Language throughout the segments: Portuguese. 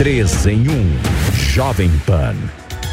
3 em 1. Jovem Pan.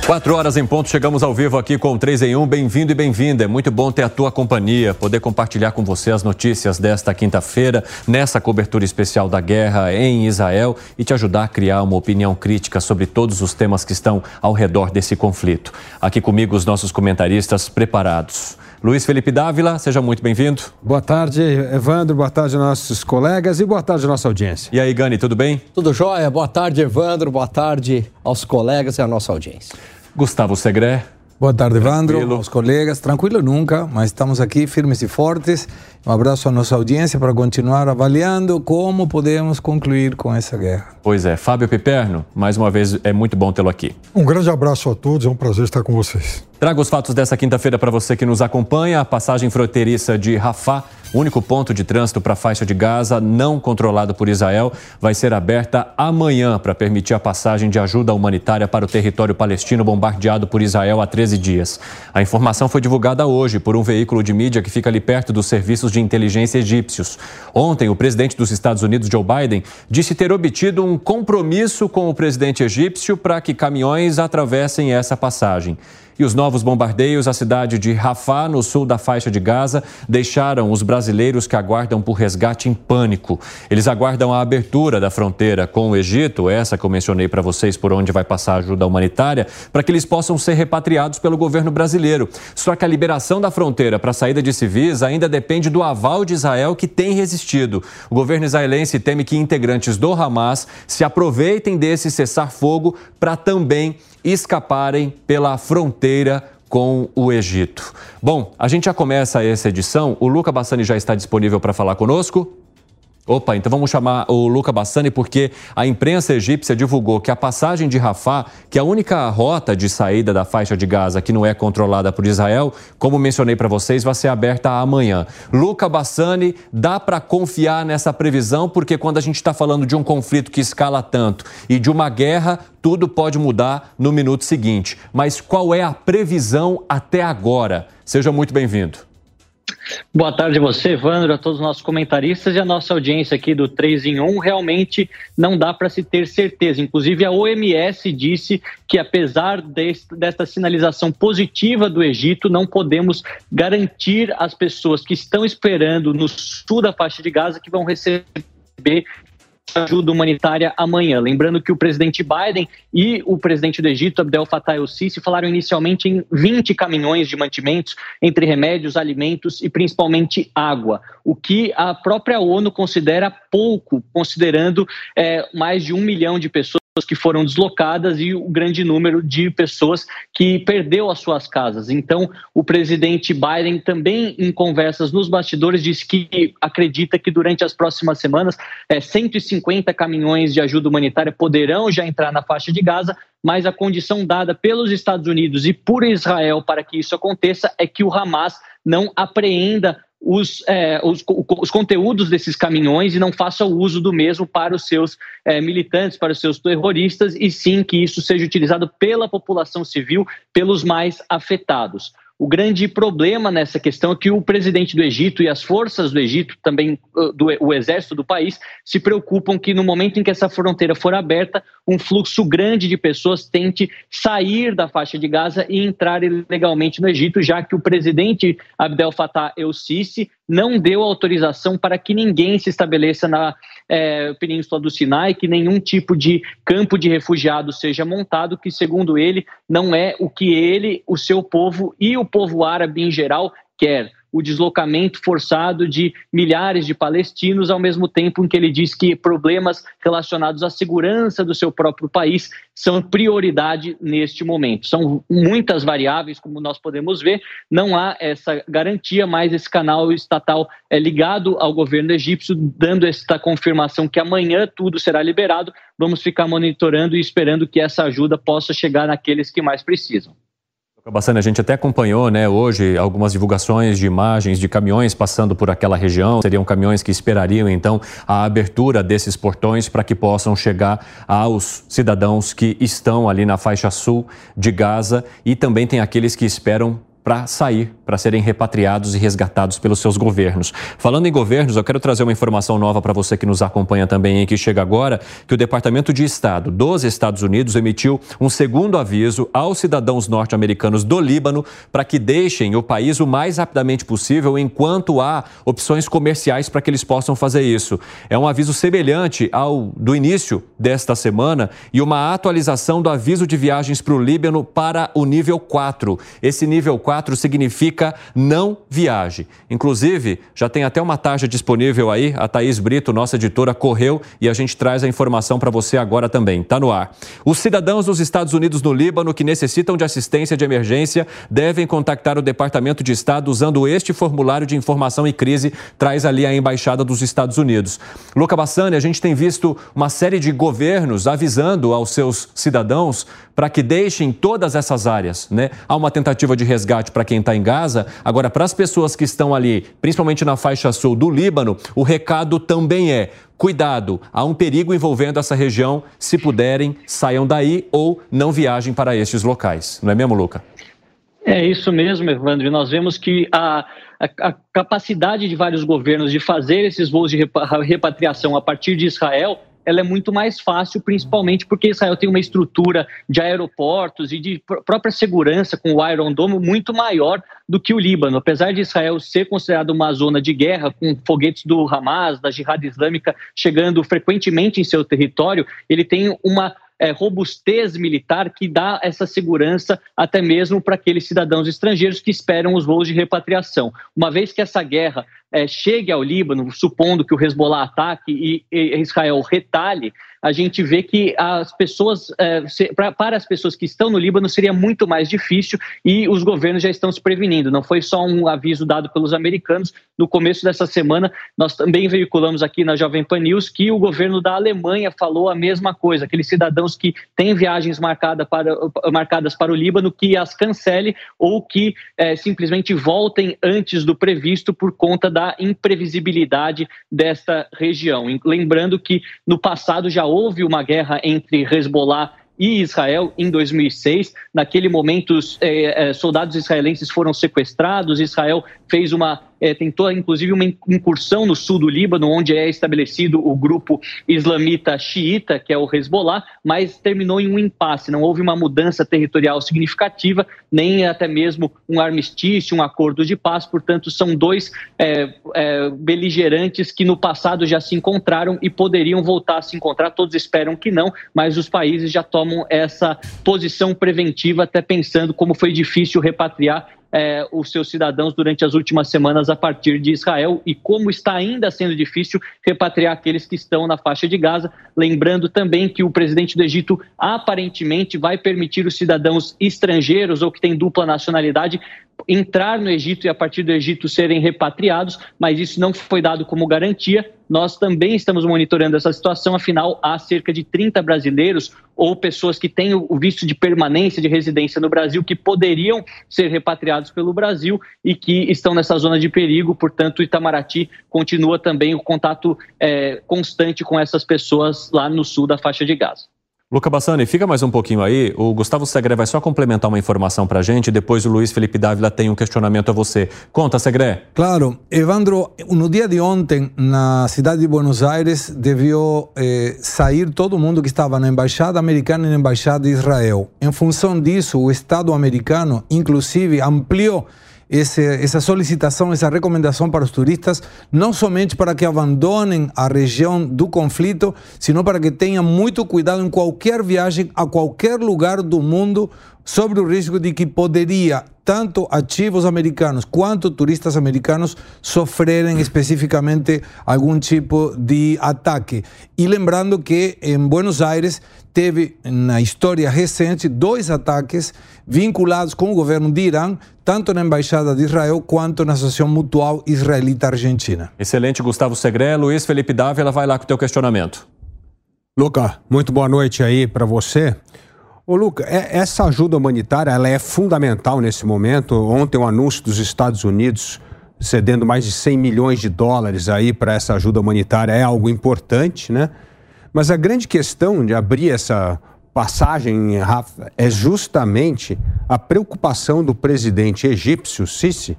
Quatro horas em ponto, chegamos ao vivo aqui com o 3 em 1. Bem-vindo e bem-vinda. É muito bom ter a tua companhia, poder compartilhar com você as notícias desta quinta-feira, nessa cobertura especial da guerra em Israel e te ajudar a criar uma opinião crítica sobre todos os temas que estão ao redor desse conflito. Aqui comigo os nossos comentaristas preparados. Luiz Felipe Dávila, seja muito bem-vindo. Boa tarde, Evandro. Boa tarde, nossos colegas e boa tarde, nossa audiência. E aí, Gani, tudo bem? Tudo jóia. Boa tarde, Evandro. Boa tarde aos colegas e à nossa audiência. Gustavo Segré. Boa tarde, Evandro, Tranquilo. aos colegas. Tranquilo nunca, mas estamos aqui firmes e fortes. Um abraço à nossa audiência para continuar avaliando como podemos concluir com essa guerra. Pois é, Fábio Piperno, mais uma vez é muito bom tê-lo aqui. Um grande abraço a todos, é um prazer estar com vocês. Trago os fatos dessa quinta-feira para você que nos acompanha. A passagem fronteiriça de Rafah, único ponto de trânsito para a faixa de Gaza, não controlado por Israel, vai ser aberta amanhã para permitir a passagem de ajuda humanitária para o território palestino bombardeado por Israel há 13 dias. A informação foi divulgada hoje por um veículo de mídia que fica ali perto dos serviços de inteligência egípcios. Ontem, o presidente dos Estados Unidos, Joe Biden, disse ter obtido um compromisso com o presidente egípcio para que caminhões atravessem essa passagem. E os novos bombardeios à cidade de Rafah, no sul da faixa de Gaza, deixaram os brasileiros que aguardam por resgate em pânico. Eles aguardam a abertura da fronteira com o Egito, essa que eu mencionei para vocês, por onde vai passar a ajuda humanitária, para que eles possam ser repatriados pelo governo brasileiro. Só que a liberação da fronteira para a saída de civis ainda depende do aval de Israel, que tem resistido. O governo israelense teme que integrantes do Hamas se aproveitem desse cessar-fogo para também escaparem pela fronteira com o Egito. Bom, a gente já começa essa edição. O Luca Bassani já está disponível para falar conosco. Opa, então vamos chamar o Luca Bassani porque a imprensa egípcia divulgou que a passagem de Rafah, que é a única rota de saída da faixa de Gaza que não é controlada por Israel, como mencionei para vocês, vai ser aberta amanhã. Luca Bassani, dá para confiar nessa previsão porque quando a gente está falando de um conflito que escala tanto e de uma guerra, tudo pode mudar no minuto seguinte. Mas qual é a previsão até agora? Seja muito bem-vindo. Boa tarde a você, Evandro, a todos os nossos comentaristas e a nossa audiência aqui do 3 em 1. Realmente não dá para se ter certeza. Inclusive, a OMS disse que, apesar desta sinalização positiva do Egito, não podemos garantir às pessoas que estão esperando no sul da faixa de Gaza que vão receber ajuda humanitária amanhã. Lembrando que o presidente Biden e o presidente do Egito, Abdel Fattah el-Sisi, falaram inicialmente em 20 caminhões de mantimentos, entre remédios, alimentos e principalmente água, o que a própria ONU considera pouco, considerando é, mais de um milhão de pessoas que foram deslocadas e o grande número de pessoas que perdeu as suas casas. Então, o presidente Biden também, em conversas nos bastidores, disse que acredita que durante as próximas semanas, é, 150 caminhões de ajuda humanitária poderão já entrar na faixa de Gaza, mas a condição dada pelos Estados Unidos e por Israel para que isso aconteça é que o Hamas não apreenda os, é, os, os, conteúdos desses caminhões e não faça o uso do mesmo para os seus é, militantes, para os seus terroristas, e sim que isso seja utilizado pela população civil, pelos mais afetados. O grande problema nessa questão é que o presidente do Egito e as forças do Egito, também do, o exército do país, se preocupam que no momento em que essa fronteira for aberta, um fluxo grande de pessoas tente sair da faixa de Gaza e entrar ilegalmente no Egito, já que o presidente Abdel Fattah el-Sisi não deu autorização para que ninguém se estabeleça na é, Península do Sinai, que nenhum tipo de campo de refugiados seja montado, que, segundo ele, não é o que ele, o seu povo e o povo árabe em geral quer o deslocamento forçado de milhares de palestinos, ao mesmo tempo em que ele diz que problemas relacionados à segurança do seu próprio país são prioridade neste momento. São muitas variáveis, como nós podemos ver, não há essa garantia, mas esse canal estatal é ligado ao governo egípcio, dando esta confirmação que amanhã tudo será liberado. Vamos ficar monitorando e esperando que essa ajuda possa chegar naqueles que mais precisam. Bastante, a gente até acompanhou né, hoje algumas divulgações de imagens de caminhões passando por aquela região. Seriam caminhões que esperariam então a abertura desses portões para que possam chegar aos cidadãos que estão ali na faixa sul de Gaza e também tem aqueles que esperam para sair, para serem repatriados e resgatados pelos seus governos. Falando em governos, eu quero trazer uma informação nova para você que nos acompanha também e que chega agora, que o Departamento de Estado dos Estados Unidos emitiu um segundo aviso aos cidadãos norte-americanos do Líbano para que deixem o país o mais rapidamente possível enquanto há opções comerciais para que eles possam fazer isso. É um aviso semelhante ao do início desta semana e uma atualização do aviso de viagens para o Líbano para o nível 4. Esse nível 4 significa não viaje. Inclusive, já tem até uma taxa disponível aí. A Thaís Brito, nossa editora, correu e a gente traz a informação para você agora também. Está no ar. Os cidadãos dos Estados Unidos no Líbano que necessitam de assistência de emergência devem contactar o Departamento de Estado usando este formulário de informação e crise, traz ali a Embaixada dos Estados Unidos. Luca Bassani, a gente tem visto uma série de governos avisando aos seus cidadãos para que deixem todas essas áreas. Né? Há uma tentativa de resgate para quem está em Gaza. Agora, para as pessoas que estão ali, principalmente na faixa sul do Líbano, o recado também é: cuidado, há um perigo envolvendo essa região. Se puderem, saiam daí ou não viajem para estes locais. Não é mesmo, Luca? É isso mesmo, Evandro. Nós vemos que a, a, a, capacidade de vários governos de fazer esses voos de repatriação a partir de Israel ela é muito mais fácil, principalmente porque Israel tem uma estrutura de aeroportos e de própria segurança com o Iron Dome muito maior do que o Líbano. Apesar de Israel ser considerado uma zona de guerra, com foguetes do Hamas, da Jihad Islâmica chegando frequentemente em seu território, ele tem uma é, robustez militar que dá essa segurança até mesmo para aqueles cidadãos estrangeiros que esperam os voos de repatriação. Uma vez que essa guerra é, chegue ao Líbano, supondo que o Hezbollah ataque e, e Israel retalhe, a gente vê que as pessoas, é, se, pra, para as pessoas que estão no Líbano, seria muito mais difícil e os governos já estão se prevenindo. Não foi só um aviso dado pelos americanos. No começo dessa semana, nós também veiculamos aqui na Jovem Pan News que o governo da Alemanha falou a mesma coisa: aqueles cidadãos que têm viagens marcada para, marcadas para o Líbano, que as cancele ou que é, simplesmente voltem antes do previsto por conta da imprevisibilidade desta região. Lembrando que no passado já houve uma guerra entre Hezbollah e Israel em 2006. Naquele momento, eh, eh, soldados israelenses foram sequestrados. Israel fez uma é, tentou inclusive uma incursão no sul do Líbano, onde é estabelecido o grupo islamita xiita, que é o Hezbollah, mas terminou em um impasse. Não houve uma mudança territorial significativa, nem até mesmo um armistício, um acordo de paz. Portanto, são dois é, é, beligerantes que no passado já se encontraram e poderiam voltar a se encontrar. Todos esperam que não, mas os países já tomam essa posição preventiva, até pensando como foi difícil repatriar é, os seus cidadãos durante as últimas semanas a partir de Israel e como está ainda sendo difícil repatriar aqueles que estão na faixa de Gaza. Lembrando também que o presidente do Egito aparentemente vai permitir os cidadãos estrangeiros ou que têm dupla nacionalidade entrar no Egito e a partir do Egito serem repatriados, mas isso não foi dado como garantia. Nós também estamos monitorando essa situação, afinal, há cerca de 30 brasileiros ou pessoas que têm o visto de permanência de residência no Brasil que poderiam ser repatriados pelo Brasil e que estão nessa zona de perigo. Portanto, Itamaraty continua também o contato é, constante com essas pessoas lá no sul da faixa de Gaza. Luca Bassani, fica mais um pouquinho aí. O Gustavo Segre vai só complementar uma informação para a gente. Depois o Luiz Felipe Dávila tem um questionamento a você. Conta, Segre. Claro. Evandro, no dia de ontem, na cidade de Buenos Aires, deviu eh, sair todo mundo que estava na embaixada americana e na embaixada de Israel. Em função disso, o Estado americano, inclusive, ampliou esse, essa solicitação, essa recomendação para os turistas, não somente para que abandonem a região do conflito, sino para que tenham muito cuidado em qualquer viagem a qualquer lugar do mundo sobre o risco de que poderia tanto ativos americanos quanto turistas americanos sofrerem especificamente algum tipo de ataque. E lembrando que em Buenos Aires teve na história recente dois ataques vinculados com o governo de Irã, tanto na Embaixada de Israel quanto na Associação Mutual Israelita-Argentina. Excelente, Gustavo Segré. Luiz Felipe Dávila vai lá com o teu questionamento. Luca, muito boa noite aí para você. Ô, Luca, é, essa ajuda humanitária ela é fundamental nesse momento. Ontem, o um anúncio dos Estados Unidos cedendo mais de 100 milhões de dólares aí para essa ajuda humanitária é algo importante, né? Mas a grande questão de abrir essa passagem, Rafa, é justamente a preocupação do presidente egípcio, Sisi,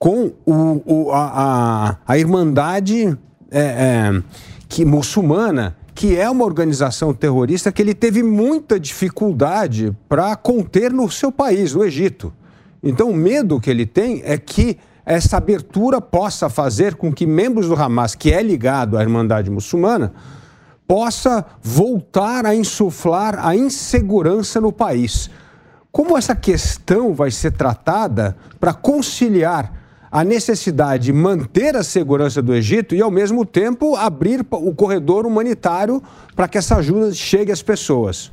com o, o, a, a, a Irmandade é, é, que, muçulmana, que é uma organização terrorista que ele teve muita dificuldade para conter no seu país, o Egito. Então, o medo que ele tem é que essa abertura possa fazer com que membros do Hamas, que é ligado à Irmandade Muçulmana, possa voltar a insuflar a insegurança no país. Como essa questão vai ser tratada para conciliar a necessidade de manter a segurança do Egito e, ao mesmo tempo, abrir o corredor humanitário para que essa ajuda chegue às pessoas?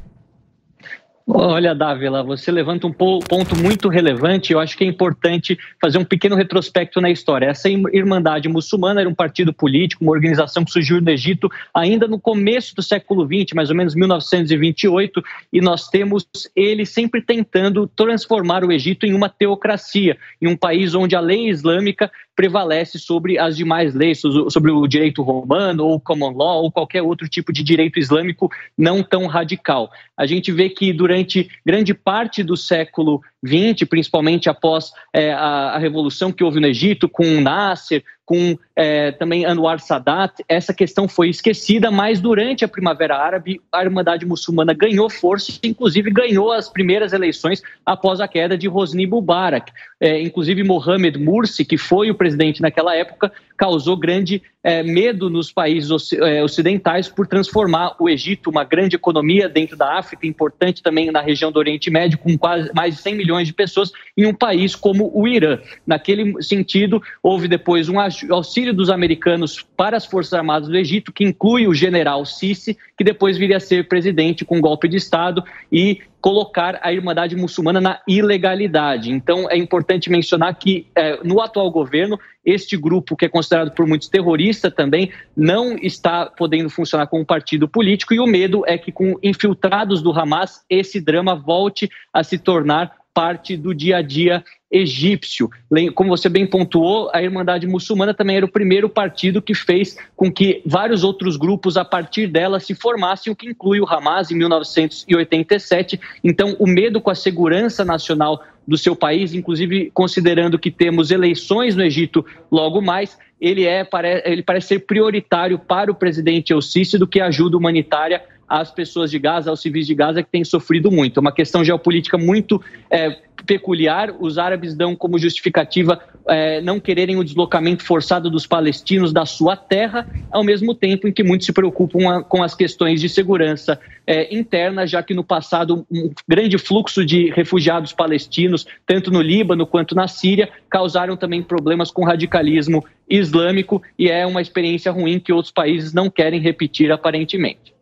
Olha, Dávila, você levanta um ponto muito relevante. Eu acho que é importante fazer um pequeno retrospecto na história. Essa Irmandade Muçulmana era um partido político, uma organização que surgiu no Egito ainda no começo do século XX, mais ou menos 1928, e nós temos ele sempre tentando transformar o Egito em uma teocracia, em um país onde a lei islâmica prevalece sobre as demais leis, sobre o direito romano ou common law ou qualquer outro tipo de direito islâmico não tão radical. A gente vê que durante grande parte do século 20, principalmente após é, a, a, revolução que houve no Egito, com Nasser, com é, também Anwar Sadat, essa questão foi esquecida, mas durante a Primavera Árabe, a Irmandade Muçulmana ganhou força, inclusive ganhou as primeiras eleições após a queda de Hosni Mubarak. É, inclusive Mohamed Mursi, que foi o presidente naquela época, causou grande é, medo nos países é, ocidentais por transformar o Egito, uma grande economia dentro da África, importante também na região do Oriente Médio, com quase mais de 100 milhões de pessoas, em um país como o Irã. Naquele sentido, houve depois um auxílio dos americanos para as Forças Armadas do Egito, que inclui o general Sisi, que depois viria a ser presidente com golpe de Estado e colocar a Irmandade Muçulmana na ilegalidade. Então, é importante mencionar que é, no atual governo, este grupo, que é considerado por muitos terrorista também, não está podendo funcionar como partido político, e o medo é que, com infiltrados do Hamas, esse drama volte a se tornar parte do dia a dia egípcio. Como você bem pontuou, a Irmandade Muçulmana também era o primeiro partido que fez com que vários outros grupos, a partir dela, se formassem, o que inclui o Hamas em 1987. Então, o medo com a segurança nacional do seu país, inclusive considerando que temos eleições no Egito logo mais, ele, é, ele parece ser prioritário para o presidente El Sisi do que ajuda humanitária às pessoas de Gaza, aos civis de Gaza que têm sofrido muito. É uma questão geopolítica muito é, peculiar. Os árabes dão como justificativa é, não quererem o deslocamento forçado dos palestinos da sua terra, ao mesmo tempo em que muitos se preocupam com as questões de segurança é, interna, já que no passado um grande fluxo de refugiados palestinos, tanto no Líbano quanto na Síria, causaram também problemas com radicalismo islâmico e é uma experiência ruim que outros países não querem repetir aparentemente.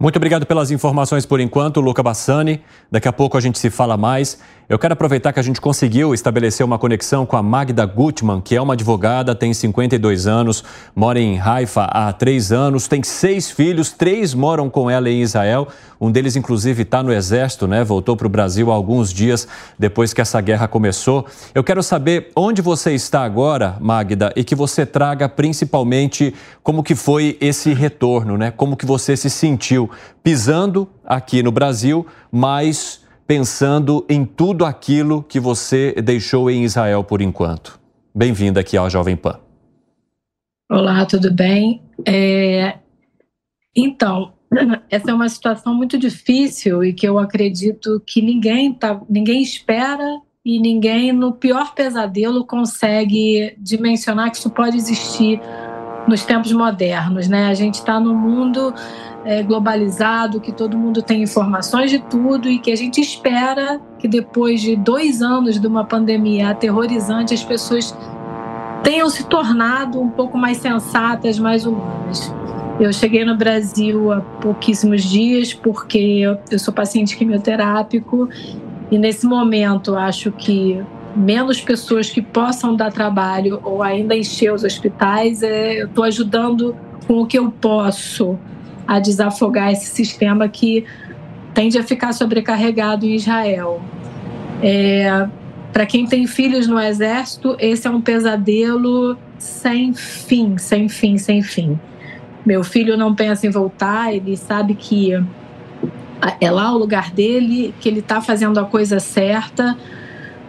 Muito obrigado pelas informações por enquanto, Luca Bassani. Daqui a pouco a gente se fala mais. Eu quero aproveitar que a gente conseguiu estabelecer uma conexão com a Magda Gutmann, que é uma advogada, tem 52 anos, mora em Haifa há três anos, tem seis filhos, três moram com ela em Israel. Um deles, inclusive, está no Exército, né? Voltou para o Brasil há alguns dias depois que essa guerra começou. Eu quero saber onde você está agora, Magda, e que você traga principalmente como que foi esse retorno, né? Como que você se sentiu pisando aqui no Brasil, mas pensando em tudo aquilo que você deixou em Israel por enquanto. Bem-vinda aqui ao Jovem Pan. Olá, tudo bem? É... Então, essa é uma situação muito difícil e que eu acredito que ninguém, tá, ninguém espera e ninguém, no pior pesadelo, consegue dimensionar que isso pode existir nos tempos modernos. Né? A gente está no mundo é, globalizado, que todo mundo tem informações de tudo e que a gente espera que depois de dois anos de uma pandemia aterrorizante, as pessoas tenham se tornado um pouco mais sensatas, mais humanas. Eu cheguei no Brasil há pouquíssimos dias porque eu sou paciente quimioterápico e nesse momento acho que menos pessoas que possam dar trabalho ou ainda encher os hospitais, é, eu estou ajudando com o que eu posso a desafogar esse sistema que tende a ficar sobrecarregado em Israel. É, Para quem tem filhos no exército, esse é um pesadelo sem fim, sem fim, sem fim. Meu filho não pensa em voltar, ele sabe que é lá o lugar dele, que ele está fazendo a coisa certa,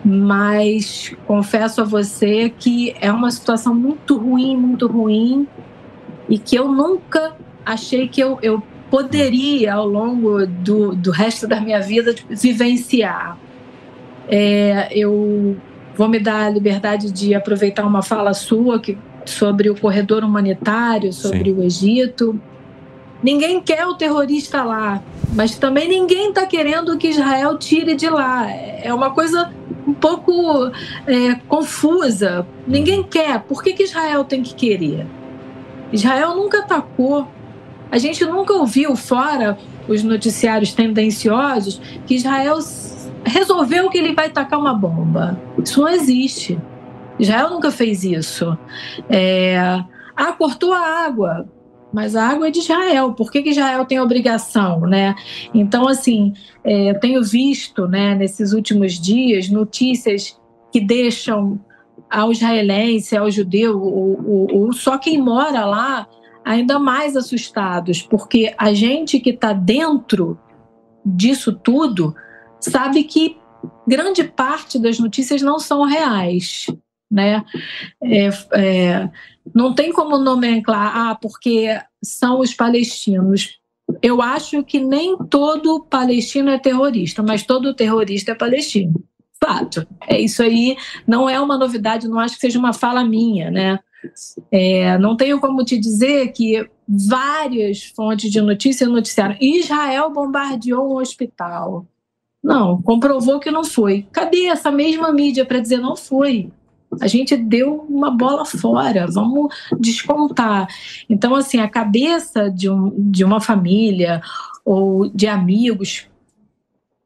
mas confesso a você que é uma situação muito ruim, muito ruim, e que eu nunca achei que eu, eu poderia, ao longo do, do resto da minha vida, vivenciar. É, eu vou me dar a liberdade de aproveitar uma fala sua que, sobre o corredor humanitário, sobre Sim. o Egito. Ninguém quer o terrorista lá, mas também ninguém está querendo que Israel tire de lá. É uma coisa um pouco é, confusa. Ninguém quer. Por que, que Israel tem que querer? Israel nunca atacou. A gente nunca ouviu, fora os noticiários tendenciosos, que Israel resolveu que ele vai tacar uma bomba. Isso não existe. Israel nunca fez isso. É... Ah, cortou a água mas a água é de Israel. Por que, que Israel tem obrigação, né? Então, assim, é, eu tenho visto, né, nesses últimos dias, notícias que deixam ao israelense, ao judeu, ou, ou só quem mora lá, ainda mais assustados, porque a gente que está dentro disso tudo sabe que grande parte das notícias não são reais né? É, é, não tem como nomenclar, ah, porque são os palestinos. Eu acho que nem todo palestino é terrorista, mas todo terrorista é palestino. Fato. É isso aí, não é uma novidade, não acho que seja uma fala minha, né? É, não tenho como te dizer que várias fontes de notícia noticiaram Israel bombardeou um hospital. Não, comprovou que não foi. Cadê essa mesma mídia para dizer não foi? a gente deu uma bola fora, vamos descontar. Então, assim, a cabeça de, um, de uma família ou de amigos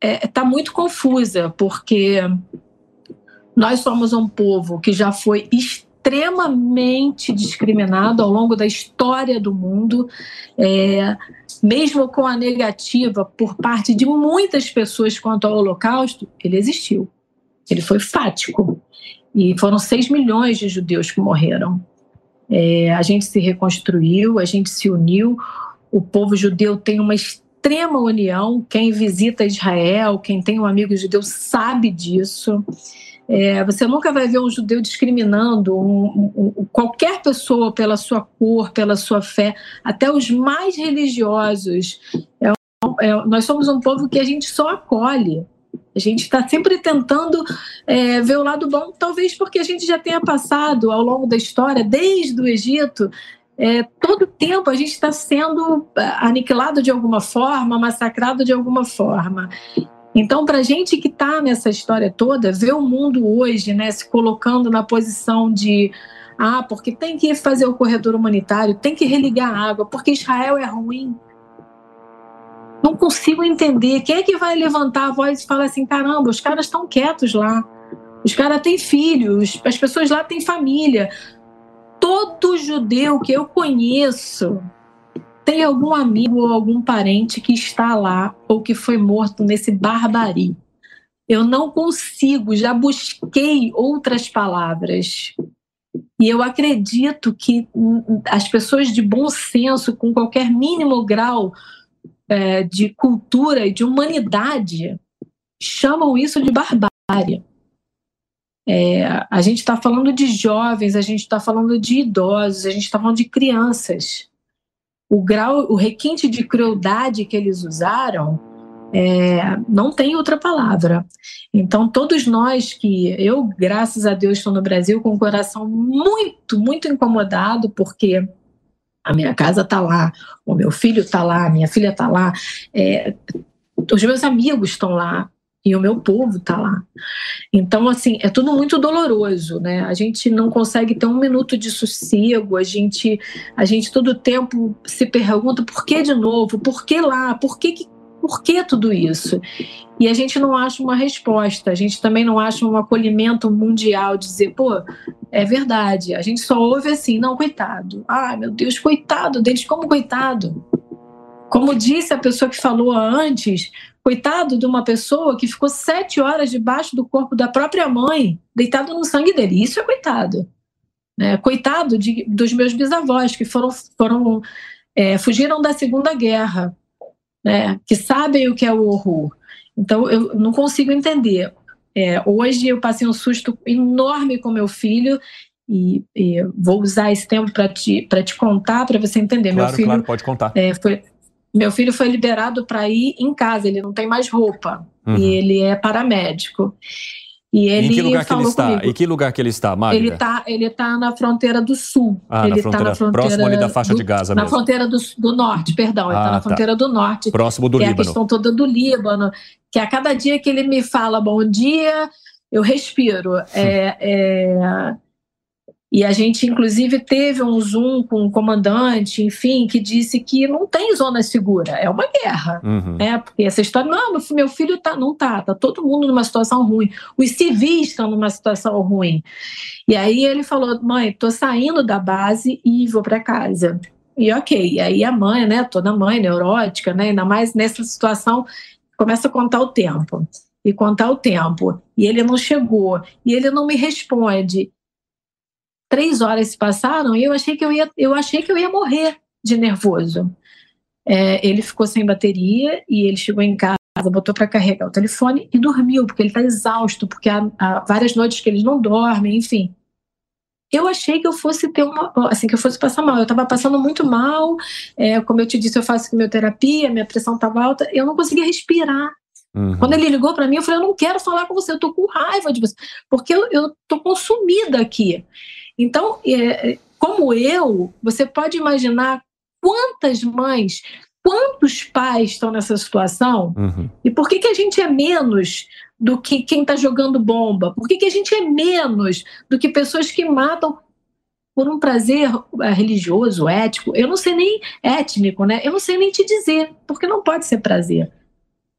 está é, tá muito confusa, porque nós somos um povo que já foi discriminado ao longo da história do mundo, é, mesmo com a negativa por parte de muitas pessoas quanto ao Holocausto, ele existiu. Ele foi fático. E foram 6 milhões de judeus que morreram. É, a gente se reconstruiu, a gente se uniu. O povo judeu tem uma extrema união. Quem visita Israel, quem tem um amigo judeu, sabe disso. É, você nunca vai ver um judeu discriminando um, um, qualquer pessoa pela sua cor, pela sua fé, até os mais religiosos. É, é, nós somos um povo que a gente só acolhe. A gente está sempre tentando é, ver o lado bom, talvez porque a gente já tenha passado ao longo da história, desde o Egito, é, todo tempo a gente está sendo é, aniquilado de alguma forma, massacrado de alguma forma. Então, para a gente que está nessa história toda, ver o mundo hoje né, se colocando na posição de ah, porque tem que fazer o corredor humanitário, tem que religar a água, porque Israel é ruim não consigo entender. Quem é que vai levantar a voz e falar assim: caramba, os caras estão quietos lá, os caras têm filhos, as pessoas lá têm família. Todo judeu que eu conheço tem algum amigo ou algum parente que está lá ou que foi morto nesse barbarie. Eu não consigo, já busquei outras palavras. E eu acredito que as pessoas de bom senso, com qualquer mínimo grau é, de cultura e de humanidade chamam isso de barbárie. É, a gente está falando de jovens, a gente está falando de idosos, a gente está falando de crianças. O grau, o requinte de crueldade que eles usaram é, não tem outra palavra. Então, todos nós que eu, graças a Deus, estou no Brasil com o coração muito, muito incomodado, porque a minha casa está lá, o meu filho está lá, a minha filha está lá, é, os meus amigos estão lá e o meu povo está lá. Então, assim, é tudo muito doloroso, né? A gente não consegue ter um minuto de sossego, a gente, a gente todo tempo se pergunta por que de novo, por que lá, por que, que por que tudo isso? E a gente não acha uma resposta, a gente também não acha um acolhimento mundial, dizer, pô, é verdade. A gente só ouve assim, não, coitado. Ai, meu Deus, coitado deles, como coitado? Como disse a pessoa que falou antes, coitado de uma pessoa que ficou sete horas debaixo do corpo da própria mãe, deitado no sangue dele. Isso é coitado. É, coitado de, dos meus bisavós, que foram, foram é, fugiram da Segunda Guerra né, que sabem o que é o horror. Então, eu não consigo entender. É, hoje eu passei um susto enorme com meu filho e, e vou usar esse tempo para te, te contar, para você entender. Claro, meu filho, claro, pode contar. É, foi, meu filho foi liberado para ir em casa, ele não tem mais roupa uhum. e ele é paramédico. E ele em que lugar que ele está? Comigo. Em que lugar que ele está, Magda? Ele está ele tá na fronteira do sul. Ah, ele na fronteira, tá na fronteira próximo ali da faixa do, de Gaza Na mesmo. fronteira do, do norte, perdão. ele está na ah, tá. fronteira do norte. Próximo do que Líbano. É a questão toda do Líbano. Que a cada dia que ele me fala bom dia, eu respiro. É, é, e a gente, inclusive, teve um Zoom com o um comandante, enfim, que disse que não tem zona segura, é uma guerra. Uhum. Né? Porque essa história, não, meu filho tá, não tá, tá todo mundo numa situação ruim. Os civis estão numa situação ruim. E aí ele falou: mãe, tô saindo da base e vou para casa. E ok, e aí a mãe, né, toda mãe neurótica, né, ainda mais nessa situação, começa a contar o tempo. E contar o tempo. E ele não chegou. E ele não me responde três horas se passaram e eu achei que eu ia, eu achei que eu ia morrer de nervoso. É, ele ficou sem bateria e ele chegou em casa, botou para carregar o telefone e dormiu, porque ele está exausto, porque há, há, várias noites que ele não dorme, enfim. Eu achei que eu fosse ter uma, assim, que eu fosse passar mal. Eu estava passando muito mal, é, como eu te disse, eu faço quimioterapia, minha pressão estava alta, eu não conseguia respirar. Uhum. Quando ele ligou para mim, eu falei: eu não quero falar com você, eu tô com raiva de você, porque eu, eu tô consumida aqui. Então, é, como eu, você pode imaginar quantas mães, quantos pais estão nessa situação uhum. e por que, que a gente é menos do que quem está jogando bomba? Por que, que a gente é menos do que pessoas que matam por um prazer é, religioso, ético? Eu não sei nem étnico, né? Eu não sei nem te dizer, porque não pode ser prazer.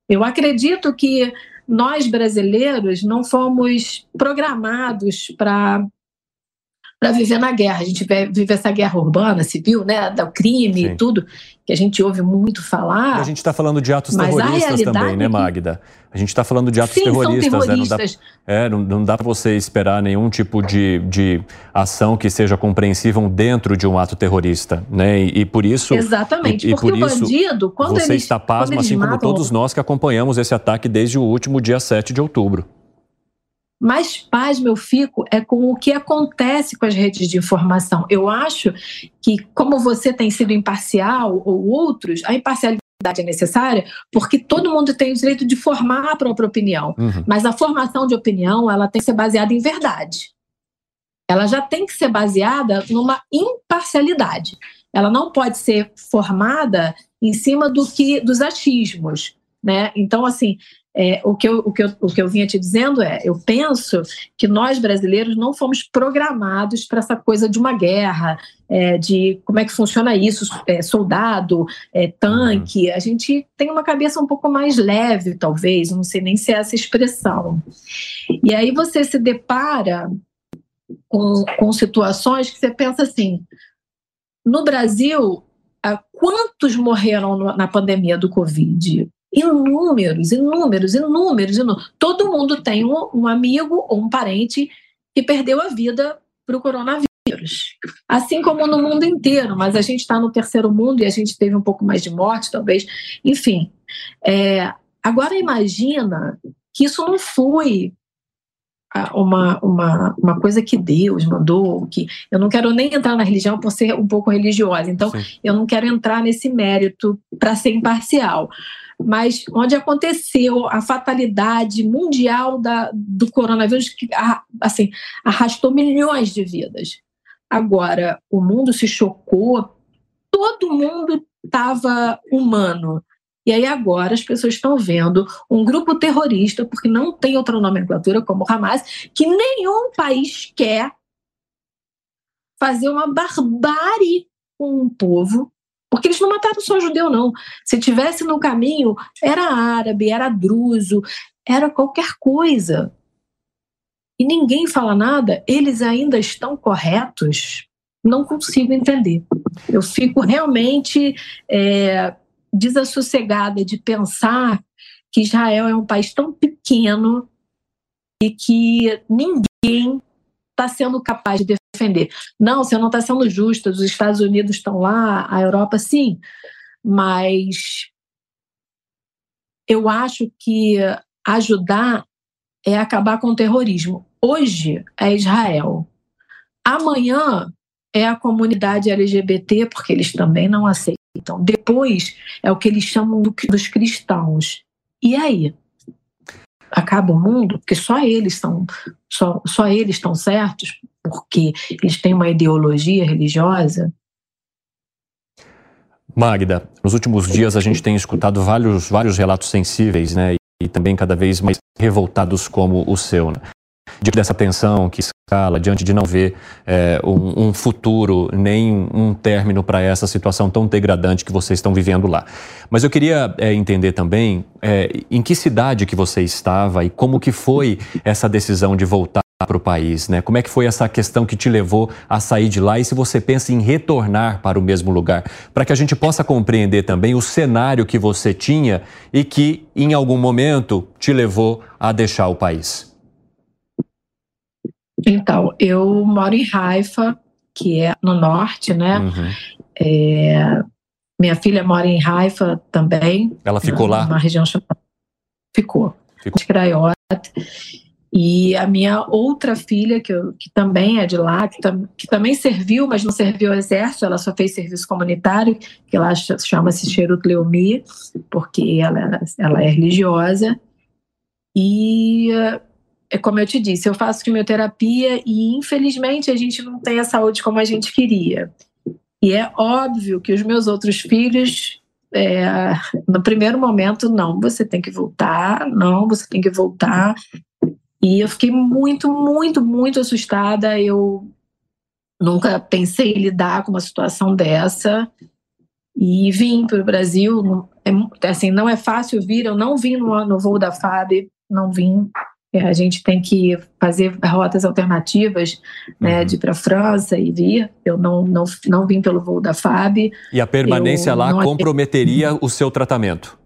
Eu acredito que nós brasileiros não fomos programados para para viver na guerra. A gente vive essa guerra urbana, civil, né, do crime Sim. e tudo, que a gente ouve muito falar. E a gente está falando de atos terroristas também, né, Magda? A gente está falando de atos Sim, terroristas, terroristas. Né? Não dá, é, não, dá para você esperar nenhum tipo de, de ação que seja compreensível dentro de um ato terrorista, né? E, e por isso. Exatamente, e, porque por o bandido, quando você eles, está pasmo, assim como todos nós que acompanhamos esse ataque desde o último dia 7 de outubro. Mais pasmo eu fico é com o que acontece com as redes de informação. Eu acho que, como você tem sido imparcial ou outros, a imparcialidade é necessária porque todo mundo tem o direito de formar a própria opinião. Uhum. Mas a formação de opinião ela tem que ser baseada em verdade. Ela já tem que ser baseada numa imparcialidade. Ela não pode ser formada em cima do que dos achismos. Né? Então, assim, é, o, que eu, o, que eu, o que eu vinha te dizendo é: eu penso que nós brasileiros não fomos programados para essa coisa de uma guerra, é, de como é que funciona isso, é, soldado, é, tanque. A gente tem uma cabeça um pouco mais leve, talvez, não sei nem se é essa expressão. E aí você se depara com, com situações que você pensa assim: no Brasil, quantos morreram na pandemia do Covid? Inúmeros, inúmeros, inúmeros, inúmeros. Todo mundo tem um, um amigo ou um parente que perdeu a vida para o coronavírus. Assim como no mundo inteiro, mas a gente está no terceiro mundo e a gente teve um pouco mais de morte, talvez. Enfim. É, agora imagina que isso não foi uma, uma, uma coisa que Deus mandou, que eu não quero nem entrar na religião por ser um pouco religiosa, então Sim. eu não quero entrar nesse mérito para ser imparcial mas onde aconteceu a fatalidade mundial da, do coronavírus, que assim, arrastou milhões de vidas. Agora, o mundo se chocou, todo mundo estava humano. E aí agora as pessoas estão vendo um grupo terrorista, porque não tem outra nomenclatura como o Hamas, que nenhum país quer fazer uma barbárie com um povo porque eles não mataram só judeu, não. Se tivesse no caminho, era árabe, era druso, era qualquer coisa. E ninguém fala nada, eles ainda estão corretos? Não consigo entender. Eu fico realmente é, desassossegada de pensar que Israel é um país tão pequeno e que ninguém está sendo capaz de defender. Não, você não está sendo justa, os Estados Unidos estão lá, a Europa sim, mas eu acho que ajudar é acabar com o terrorismo. Hoje é Israel. Amanhã é a comunidade LGBT, porque eles também não aceitam. Depois é o que eles chamam dos cristãos. E aí? Acaba o mundo? Porque só eles são só, só eles estão certos porque eles têm uma ideologia religiosa? Magda, nos últimos dias a gente tem escutado vários, vários relatos sensíveis, né? E também cada vez mais revoltados como o seu. Né? Diante dessa tensão que escala, diante de não ver é, um, um, futuro, nem um término para essa situação tão degradante que vocês estão vivendo lá. Mas eu queria é, entender também é, em que cidade que você estava e como que foi essa decisão de voltar para o país, né? Como é que foi essa questão que te levou a sair de lá e se você pensa em retornar para o mesmo lugar, para que a gente possa compreender também o cenário que você tinha e que em algum momento te levou a deixar o país. Então, eu moro em Haifa, que é no norte, né? Uhum. É, minha filha mora em Haifa também. Ela ficou lá? Na região chamada. Ficou. Ficou. De Craiota. E a minha outra filha, que, eu, que também é de lá, que, tam, que, também serviu, mas não serviu ao exército, ela só fez serviço comunitário, que lá chama-se Cherut Leomi, porque ela, ela é religiosa. E é como eu te disse, eu faço quimioterapia e infelizmente a gente não tem a saúde como a gente queria. E é óbvio que os meus outros filhos, é, no primeiro momento, não, você tem que voltar, não, você tem que voltar. E eu fiquei muito, muito, muito assustada. Eu nunca pensei em lidar com uma situação dessa. E vim para o Brasil. É, assim, não é fácil vir. Eu não vim no, no voo da FAB, não vim. É, a gente tem que fazer rotas alternativas, né, uhum. de ir para a França e vir. Eu não, não, não vim pelo voo da FAB. E a permanência lá comprometeria o seu tratamento?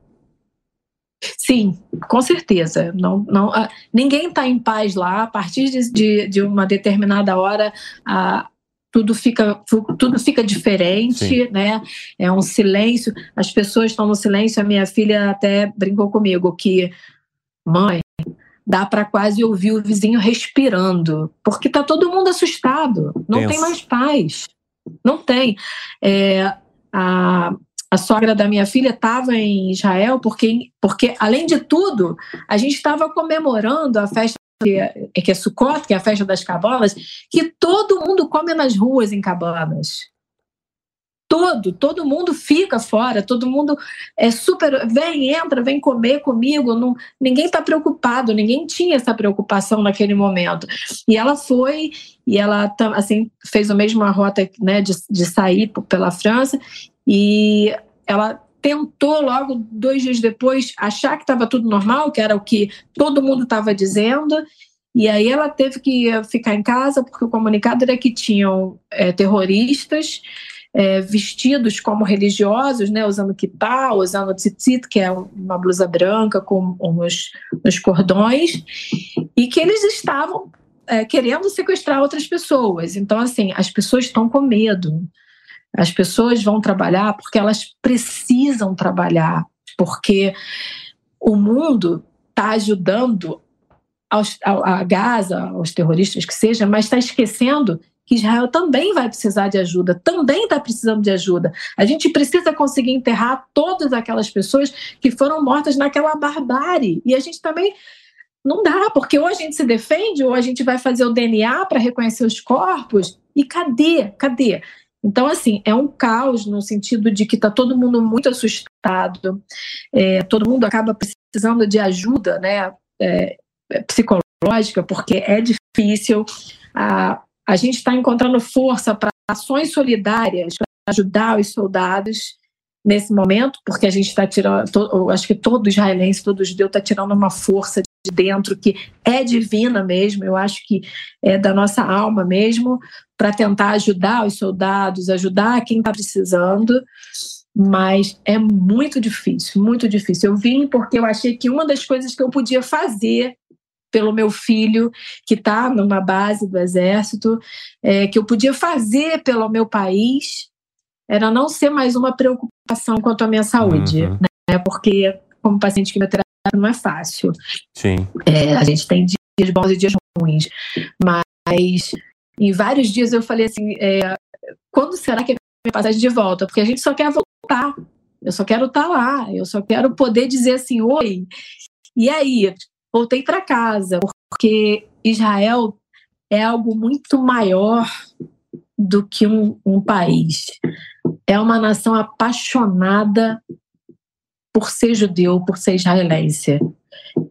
Sim, com certeza. Não, não, ah, ninguém está em paz lá. A partir de, de, de uma determinada hora, ah, tudo fica, tudo fica diferente, Sim. né? É um silêncio. As pessoas estão no silêncio. A minha filha até brincou comigo que, mãe, dá para quase ouvir o vizinho respirando, porque tá todo mundo assustado. Não tem mais paz. Não tem. É, a, a sogra da minha filha estava em Israel porque, porque, além de tudo, a gente estava comemorando a festa que é, que é Sukkot, que é a festa das cabanas, que todo mundo come nas ruas em cabanas. Todo, todo mundo fica fora, todo mundo é super. Vem, entra, vem comer comigo. Não, ninguém está preocupado, ninguém tinha essa preocupação naquele momento. E ela foi, e ela assim, fez a mesma rota né, de, de sair pela França, e ela tentou logo dois dias depois achar que estava tudo normal, que era o que todo mundo estava dizendo, e aí ela teve que ficar em casa porque o comunicado era que tinham é, terroristas é, vestidos como religiosos, né, usando kippah, usando tzitzit, que é uma blusa branca com uns, uns cordões, e que eles estavam é, querendo sequestrar outras pessoas. Então, assim, as pessoas estão com medo. As pessoas vão trabalhar porque elas precisam trabalhar, porque o mundo está ajudando aos, a, Gaza, aos terroristas que seja, mas está esquecendo que Israel também vai precisar de ajuda, também está precisando de ajuda. A gente precisa conseguir enterrar todas aquelas pessoas que foram mortas naquela barbárie. E a gente também não dá, porque ou a gente se defende, ou a gente vai fazer o DNA para reconhecer os corpos. E cadê? Cadê? Então, assim, é um caos no sentido de que está todo mundo muito assustado, é, todo mundo acaba precisando de ajuda né, é, psicológica, porque é difícil. A, a gente está encontrando força para ações solidárias para ajudar os soldados nesse momento, porque a gente está tirando, to, acho que todo israelense, todo judeu está tirando uma força de dentro que é divina mesmo, eu acho que é da nossa alma mesmo, para tentar ajudar os soldados, ajudar quem está precisando, mas é muito difícil, muito difícil. Eu vim porque eu achei que uma das coisas que eu podia fazer pelo meu filho que está numa base do exército, é, que eu podia fazer pelo meu país, era não ser mais uma preocupação quanto à minha saúde, uhum. né? Porque como paciente quimioterápico não é fácil. Sim. É, a gente tem dias bons e dias ruins. Mas em vários dias eu falei assim: é, quando será que é minha passagem de volta? Porque a gente só quer voltar. Eu só quero estar lá. Eu só quero poder dizer assim: oi. E aí? Voltei para casa. Porque Israel é algo muito maior do que um, um país. É uma nação apaixonada por ser judeu, por ser israelense.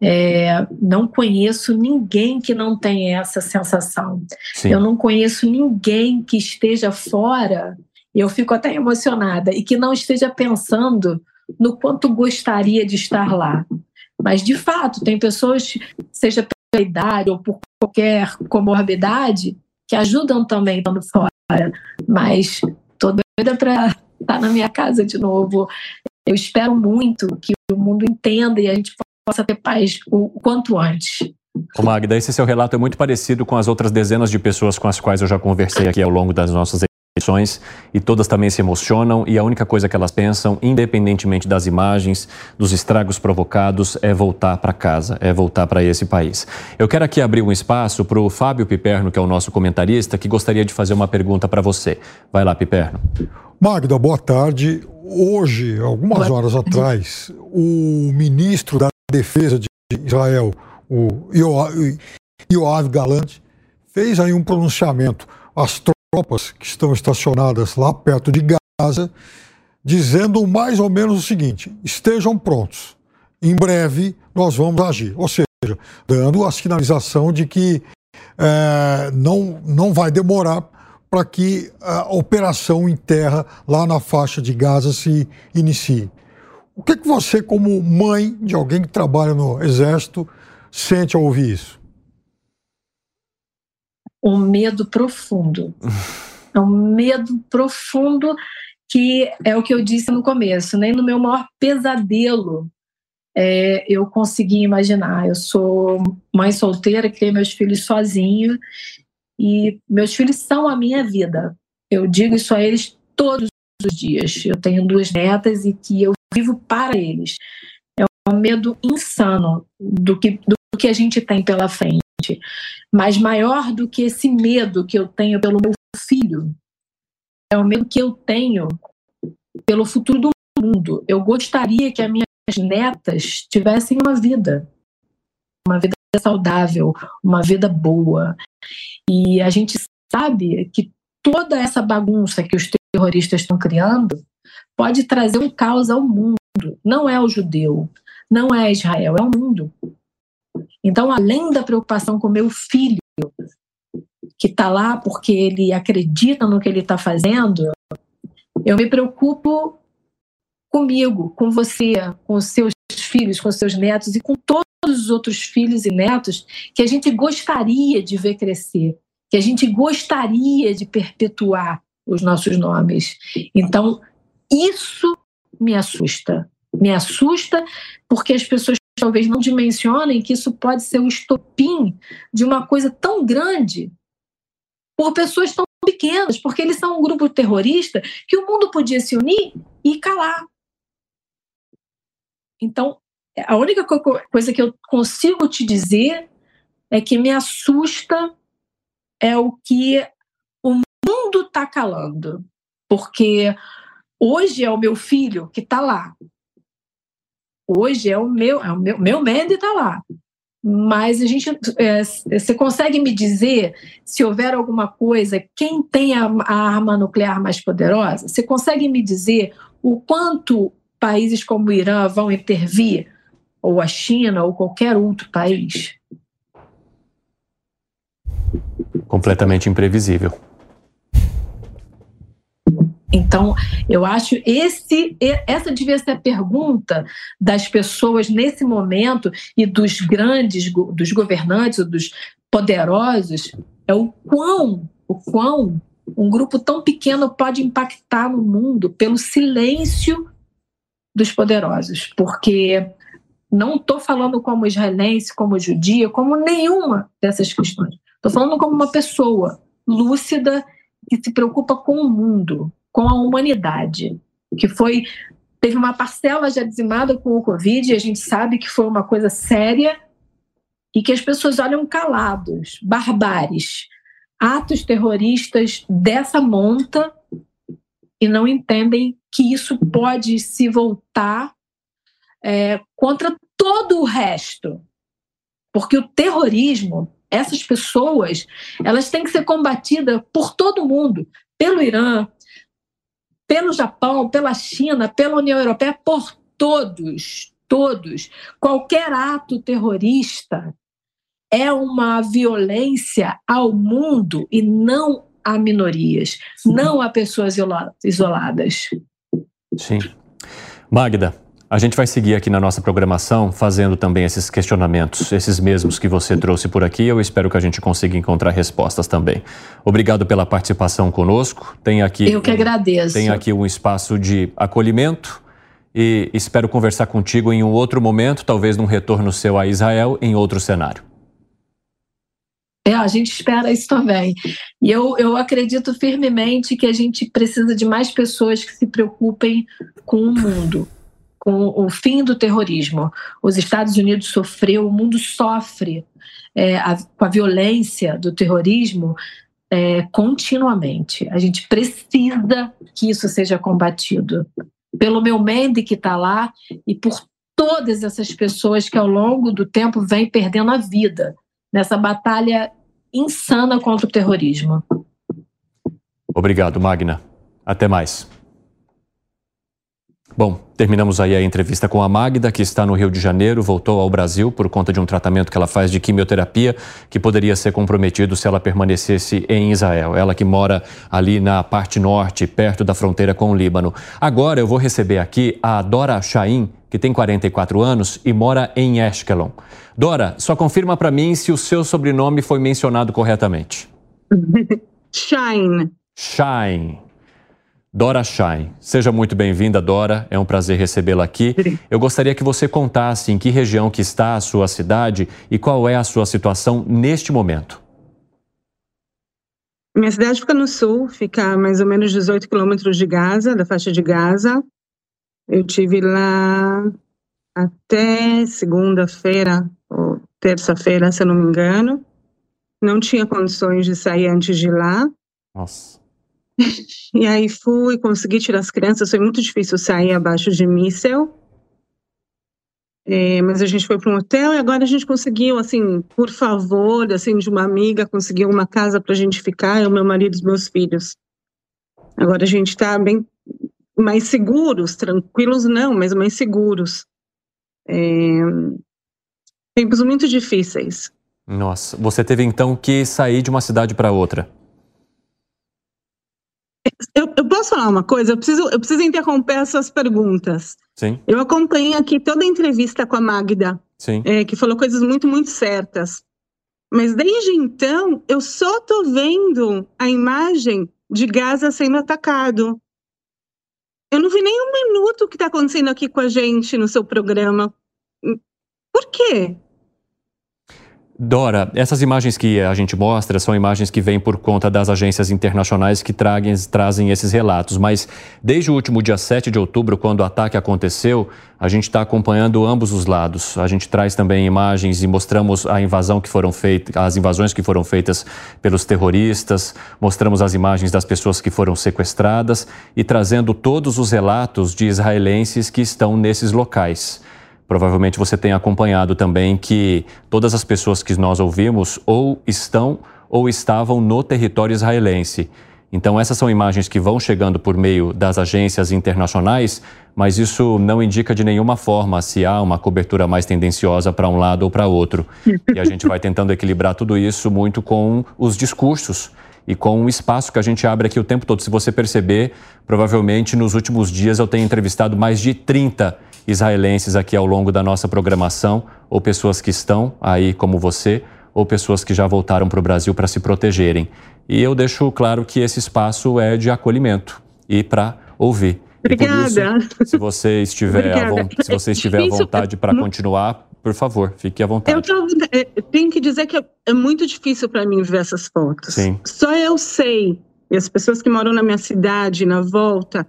É, não conheço ninguém que não tenha essa sensação. Sim. Eu não conheço ninguém que esteja fora, eu fico até emocionada, e que não esteja pensando no quanto gostaria de estar lá. Mas, de fato, tem pessoas, seja pela idade ou por qualquer comorbidade, que ajudam também estando fora. Mas estou doida para estar na minha casa de novo. Eu espero muito que o mundo entenda e a gente possa ter paz o quanto antes. Magda, esse seu relato é muito parecido com as outras dezenas de pessoas com as quais eu já conversei aqui ao longo das nossas edições e todas também se emocionam e a única coisa que elas pensam, independentemente das imagens, dos estragos provocados, é voltar para casa, é voltar para esse país. Eu quero aqui abrir um espaço para o Fábio Piperno, que é o nosso comentarista, que gostaria de fazer uma pergunta para você. Vai lá, Piperno. Magda, boa tarde. Hoje, algumas horas atrás, o ministro da Defesa de Israel, o Yoav Galante, fez aí um pronunciamento. As tropas que estão estacionadas lá perto de Gaza, dizendo mais ou menos o seguinte: estejam prontos. Em breve nós vamos agir. Ou seja, dando a sinalização de que é, não, não vai demorar para que a operação em terra lá na faixa de Gaza se inicie. O que, que você, como mãe de alguém que trabalha no Exército, sente ao ouvir isso? Um medo profundo. É um medo profundo que é o que eu disse no começo, nem no meu maior pesadelo é, eu consegui imaginar. Eu sou mãe solteira, criei meus filhos sozinha e meus filhos são a minha vida. Eu digo isso a eles todos os dias. Eu tenho duas netas e que eu vivo para eles. É um medo insano do que, do que a gente tem pela frente. Mas maior do que esse medo que eu tenho pelo meu filho, é o medo que eu tenho pelo futuro do mundo. Eu gostaria que as minhas netas tivessem uma vida, uma vida saudável, uma vida boa. E a gente sabe que toda essa bagunça que os terroristas estão criando pode trazer um caos ao mundo. Não é o judeu, não é Israel, é o mundo. Então, além da preocupação com meu filho, que está lá porque ele acredita no que ele está fazendo, eu me preocupo comigo, com você, com os seus filhos, com os seus netos e com todos os outros filhos e netos que a gente gostaria de ver crescer, que a gente gostaria de perpetuar os nossos nomes. Então, isso me assusta. Me assusta porque as pessoas talvez não dimensionem que isso pode ser o estopim de uma coisa tão grande por pessoas tão pequenas, porque eles são um grupo terrorista que o mundo podia se unir e calar. Então, a única coisa que eu consigo te dizer é que me assusta é o que o mundo está calando. Porque hoje é o meu filho que está lá. Hoje é o meu, é o meu, meu Mandy está lá. Mas a gente, é, você consegue me dizer se houver alguma coisa, quem tem a, a arma nuclear mais poderosa? Você consegue me dizer o quanto países como o Irã vão intervir ou a China, ou qualquer outro país? Completamente imprevisível. Então, eu acho esse essa devia ser a pergunta das pessoas nesse momento e dos grandes dos governantes, dos poderosos, é o quão, o quão um grupo tão pequeno pode impactar no mundo pelo silêncio dos poderosos, porque não estou falando como israelense, como judia, como nenhuma dessas questões. Estou falando como uma pessoa lúcida que se preocupa com o mundo, com a humanidade, que foi teve uma parcela já dizimada com o Covid, e a gente sabe que foi uma coisa séria e que as pessoas olham calados, barbares, atos terroristas dessa monta e não entendem que isso pode se voltar é, contra todo o resto. Porque o terrorismo, essas pessoas, elas têm que ser combatidas por todo mundo, pelo Irã, pelo Japão, pela China, pela União Europeia, por todos, todos. Qualquer ato terrorista é uma violência ao mundo e não a minorias, não a pessoas isoladas. Sim. Magda, a gente vai seguir aqui na nossa programação fazendo também esses questionamentos, esses mesmos que você trouxe por aqui. Eu espero que a gente consiga encontrar respostas também. Obrigado pela participação conosco. Tem aqui Eu que agradeço. Tem aqui um espaço de acolhimento e espero conversar contigo em um outro momento, talvez num retorno seu a Israel em outro cenário. É, a gente espera isso também. E eu, eu acredito firmemente que a gente precisa de mais pessoas que se preocupem com o mundo com o fim do terrorismo. Os Estados Unidos sofreu, o mundo sofre é, a, com a violência do terrorismo é, continuamente. A gente precisa que isso seja combatido. Pelo meu Mendes que está lá e por todas essas pessoas que ao longo do tempo vêm perdendo a vida nessa batalha insana contra o terrorismo. Obrigado, Magna. Até mais. Bom, terminamos aí a entrevista com a Magda, que está no Rio de Janeiro, voltou ao Brasil por conta de um tratamento que ela faz de quimioterapia, que poderia ser comprometido se ela permanecesse em Israel. Ela que mora ali na parte norte, perto da fronteira com o Líbano. Agora eu vou receber aqui a Dora Chaim, que tem 44 anos e mora em Ashkelon. Dora, só confirma para mim se o seu sobrenome foi mencionado corretamente. Shine. Shine. Dora Shine. Seja muito bem-vinda, Dora. É um prazer recebê-la aqui. Eu gostaria que você contasse em que região que está a sua cidade e qual é a sua situação neste momento. Minha cidade fica no sul, fica a mais ou menos 18 quilômetros de Gaza, da faixa de Gaza. Eu tive lá até segunda-feira ou terça-feira, se eu não me engano. Não tinha condições de sair antes de lá. Nossa. E aí fui, consegui tirar as crianças, foi muito difícil sair abaixo de míssel. É, mas a gente foi para um hotel e agora a gente conseguiu, assim, por favor, assim, de uma amiga, conseguiu uma casa para a gente ficar, eu, meu marido e os meus filhos. Agora a gente está bem mais seguros, tranquilos não, mas mais seguros. É, tempos muito difíceis. Nossa, você teve então que sair de uma cidade para outra. Eu, eu, posso falar uma coisa? Eu preciso, eu preciso interromper essas perguntas. Sim. Eu acompanhei aqui toda a entrevista com a Magda, Sim. É, que falou coisas muito, muito certas. Mas desde então, eu só estou vendo a imagem de Gaza sendo atacado. Eu não vi nem um minuto o que está acontecendo aqui com a gente no seu programa. Por quê? Dora, essas imagens que a gente mostra são imagens que vêm por conta das agências internacionais que tragem, trazem esses relatos, mas desde o último dia 7 de outubro, quando o ataque aconteceu, a gente está acompanhando ambos os lados. A gente traz também imagens e mostramos a invasão que foram feitas, as invasões que foram feitas pelos terroristas, mostramos as imagens das pessoas que foram sequestradas e trazendo todos os relatos de israelenses que estão nesses locais. Provavelmente você tem acompanhado também que todas as pessoas que nós ouvimos ou estão ou estavam no território israelense. Então, essas são imagens que vão chegando por meio das agências internacionais, mas isso não indica de nenhuma forma se há uma cobertura mais tendenciosa para um lado ou para outro. E a gente vai tentando equilibrar tudo isso muito com os discursos e com o espaço que a gente abre aqui o tempo todo. Se você perceber, provavelmente nos últimos dias eu tenho entrevistado mais de 30 israelenses aqui ao longo da nossa programação, ou pessoas que estão aí como você, ou pessoas que já voltaram para o Brasil para se protegerem. E eu deixo claro que esse espaço é de acolhimento e para ouvir. Obrigada. Isso, se você estiver, a, se você estiver à vontade para continuar, por favor, fique à vontade. Eu tô, é, tenho que dizer que é, é muito difícil para mim ver essas fotos. Sim. Só eu sei, e as pessoas que moram na minha cidade, na volta,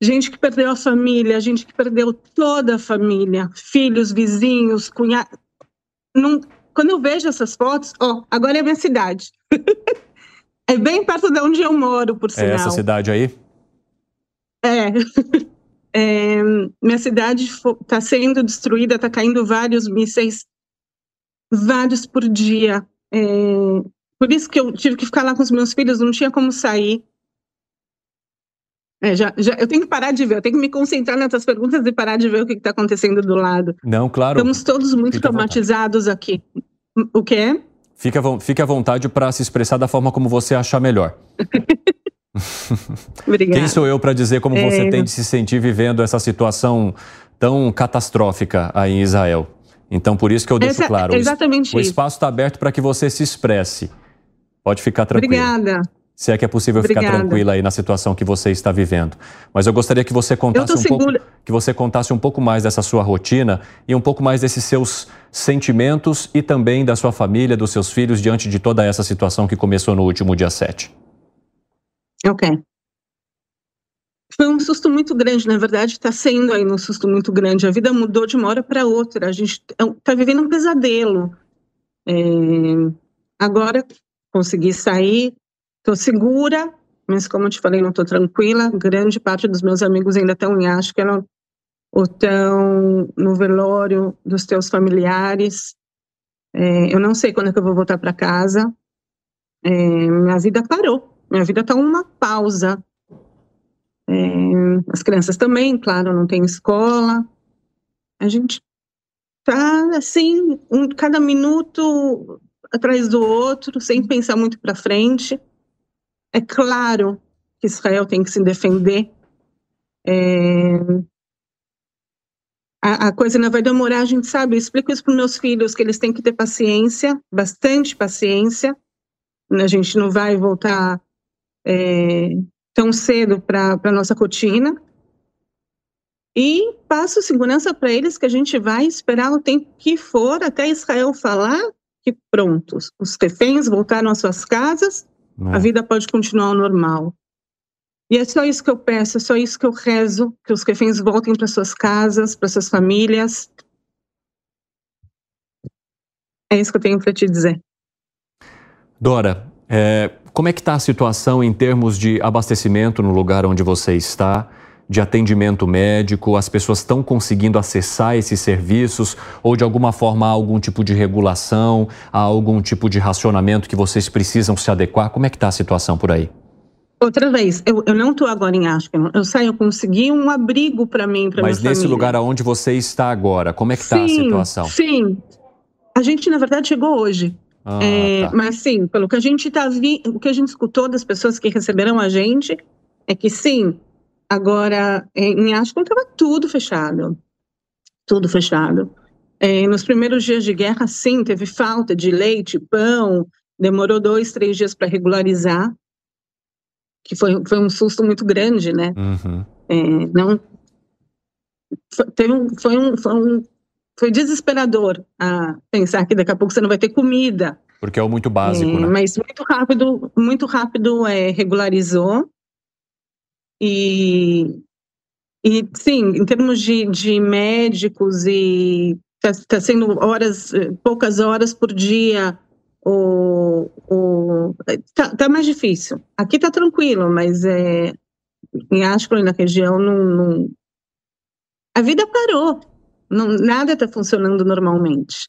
gente que perdeu a família, gente que perdeu toda a família, filhos, vizinhos, cunhados. Não, quando eu vejo essas fotos, ó, agora é a minha cidade. é bem perto de onde eu moro, por sinal. É essa cidade aí? É. é minha cidade está sendo destruída, está caindo vários mísseis, vários por dia. É, por isso que eu tive que ficar lá com os meus filhos, não tinha como sair. É, já, já, eu tenho que parar de ver, eu tenho que me concentrar nessas perguntas e parar de ver o que está acontecendo do lado. Não, claro. Estamos todos muito traumatizados aqui. O quê? Fique à, fique à vontade para se expressar da forma como você achar melhor. Obrigada. Quem sou eu para dizer como você é... tem de se sentir vivendo essa situação tão catastrófica aí em Israel? Então, por isso que eu deixo Essa, claro. Exatamente o, o espaço está aberto para que você se expresse. Pode ficar tranquilo. Obrigada. Se é que é possível Obrigada. ficar tranquila aí na situação que você está vivendo. Mas eu gostaria que você contasse um pouco, que você contasse um pouco mais dessa sua rotina e um pouco mais desses seus sentimentos e também da sua família, dos seus filhos diante de toda essa situação que começou no último dia 7. Ok. Foi um susto muito grande, na verdade, está sendo aí um susto muito grande. A vida mudou de uma hora para outra. A gente está vivendo um pesadelo. É... Agora consegui sair, Estou segura, mas como eu te falei, não estou tranquila. Grande parte dos meus amigos ainda estão em Ashkelon ou estão no velório dos teus familiares. É, eu não sei quando é que eu vou voltar para casa. É, minha vida parou. Minha vida está uma pausa. É, as crianças também, claro, não tem escola. A gente tá assim, um, cada minuto atrás do outro, sem pensar muito para frente. É claro que Israel tem que se defender. É... A, a, coisa não vai demorar, a gente sabe. Eu explico isso para meus filhos, que eles têm que ter paciência, bastante paciência. A gente não vai voltar é, tão cedo para a nossa rotina. E passo segurança para eles que a gente vai esperar o tempo que for até Israel falar que prontos, os reféns voltaram às suas casas a é. vida pode continuar normal. E é só isso que eu peço, é só isso que eu rezo, que os reféns voltem para suas casas, para suas famílias. É isso que eu tenho para te dizer. Dora, é, como é que está a situação em termos de abastecimento no lugar onde você está? De atendimento médico? As pessoas estão conseguindo acessar esses serviços? Ou de alguma forma há algum tipo de regulação, há algum tipo de racionamento que vocês precisam se adequar? Como é que está a situação por aí? Outra vez, eu, eu não estou agora em Ashkelon. Eu saio, eu consegui um abrigo para mim, para Mas nesse lugar aonde você está agora, como é que está a situação? Sim, a gente na verdade chegou hoje. Ah, é, tá. Mas sim, pelo que a gente está vi, o que a gente escutou das pessoas que receberam a gente é que sim, Agora, em Ashkelon estava tudo fechado, tudo fechado. É, nos primeiros dias de guerra, sim, teve falta de leite, pão, demorou dois, três dias para regularizar, que foi, foi um susto muito grande, né? Uhum. É, não, foi, um, foi, um, foi, um, foi desesperador a pensar que daqui a pouco você não vai ter comida. Porque é o muito básico, é, né? Mas muito rápido, muito rápido é, regularizou. E, e sim, em termos de, de médicos e está tá sendo horas, poucas horas por dia, o, o, tá, tá mais difícil. Aqui tá tranquilo, mas é, em Ashkelon, na região, não, não, a vida parou. Não, nada está funcionando normalmente.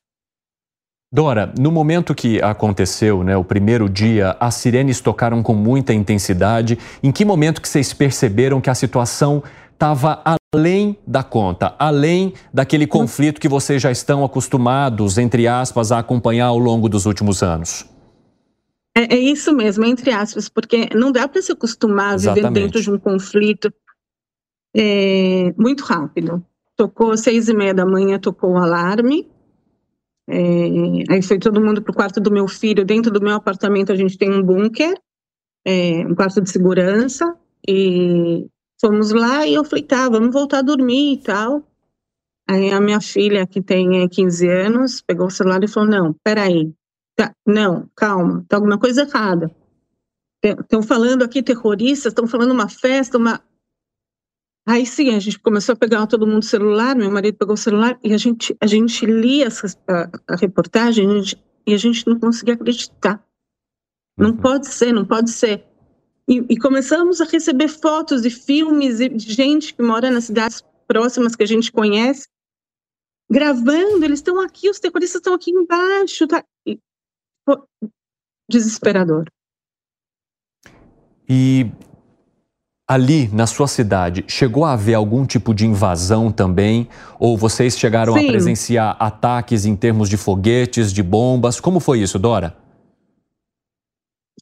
Dora, no momento que aconteceu, né, o primeiro dia, as sirenes tocaram com muita intensidade. Em que momento que vocês perceberam que a situação estava além da conta, além daquele conflito que vocês já estão acostumados, entre aspas, a acompanhar ao longo dos últimos anos? É, é isso mesmo, entre aspas, porque não dá para se acostumar a viver Exatamente. dentro de um conflito é, muito rápido. Tocou seis e meia da manhã, tocou o alarme. É, aí foi todo mundo para o quarto do meu filho. Dentro do meu apartamento a gente tem um bunker, é, um quarto de segurança. E fomos lá e eu falei, tá, vamos voltar a dormir e tal. Aí a minha filha, que tem 15 é, anos, pegou o celular e falou, não, peraí, tá, não, calma, tá alguma coisa errada. Estão falando aqui terroristas, estão falando uma festa, uma... Aí sim, a gente começou a pegar todo mundo o celular, meu marido pegou o celular e a gente, a gente lia a, a reportagem a gente, e a gente não conseguia acreditar. Não uhum. pode ser, não pode ser. E, e, começamos a receber fotos de filmes de gente que mora nas cidades próximas que a gente conhece, gravando, eles estão aqui, os terroristas estão aqui embaixo. Tá? E, pô, desesperador. E ali na sua cidade, chegou a haver algum tipo de invasão também? Ou vocês chegaram Sim. a presenciar ataques em termos de foguetes, de bombas? Como foi isso, Dora?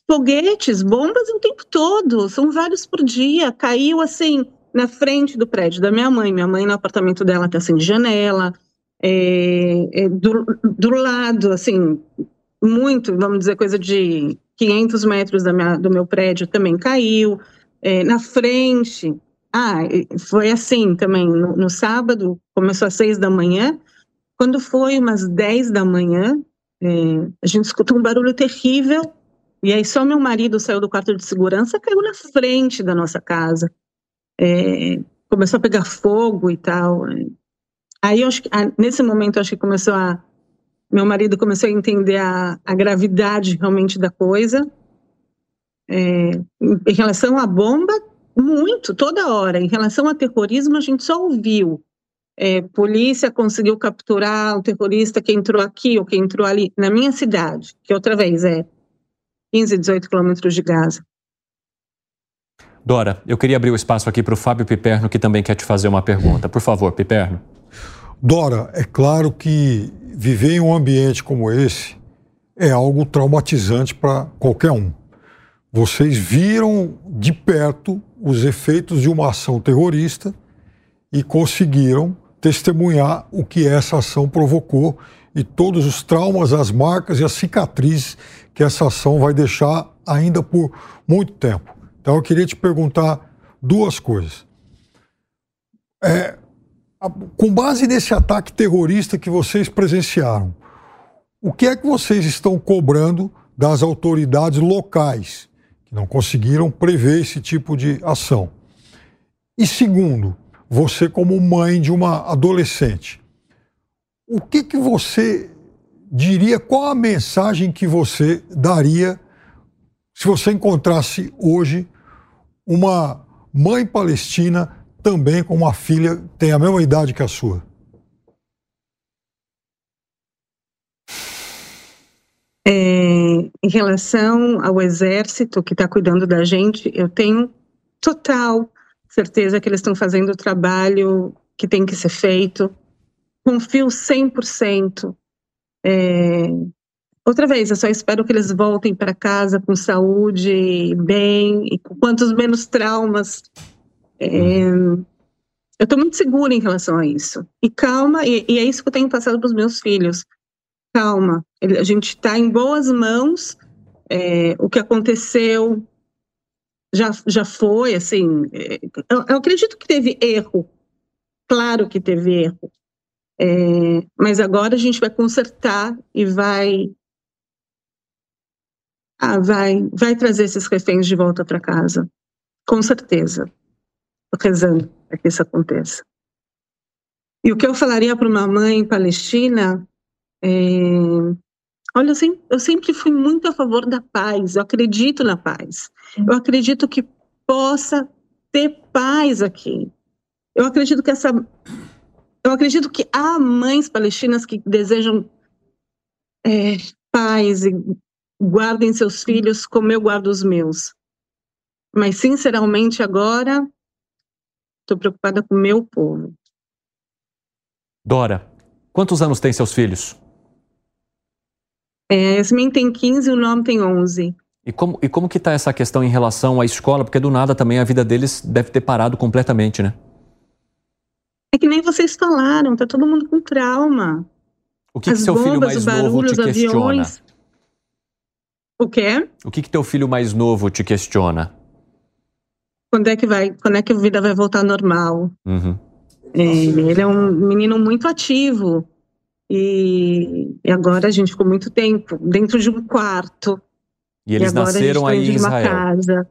Foguetes, bombas o tempo todo, são vários por dia. Caiu assim na frente do prédio da minha mãe. Minha mãe, no apartamento dela, está sem janela. É, é, do, do lado, assim, muito, vamos dizer, coisa de 500 metros da minha, do meu prédio também caiu é, na frente. Ah, foi assim também. No, no, sábado, começou às seis da manhã. Quando foi umas dez da manhã, é, a gente escutou um barulho terrível. E aí só meu marido saiu do quarto de segurança, caiu na frente da nossa casa. É, começou a pegar fogo e tal. Aí, acho que, ah, nesse momento, acho que começou a. Meu marido começou a entender a, a gravidade realmente da coisa. É, em relação à bomba, muito, toda hora. Em relação ao terrorismo, a gente só ouviu. É, polícia conseguiu capturar o terrorista que entrou aqui ou que entrou ali, na minha cidade, que outra vez é 15, 18 quilômetros de Gaza. Dora, eu queria abrir o espaço aqui para o Fábio Piperno, que também quer te fazer uma pergunta. Por favor, Piperno. Dora, é claro que viver em um ambiente como esse é algo traumatizante para qualquer um. Vocês viram de perto os efeitos de uma ação terrorista e conseguiram testemunhar o que essa ação provocou e todos os traumas, as marcas e as cicatrizes que essa ação vai deixar ainda por muito tempo. Então eu queria te perguntar duas coisas. É, com base nesse ataque terrorista que vocês presenciaram, o que é que vocês estão cobrando das autoridades locais que não conseguiram prever esse tipo de ação. E segundo, você como mãe de uma adolescente, o que que você diria, qual a mensagem que você daria se você encontrasse hoje uma mãe palestina também com uma filha que tem a mesma idade que a sua? É, em relação ao exército que está cuidando da gente, eu tenho total certeza que eles estão fazendo o trabalho que tem que ser feito. Confio 100%. É, outra vez, eu só espero que eles voltem para casa com saúde, bem, e com quantos menos traumas. É, eu estou muito segura em relação a isso. E calma, e, e é isso que eu tenho passado para os meus filhos calma, a gente está em boas mãos. É, o que aconteceu já, já foi, assim. É, eu, eu, acredito que teve erro, claro que teve erro. É, mas agora a gente vai consertar e vai. Ah, vai, vai trazer esses reféns de volta para casa, com certeza. Estou rezando para que isso aconteça. E o que eu falaria para uma mãe palestina é... Olha, eu sempre, eu sempre fui muito a favor da paz, eu acredito na paz. Eu acredito que possa ter paz aqui. Eu acredito que essa. Eu acredito que há mães palestinas que desejam é, paz e guardem seus filhos como eu guardo os meus. Mas, sinceramente, agora estou preocupada com o meu povo. Dora, quantos anos têm seus filhos? É, Yasmin tem 15 e o nome tem 11. E como, e como que está essa questão em relação à escola? Porque do nada também a vida deles deve ter parado completamente, né? É que nem vocês falaram, tá todo mundo com trauma. O que, As que seu bombas, filho mais novo te questiona? Aviões. O quê? O que, que teu filho mais novo te questiona? Quando é que vai? Quando é que a vida vai voltar normal? Uhum. É, ele é um menino muito ativo. E, e, agora a gente ficou muito tempo dentro de um quarto. E eles e nasceram aí em Israel. Casa.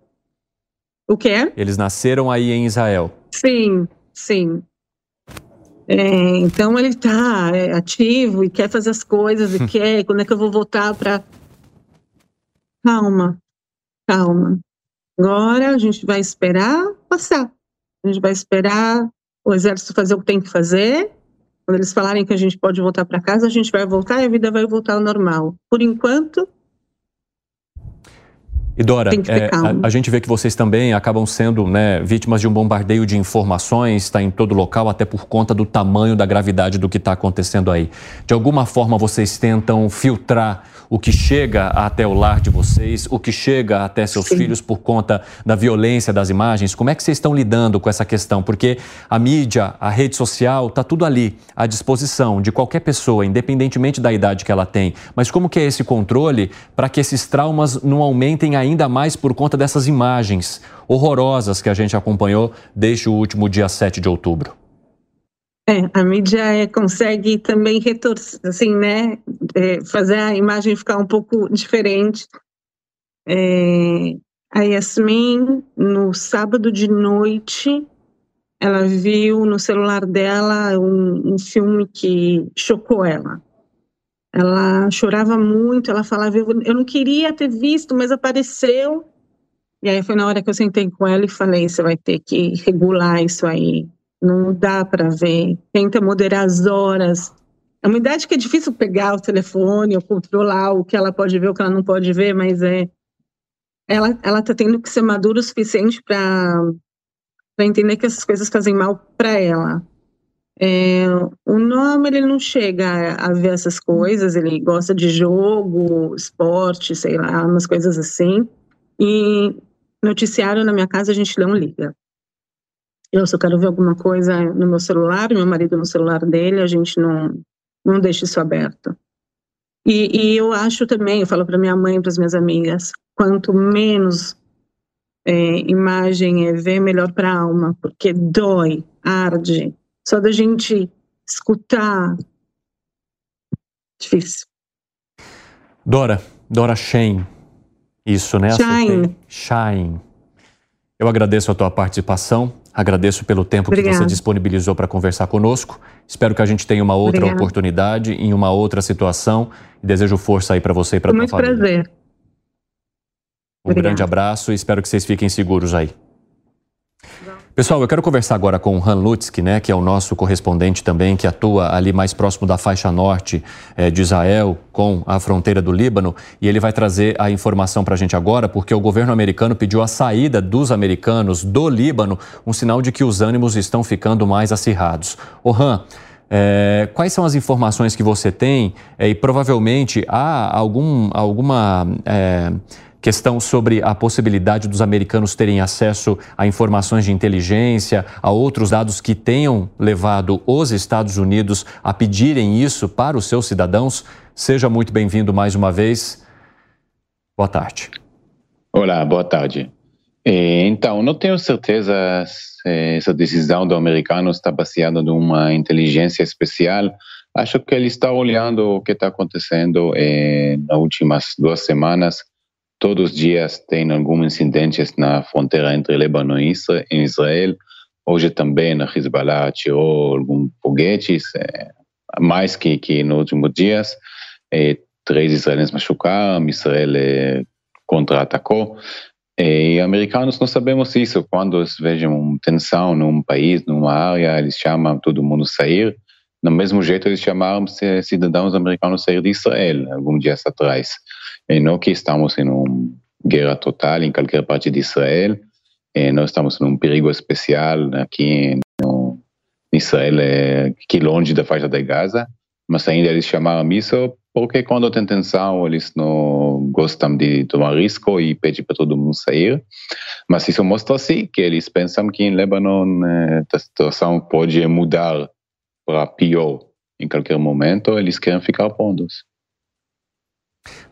O quê? Eles nasceram aí em Israel. Sim, sim. É, então ele está é, ativo e quer fazer as coisas e quer. Quando é que eu vou voltar para? Calma, calma. Agora a gente vai esperar passar. A gente vai esperar o exército fazer o que tem que fazer. Quando eles falarem que a gente pode voltar para casa, a gente vai voltar e a vida vai voltar ao normal. Por enquanto, e Dora, é, a, a, gente vê que vocês também acabam sendo né, vítimas de um bombardeio de informações, está em todo local, até por conta do tamanho da gravidade do que está acontecendo aí. De alguma forma vocês tentam filtrar o que chega até o lar de vocês, o que chega até seus Sim. filhos por conta da violência das imagens. Como é que vocês estão lidando com essa questão? Porque a mídia, a rede social, está tudo ali à disposição de qualquer pessoa, independentemente da idade que ela tem. Mas como que é esse controle para que esses traumas não aumentem ainda mais por conta dessas imagens horrorosas que a gente acompanhou desde o último dia 7 de outubro? É, a mídia é, consegue também retorcer, assim, né, é, fazer a imagem ficar um pouco diferente. É, a Yasmin, no sábado de noite, ela viu no celular dela um, um filme que chocou ela. Ela chorava muito, ela falava, eu não queria ter visto, mas apareceu. E aí foi na hora que eu sentei com ela e falei, você vai ter que regular isso aí não dá para ver. Tenta moderar as horas. É uma idade que é difícil pegar o telefone ou controlar o que ela pode ver, o que ela não pode ver, mas é ela ela tá tendo que ser madura o suficiente para entender que essas coisas fazem mal para ela. É, o nome ele não chega a, ver essas coisas, ele gosta de jogo, esporte, sei lá, umas coisas assim. E noticiário na minha casa a gente não liga. Eu, eu quero ver alguma coisa no meu celular, meu marido no celular dele, a gente não, não deixa isso aberto. E, e eu acho também, eu falo para minha mãe, para as minhas amigas, quanto menos é, imagem é ver, melhor para a alma, porque dói, arde. Só da gente escutar, difícil. Dora, Dora Shane, isso, né? Shine. Shine. Eu agradeço a tua participação. Agradeço pelo tempo Obrigada. que você disponibilizou para conversar conosco. Espero que a gente tenha uma outra Obrigada. oportunidade em uma outra situação. Desejo força aí para você e para a sua família. Muito prazer. Um Obrigada. grande abraço e espero que vocês fiquem seguros aí. Pessoal, eu quero conversar agora com o Han Lutzky, né, que é o nosso correspondente também, que atua ali mais próximo da faixa norte eh, de Israel, com a fronteira do Líbano, e ele vai trazer a informação para a gente agora, porque o governo americano pediu a saída dos americanos do Líbano, um sinal de que os ânimos estão ficando mais acirrados. O Han, é, quais são as informações que você tem é, e provavelmente há algum, alguma questão sobre a possibilidade dos americanos terem acesso a informações de inteligência, a outros dados que tenham levado os Estados Unidos a pedirem isso para os seus cidadãos. Seja muito bem-vindo mais uma vez. Boa tarde. Olá, boa tarde. É, então, não tenho certeza se essa decisão do americano está baseada numa inteligência especial. Acho que ele está olhando o que está acontecendo é, nas últimas duas semanas todos os dias tem alguns incidentes na fronteira entre Líbano e Israel. Hoje também a Hezbollah tirou alguns foguetes, é, mais que, que nos últimos dias. É, três israelenses machucaram, Israel é, contra-atacou. E americanos não sabemos isso. Quando eles vejam tensão num país, numa área, eles chamam todo mundo sair. Do mesmo jeito, eles chamaram cidadãos americanos sair de Israel, alguns dias atrás. E não que estamos em uma guerra total em qualquer parte de Israel, e nós estamos num perigo especial aqui no Israel, é, que longe da faixa de Gaza, mas ainda eles chamaram isso porque quando tem tensão eles não gostam de tomar risco e pedem para todo mundo sair. Mas isso mostra assim que eles pensam que em Líbano eh, a situação pode mudar para pior em qualquer momento, eles querem ficar prontos.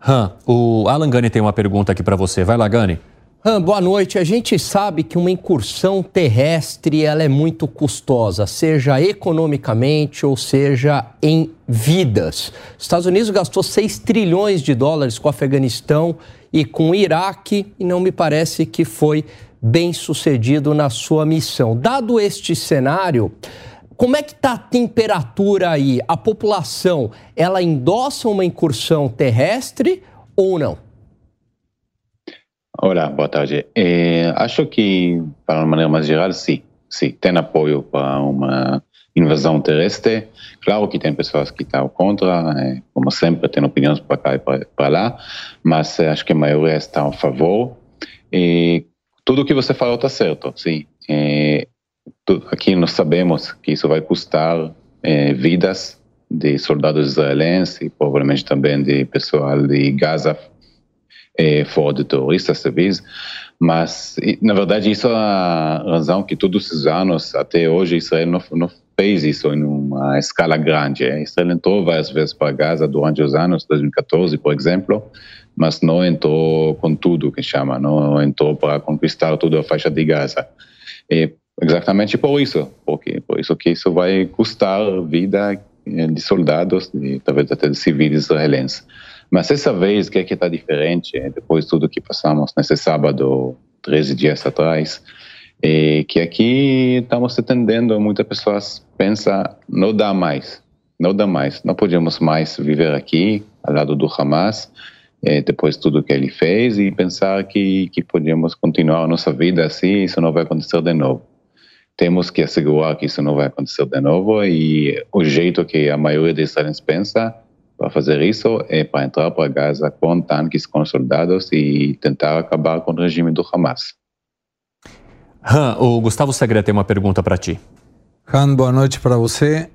Han, o Alan Gani tem uma pergunta aqui para você. Vai lá, Gani. Han, boa noite. A gente sabe que uma incursão terrestre ela é muito custosa, seja economicamente ou seja em vidas. Os Estados Unidos gastou 6 trilhões de dólares com o Afeganistão e com o Iraque e não me parece que foi bem sucedido na sua missão. Dado este cenário, como é que está a temperatura aí? A população, ela endossa uma incursão terrestre ou não? Olá, boa tarde. É, acho que, para uma maneira mais geral, sim. Sim, tem apoio para uma invasão terrestre. Claro que tem pessoas que estão contra, é, como sempre, tem opiniões para cá e para lá, mas é, acho que a maioria está a favor. E tudo que você falou está certo, sim. Aqui nós sabemos que isso vai custar é, vidas de soldados israelenses e provavelmente também de pessoal de Gaza é, fora de terroristas civis, mas na verdade isso é a razão que todos os anos até hoje Israel não, não fez isso em uma escala grande. Israel entrou várias vezes para Gaza durante os anos 2014, por exemplo, mas não entrou com tudo que chama, não entrou para conquistar toda a faixa de Gaza. E exatamente por isso, porque por isso que isso vai custar vida de soldados talvez até de civis israelenses. Mas essa vez, que é que está diferente, depois de tudo que passamos nesse sábado, 13 dias atrás, é que aqui estamos atendendo, muitas pessoas pensam, não dá mais, não dá mais, não podemos mais viver aqui, ao lado do Hamas, depois de tudo que ele fez, e pensar que, que podemos continuar a nossa vida assim, isso não vai acontecer de novo. Temos que assegurar que isso não vai acontecer de novo, e o jeito que a maioria dos israelenses pensa para fazer isso é para entrar para Gaza com tanques, com soldados e tentar acabar com o regime do Hamas. Han, o Gustavo Segre tem uma pergunta para ti. Han, boa noite para você.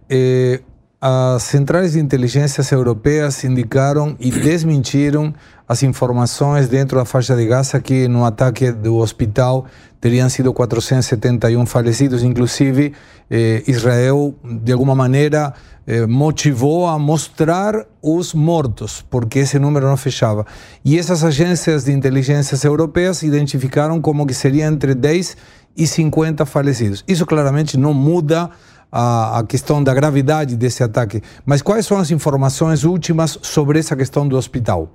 As centrais de inteligências europeias indicaram e desmentiram as informações dentro da faixa de Gaza que no ataque do hospital teriam sido 471 falecidos, inclusive eh, Israel, de alguma maneira, eh, motivou a mostrar os mortos, porque esse número não fechava. E essas agências de inteligências europeias identificaram como que seria entre 10 e 50 falecidos. Isso claramente não muda a, a questão da gravidade desse ataque. Mas quais são as informações últimas sobre essa questão do hospital?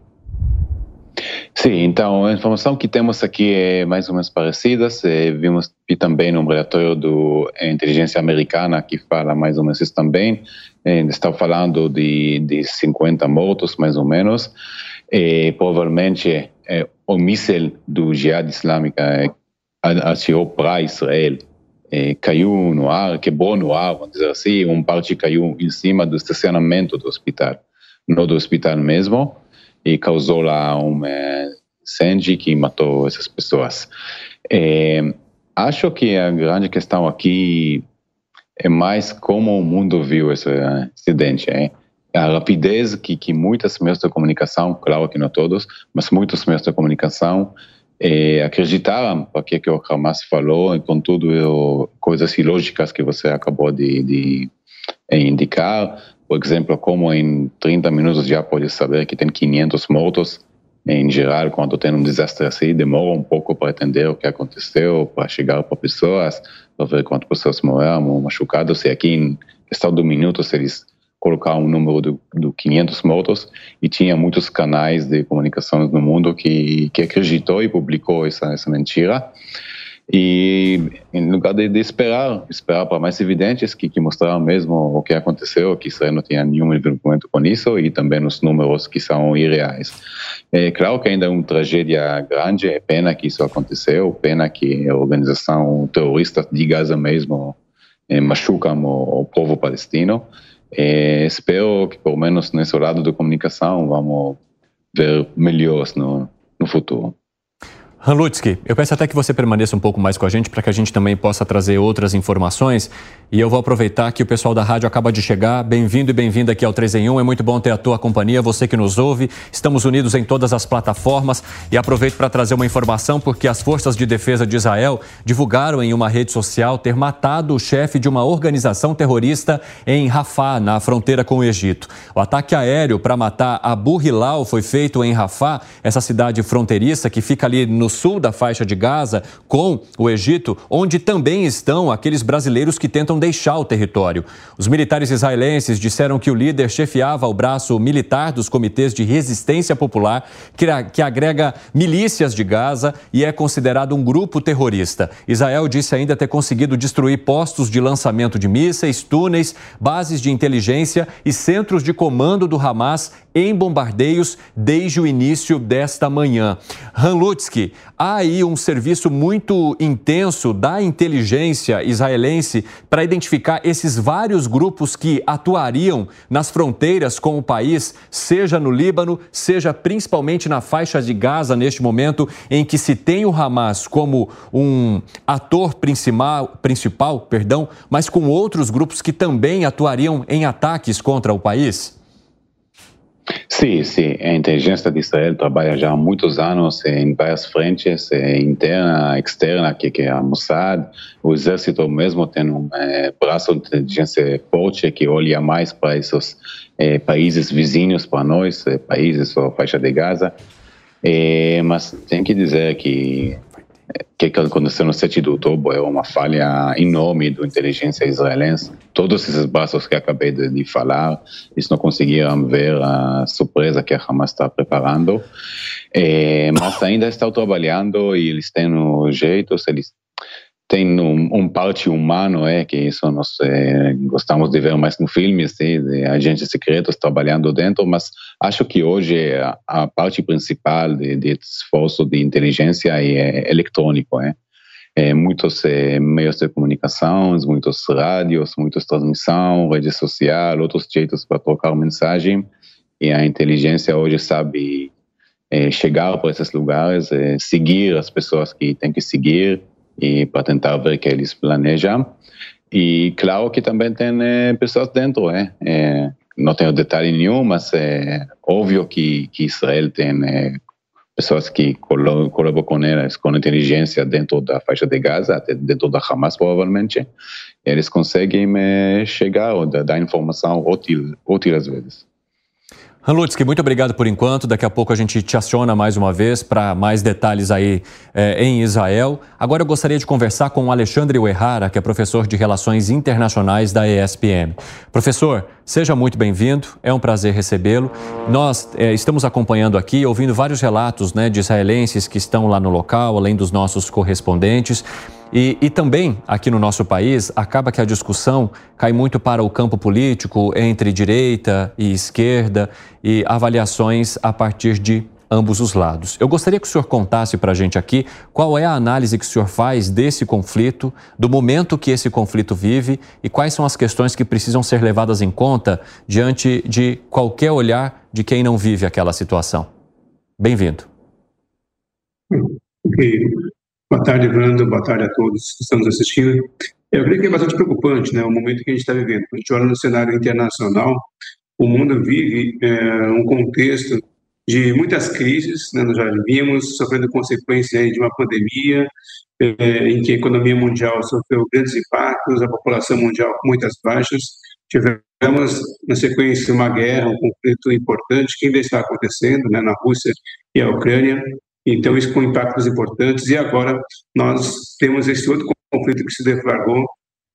Sim, então a informação que temos aqui é mais ou menos parecida. Vimos também no relatório do eh, inteligência americana que fala mais ou menos isso também. Eh, está falando de, de 50 mortos, mais ou menos. E, provavelmente é, o míssil do Jihad Islâmica atirou para Israel. É, caiu no ar, quebrou no ar, vamos dizer assim, um parte caiu em cima do estacionamento do hospital, não do hospital mesmo, e causou lá um é, incêndio que matou essas pessoas. É, acho que a grande questão aqui é mais como o mundo viu esse acidente. Hein? A rapidez que, que muitas meios de comunicação, claro que não todos, mas muitos meios de comunicação é, acreditaram porque que o Hamas falou, e contudo, coisas ilógicas que você acabou de, de indicar. Por exemplo, como em 30 minutos já pode saber que tem 500 mortos. Em geral, quando tem um desastre assim, demora um pouco para entender o que aconteceu, para chegar para pessoas, para ver quantas pessoas morreram, machucadas. E aqui, em questão de minutos, eles colocar um número de, de 500 mortos e tinha muitos canais de comunicação no mundo que, que acreditou e publicou essa, essa mentira. E em lugar de, de esperar, esperar para mais evidentes que, que mostraram mesmo o que aconteceu, que Israel não tinha nenhum envolvimento com isso e também os números que são irreais. É claro que ainda é uma tragédia grande, é pena que isso aconteceu, pena que a organização terrorista de Gaza mesmo é, machucam o, o povo palestino, é, espero que, pelo menos nesse lado da comunicação, vamos ver melhores no, no futuro. Hanlutsky, eu peço até que você permaneça um pouco mais com a gente para que a gente também possa trazer outras informações. E eu vou aproveitar que o pessoal da rádio acaba de chegar. Bem-vindo e bem-vinda aqui ao 3 em 1. É muito bom ter a tua companhia, você que nos ouve. Estamos unidos em todas as plataformas. E aproveito para trazer uma informação, porque as forças de defesa de Israel divulgaram em uma rede social ter matado o chefe de uma organização terrorista em Rafah, na fronteira com o Egito. O ataque aéreo para matar Abu Hilal foi feito em Rafah, essa cidade fronteiriça que fica ali no sul da faixa de Gaza com o Egito, onde também estão aqueles brasileiros que tentam deixar o território. Os militares israelenses disseram que o líder chefiava o braço militar dos comitês de resistência popular, que agrega milícias de Gaza e é considerado um grupo terrorista. Israel disse ainda ter conseguido destruir postos de lançamento de mísseis, túneis, bases de inteligência e centros de comando do Hamas em bombardeios desde o início desta manhã. Hanlutsky, há aí um serviço muito intenso da inteligência israelense para identificar esses vários grupos que atuariam nas fronteiras com o país, seja no Líbano, seja principalmente na faixa de Gaza, neste momento em que se tem o Hamas como um ator principal, principal perdão, mas com outros grupos que também atuariam em ataques contra o país? Sim, sim. A inteligência de Israel trabalha já há muitos anos em várias frentes, eh, interna, externa, que é a Mossad. O exército mesmo tem um é, braço de inteligência forte que olha mais para esses é, países vizinhos para nós, é, países ou faixa de Gaza. mas tem que dizer que que aconteceu no 7 de outubro é uma falha enorme da inteligência israelense. Todos esses braços que acabei de, de, falar, eles não conseguiram ver a surpresa que a Hamas está preparando, é, mas ainda estão trabalhando e eles têm jeitos, eles tem um, um, parte humano, é, que isso nós é, gostamos de ver mais no filme, de agentes secretos trabalhando dentro, mas acho que hoje a, a parte principal de, de, esforço de inteligência é eletrônico, é. é muitos é, meios de comunicação, muitos rádios, muitas transmissão, rede social, outros jeitos para trocar mensagem, e a inteligência hoje sabe é, chegar para esses lugares, é, seguir as pessoas que tem que seguir, e ver que eles planejam. E claro que também tem é, pessoas dentro, é, não tenho detalhe nenhum, mas é óbvio que, que Israel tem é, pessoas que colaboram com elas, com inteligência dentro da faixa de Gaza, dentro da Hamas provavelmente, eles conseguem chegar ou dar informação útil, útil às vezes. Hanlutsky, muito obrigado por enquanto. Daqui a pouco a gente te aciona mais uma vez para mais detalhes aí é, em Israel. Agora eu gostaria de conversar com o Alexandre Uehara, que é professor de Relações Internacionais da ESPM. Professor, seja muito bem-vindo, é um prazer recebê-lo. Nós é, estamos acompanhando aqui, ouvindo vários relatos né, de israelenses que estão lá no local, além dos nossos correspondentes. E, e, também aqui no nosso país acaba que a discussão cai muito para o campo político entre direita e esquerda e avaliações a partir de ambos os lados. Eu gostaria que o senhor contasse para a gente aqui qual é a análise que o senhor faz desse conflito, do momento que esse conflito vive e quais são as questões que precisam ser levadas em conta diante de qualquer olhar de quem não vive aquela situação. Bem-vindo. Ok. Boa tarde, Wanda. Boa tarde a todos que estão nos assistindo. Eu creio que é bastante preocupante né, o momento que a gente está vivendo. A gente olha no cenário internacional, o mundo vive é, um contexto de muitas crises, né, nós já vimos sofrendo consequências de uma pandemia, é, em que a economia mundial sofreu grandes impactos, a população mundial com muitas baixas. Tivemos, na sequência, uma guerra, um conflito importante que ainda está acontecendo né, na Rússia e a Ucrânia. Então, isso com impactos importantes. E agora nós temos esse outro conflito que se deflagrou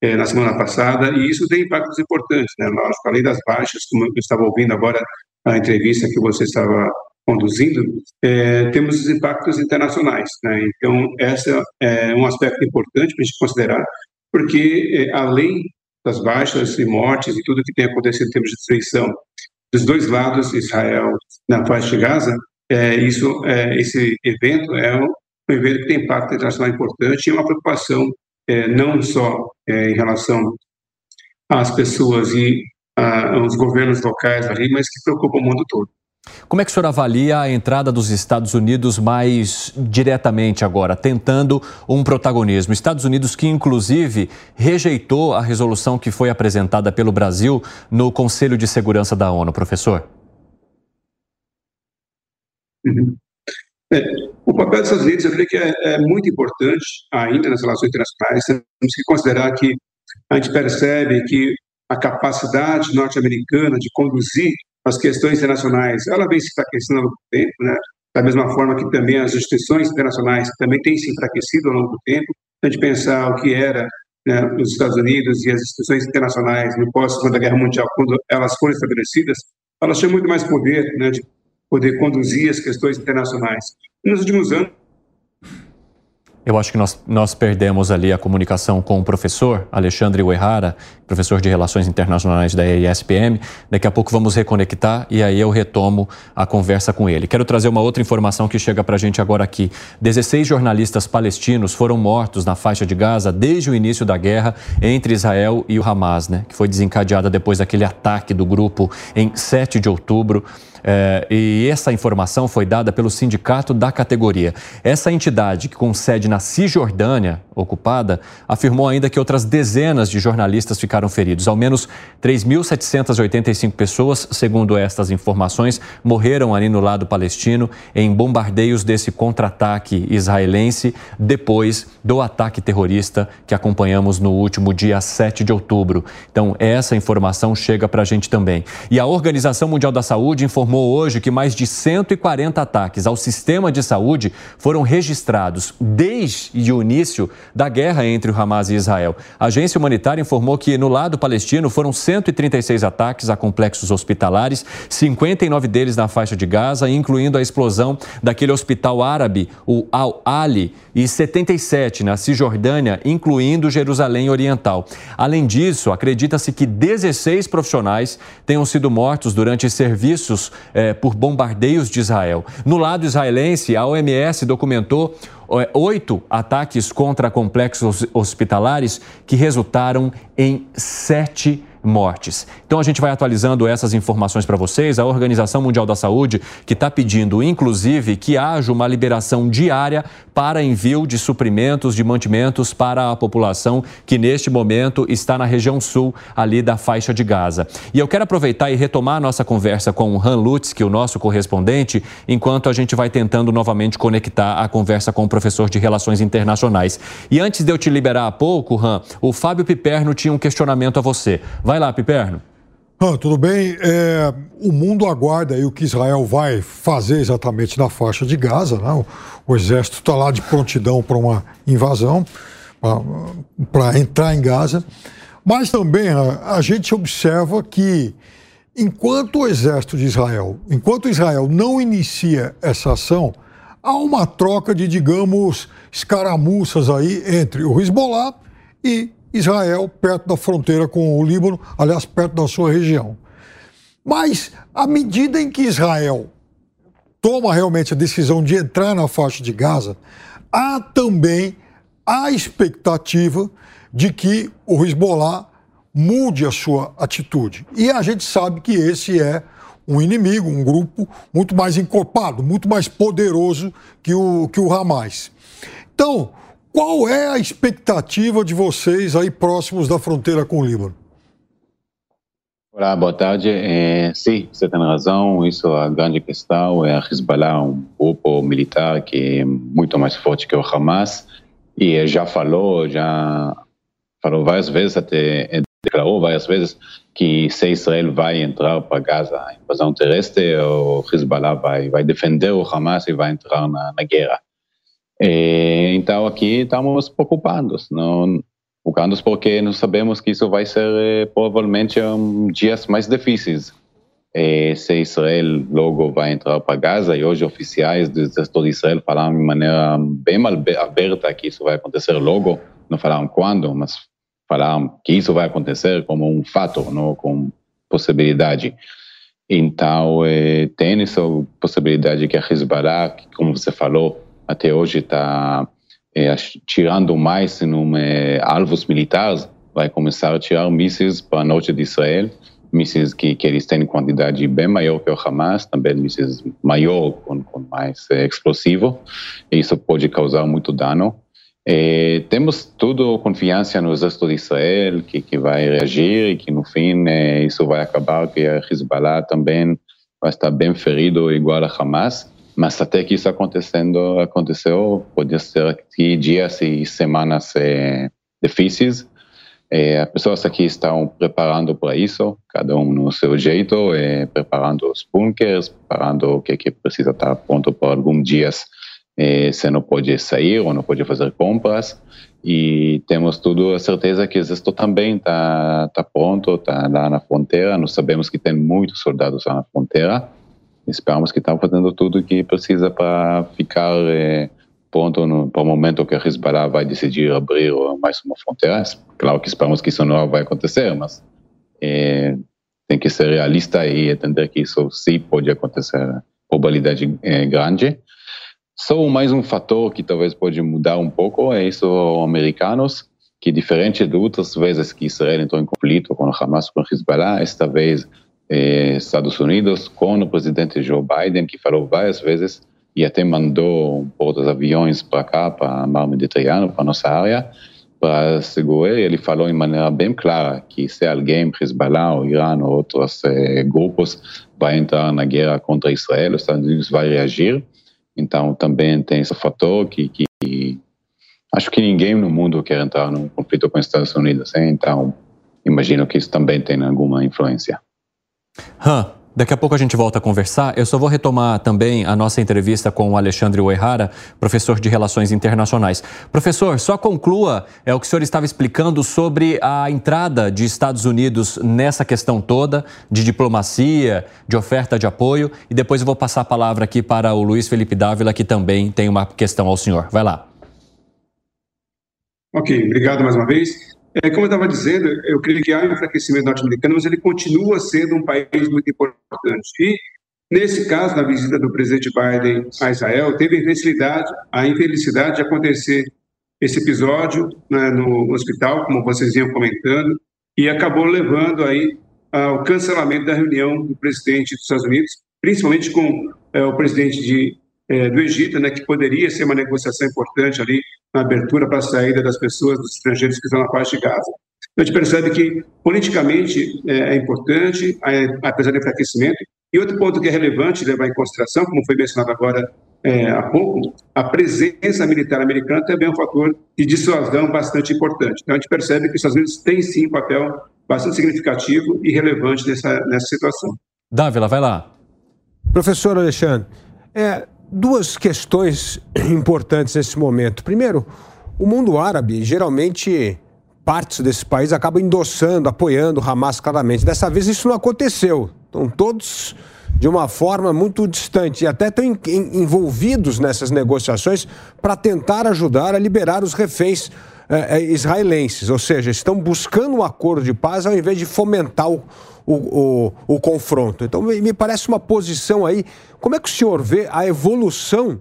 é, na semana passada, e isso tem impactos importantes, né? Lógico, além das baixas, como eu estava ouvindo agora a entrevista que você estava conduzindo, é, temos os impactos internacionais, né? Então, esse é um aspecto importante para a gente considerar, porque é, além das baixas e mortes e tudo que tem acontecido em termos de destruição dos dois lados, Israel na faixa de Gaza, é, isso, é, esse evento é um, um, evento que tem impacto internacional importante e uma preocupação é, não só é, em relação às pessoas e aos governos locais ali, mas que preocupa o mundo todo. Como é que o senhor avalia a entrada dos Estados Unidos mais diretamente agora, tentando um protagonismo? Estados Unidos que, inclusive, rejeitou a resolução que foi apresentada pelo Brasil no Conselho de Segurança da ONU, professor? Uhum. É, o papel Estados Unidos, eu creio que é, é, muito importante ainda nas relações internacionais. Temos que considerar que a gente percebe que a capacidade norte-americana de conduzir as questões internacionais, ela vem se enfraquecendo há muito tempo, né? da mesma forma que também as instituições internacionais também têm se enfraquecido ao longo do tempo. A gente pensar o que era né, os Estados Unidos e as instituições internacionais no pós-Segunda Guerra Mundial, quando elas foram estabelecidas, elas tinham muito mais poder né, de poder conduzir as questões internacionais. Nos últimos anos, eu acho que nós, nós perdemos ali a comunicação com o professor Alexandre Uerrara, professor de Relações Internacionais da ESPM. Daqui a pouco vamos reconectar e aí eu retomo a conversa com ele. Quero trazer uma outra informação que chega para a gente agora aqui. 16 jornalistas palestinos foram mortos na faixa de Gaza desde o início da guerra entre Israel e o Hamas, né, que foi desencadeada depois daquele ataque do grupo em 7 de outubro. É, e essa informação foi dada pelo sindicato da categoria. Essa entidade, que com sede na Cisjordânia, ocupada, afirmou ainda que outras dezenas de jornalistas ficaram feridos. Ao menos 3.785 pessoas, segundo estas informações, morreram ali no lado palestino em bombardeios desse contra-ataque israelense depois do ataque terrorista que acompanhamos no último dia 7 de outubro. Então, essa informação chega para a gente também. E a Organização Mundial da Saúde informou hoje que mais de 140 ataques ao sistema de saúde foram registrados desde o início da guerra entre o Hamas e Israel. A agência humanitária informou que no lado palestino foram 136 ataques a complexos hospitalares, 59 deles na faixa de Gaza, incluindo a explosão daquele hospital árabe, o Al-Ali, e 77 na Cisjordânia, incluindo Jerusalém Oriental. Além disso, acredita-se que 16 profissionais tenham sido mortos durante serviços é, por bombardeios de Israel. No lado israelense, a OMS documentou oito ataques contra complexos hospitalares que resultaram em sete mortes. Então a gente vai atualizando essas informações para vocês. A Organização Mundial da Saúde que está pedindo, inclusive, que haja uma liberação diária para envio de suprimentos, de mantimentos para a população que neste momento está na região sul ali da faixa de Gaza. E eu quero aproveitar e retomar a nossa conversa com o Han Lutz, que é o nosso correspondente, enquanto a gente vai tentando novamente conectar a conversa com o professor de Relações Internacionais. E antes de eu te liberar há pouco, Han, o Fábio Piperno tinha um questionamento a você. Vai lá, Piperno. Ah, tudo bem. É, o mundo aguarda aí o que Israel vai fazer exatamente na faixa de Gaza. Né? O, o exército está lá de prontidão para uma invasão, para entrar em Gaza. Mas também a, a gente observa que enquanto o exército de Israel, enquanto Israel não inicia essa ação, há uma troca de, digamos, escaramuças aí entre o Hezbollah e Israel, perto da fronteira com o Líbano, aliás, perto da sua região. Mas, à medida em que Israel toma realmente a decisão de entrar na faixa de Gaza, há também a expectativa de que o Hezbollah mude a sua atitude. E a gente sabe que esse é um inimigo, um grupo muito mais encorpado, muito mais poderoso que o, que o Hamas. Então, qual é a expectativa de vocês aí próximos da fronteira com o Líbano? Olá, boa tarde. É, sim, você tem razão. Isso é a grande questão. É a Hezbollah, um grupo militar que é muito mais forte que o Hamas. E já falou, já falou várias vezes, até declarou várias vezes que se Israel vai entrar para Gaza, invasão terrestre, o Hezbollah vai, vai defender o Hamas e vai entrar na, na guerra. É, então aqui estamos preocupados, não, preocupados porque nós sabemos que isso vai ser é, provavelmente um, dias mais difíceis. É, se Israel logo vai entrar para Gaza e hoje oficiais do exército de Israel falaram de maneira bem aberta que isso vai acontecer logo, não falaram quando, mas falaram que isso vai acontecer como um fato, não como possibilidade. Então, é, tem essa possibilidade que a Hezbollah, como você falou, até hoje está é, tirando mais em é, alvos militares, vai começar a tirar mísseis para o norte de Israel, mísseis que, que eles têm quantidade bem maior que o Hamas, também mísseis maior, com, com mais é, explosivo, e isso pode causar muito dano. É, temos toda confiança no exército de Israel, que, que vai reagir e que no fim é, isso vai acabar, que a Hezbollah também vai estar bem ferido igual a Hamas. Mas até que isso acontecendo, aconteceu, pode ser que dias e semanas é, difíceis. É, as pessoas aqui estão preparando para isso, cada um no seu jeito, é, preparando os bunkers, preparando o que, que precisa estar pronto por alguns dias é, se não pode sair ou não pode fazer compras. E temos tudo a certeza que isso também está tá pronto, está lá na fronteira. Nós sabemos que tem muitos soldados lá na fronteira. Esperamos que estão fazendo tudo o que precisa para ficar é, pronto para o momento que a Hezbollah vai decidir abrir mais uma fronteira. Claro que esperamos que isso não vai acontecer, mas é, tem que ser realista e entender que isso sim pode acontecer, probabilidade é grande. Só mais um fator que talvez pode mudar um pouco é isso americanos, que diferente de outras vezes que Israel entrou em conflito com o Hamas, com o Hezbollah, esta vez Estados Unidos com o presidente Joe Biden, que falou várias vezes e até mandou um pouco aviões para cá, para o mar Mediterrâneo, para nossa área, para segurar. Ele falou de maneira bem clara que se alguém, Hezbollah, ou Irã ou outros eh, grupos, vai entrar na guerra contra Israel, os Estados Unidos vai reagir. Então também tem esse fator que, que acho que ninguém no mundo quer entrar num conflito com os Estados Unidos. Hein? Então imagino que isso também tem alguma influência. Huh. Daqui a pouco a gente volta a conversar. Eu só vou retomar também a nossa entrevista com o Alexandre Oerrara, professor de Relações Internacionais. Professor, só conclua é o que o senhor estava explicando sobre a entrada de Estados Unidos nessa questão toda de diplomacia, de oferta de apoio, e depois eu vou passar a palavra aqui para o Luiz Felipe Dávila, que também tem uma questão ao senhor. Vai lá. Ok, obrigado mais uma vez. É, como eu estava dizendo, eu creio que há um enfraquecimento norte-americano, mas ele continua sendo um país muito importante. E, nesse caso, na visita do presidente Biden a Israel, teve a infelicidade, a infelicidade de acontecer esse episódio né, no hospital, como vocês iam comentando, e acabou levando aí ao cancelamento da reunião do presidente dos Estados Unidos, principalmente com é, o presidente de, é, do Egito, né, que poderia ser uma negociação importante ali na abertura para a saída das pessoas, dos estrangeiros que estão na faixa de Gaza. Então, a gente percebe que, politicamente, é, é importante, é, apesar do enfraquecimento. E outro ponto que é relevante levar em consideração, como foi mencionado agora é, há pouco, a presença militar americana também é um fator de dissuasão bastante importante. Então, a gente percebe que os Estados Unidos têm, sim, um papel bastante significativo e relevante nessa, nessa situação. Dávila, vai lá. Professor Alexandre, é, duas questões importantes nesse momento. Primeiro, o mundo árabe, geralmente, partes desse país acabam endossando, apoiando o Hamas claramente. Dessa vez isso não aconteceu. Estão todos de uma forma muito distante e até estão envolvidos nessas negociações para tentar ajudar a liberar os reféns eh, eh, israelenses. Ou seja, estão buscando um acordo de paz ao invés de fomentar o o, o, o confronto. Então, me parece uma posição aí. Como é que o senhor vê a evolução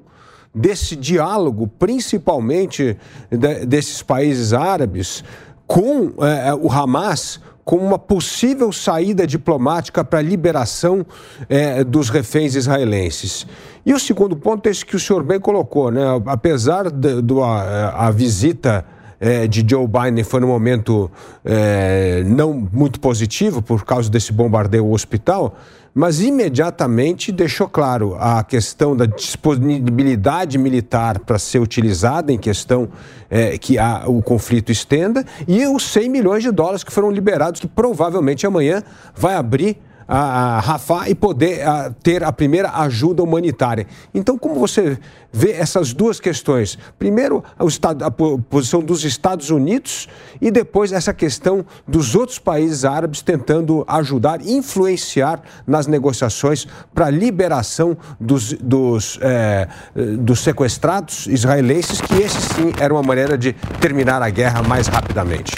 desse diálogo, principalmente de, desses países árabes, com é, o Hamas? como uma possível saída diplomática para a liberação é, dos reféns israelenses. E o segundo ponto é esse que o senhor bem colocou, né? apesar da visita é, de Joe Biden foi num momento é, não muito positivo por causa desse bombardeio ao hospital, mas imediatamente deixou claro a questão da disponibilidade militar para ser utilizada em questão é, que a, o conflito estenda e os 100 milhões de dólares que foram liberados, que provavelmente amanhã vai abrir a, a Rafah e poder a, ter a primeira ajuda humanitária. Então, como você vê essas duas questões? Primeiro, estado, a posição dos Estados Unidos e depois essa questão dos outros países árabes tentando ajudar, influenciar nas negociações para a liberação dos, dos, é, dos sequestrados israelenses, que esse sim era uma maneira de terminar a guerra mais rapidamente.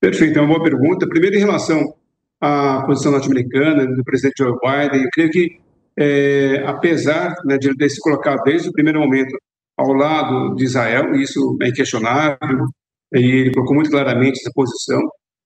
Perfeito, é uma boa pergunta. Primeiro, em relação à posição norte-americana, do presidente Joe Biden, eu creio que, é, apesar né, de ele se colocar desde o primeiro momento ao lado de Israel, isso é inquestionável, e ele colocou muito claramente essa posição,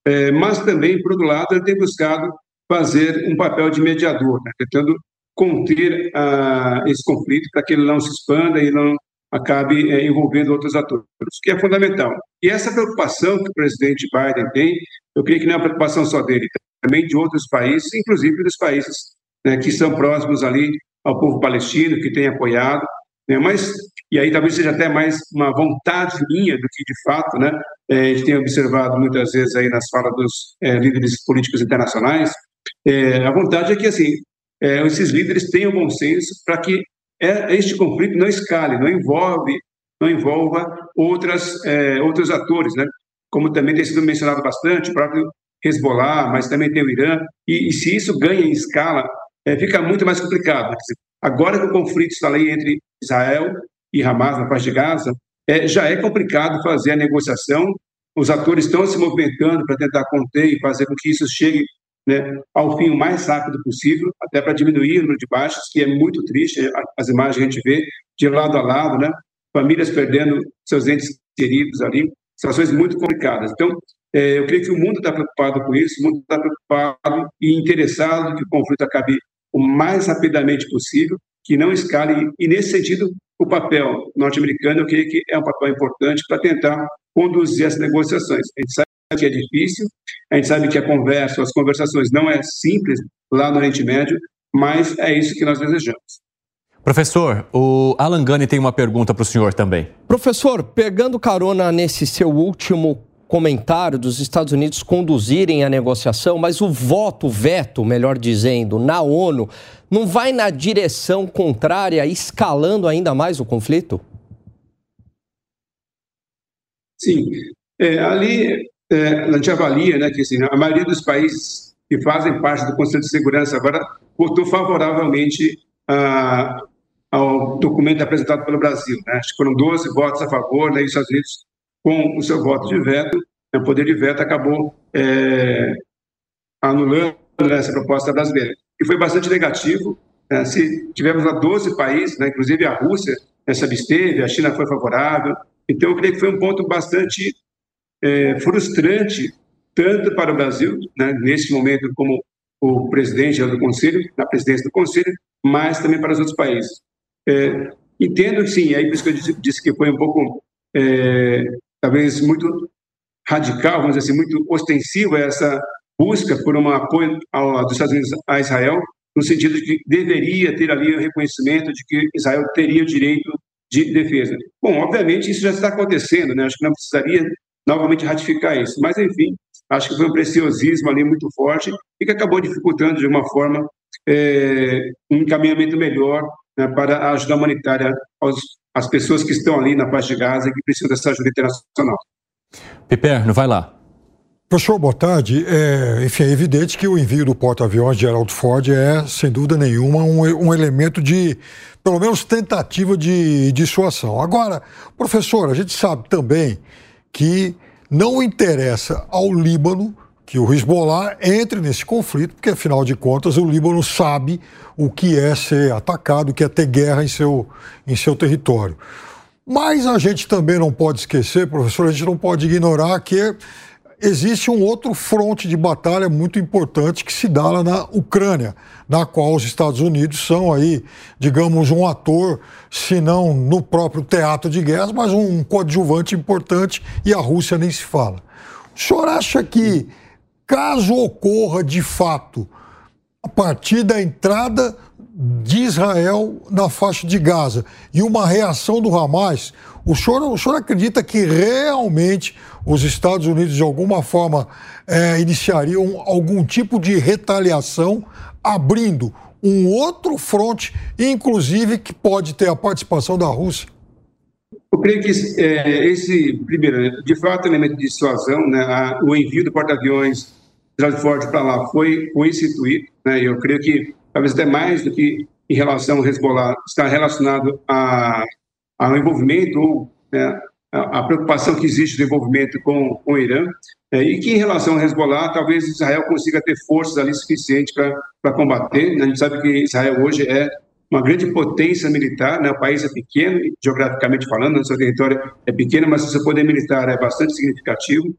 é, mas também, por outro lado, ele tem buscado fazer um papel de mediador, né, tentando conter uh, esse conflito para que ele não se expanda e não acabe é, envolvendo outros atores, que é fundamental. E essa preocupação que o presidente Biden tem, eu creio que não é uma preocupação só dele, também de outros países, inclusive dos países né, que são próximos ali ao povo palestino, que tem apoiado, né, mas e aí talvez seja até mais uma vontade minha do que de fato, né? É, a gente tem observado muitas vezes aí nas falas dos é, líderes políticos internacionais, a vontade é que assim esses líderes tenham bom senso para que este conflito não escale, não envolve, não envolva outras é, outros atores, né? Como também tem sido mencionado bastante, o próprio Hezbollah, mas também tem o Irã, e, e se isso ganha em escala, é, fica muito mais complicado. Agora que o conflito está ali entre Israel e Hamas na faixa de Gaza, é, já é complicado fazer a negociação. Os atores estão se movimentando para tentar conter e fazer com que isso chegue né, ao fim o mais rápido possível, até para diminuir o número de baixas, que é muito triste. As imagens a gente vê de lado a lado, né, famílias perdendo seus entes queridos ali, situações muito complicadas. Então, é, eu creio que o mundo está preocupado com isso, o mundo está preocupado e interessado que o conflito acabe o mais rapidamente possível, que não escale, e nesse sentido, o papel norte-americano, eu creio que é um papel importante para tentar conduzir as negociações. A gente sabe que é difícil, a gente sabe que a conversa, as conversações não é simples lá no Oriente Médio, mas é isso que nós desejamos. Professor, o Alan Gani tem uma pergunta para o senhor também. Professor, pegando carona nesse seu último comentário dos Estados Unidos conduzirem a negociação, mas o voto, o veto, melhor dizendo, na ONU, não vai na direção contrária, escalando ainda mais o conflito? Sim. É, ali, é, a gente avalia né, que assim, a maioria dos países que fazem parte do Conselho de Segurança agora votou favoravelmente a, ao documento apresentado pelo Brasil. Né? Acho que foram 12 votos a favor, né, e os Estados Unidos com o seu voto de veto, o poder de veto acabou é, anulando essa proposta brasileira. E foi bastante negativo. Né? Se tivemos lá 12 países, né? inclusive a Rússia se absteve, a China foi favorável. Então, eu creio que foi um ponto bastante é, frustrante, tanto para o Brasil, né? momento, como o presidente do Conselho, na presidência do Conselho, mas também para os outros países. É, entendo, sim, aí por isso que eu disse, disse que foi um pouco é, talvez muito radical, vamos dizer assim, muito ostensiva essa busca por um apoio ao, dos Estados Unidos a Israel, no sentido de que deveria ter ali o reconhecimento de que Israel teria o direito de defesa. Bom, obviamente isso já está acontecendo, né? Acho que não precisaria novamente ratificar isso, mas enfim, acho que foi um preciosismo ali muito forte e que acabou dificultando de uma forma é, um encaminhamento melhor né, para a ajuda humanitária aos as pessoas que estão ali na faixa de Gaza e que precisam dessa ajuda internacional. Piperno, vai lá. Professor, boa tarde. É, enfim, é evidente que o envio do porta-aviões de Gerald Ford é, sem dúvida nenhuma, um, um, elemento de, pelo menos, tentativa de dissuasão. Agora, professor, a gente sabe também que não interessa ao Líbano que o Hezbollah entre nesse conflito, porque afinal de contas o Líbano sabe o que é ser atacado, o que é ter guerra em seu, em seu território. Mas a gente também não pode esquecer, professor, a gente não pode ignorar que existe um outro fronte de batalha muito importante que se dá lá na Ucrânia, na qual os Estados Unidos são aí, digamos, um ator, se não no próprio teatro de guerra, mas um coadjuvante importante e a Rússia nem se fala. O senhor acha que caso ocorra de fato, a partir da entrada de Israel na faixa de Gaza e uma reação do Hamas, o senhor, o senhor acredita que realmente os Estados Unidos, de alguma forma, é, iniciariam algum tipo de retaliação, abrindo um outro fronte, inclusive que pode ter a participação da Rússia? Eu creio que é, esse, primeiro, de fato, elemento de dissuasão, né, a, o envio do porta-aviões Ford para lá foi, foi instituído, né, eu creio que talvez até mais do que em relação ao Hezbollah, está relacionado a, ao envolvimento ou né, a, preocupação que existe do envolvimento com, com o Irã, é, e que em relação ao Hezbollah, talvez Israel consiga ter forças ali suficientes para combater. Né? A gente sabe que Israel hoje é uma grande potência militar, né? o país é pequeno, geograficamente falando, o seu território é pequeno, mas o seu poder militar é bastante significativo.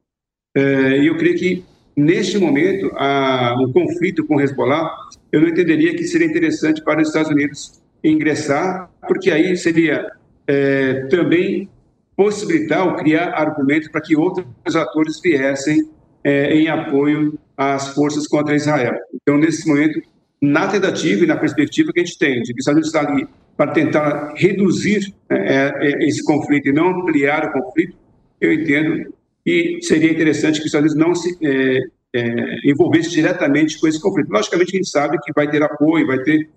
É, e eu creio que, neste momento, a, o conflito com o Hezbollah, eu não entenderia que seria interessante para os Estados Unidos ingressar, porque aí seria é, também possibilitar ou criar argumentos para que outros atores viessem é, em apoio às forças contra Israel. Então, nesse momento, na tentativa e na perspectiva que a gente tem de que os está ali para tentar reduzir é, é, esse conflito e não ampliar o conflito, eu entendo que seria interessante que os Estados Unidos não se é, é, envolvesse diretamente com esse conflito. Logicamente, a gente sabe que vai ter apoio, vai ter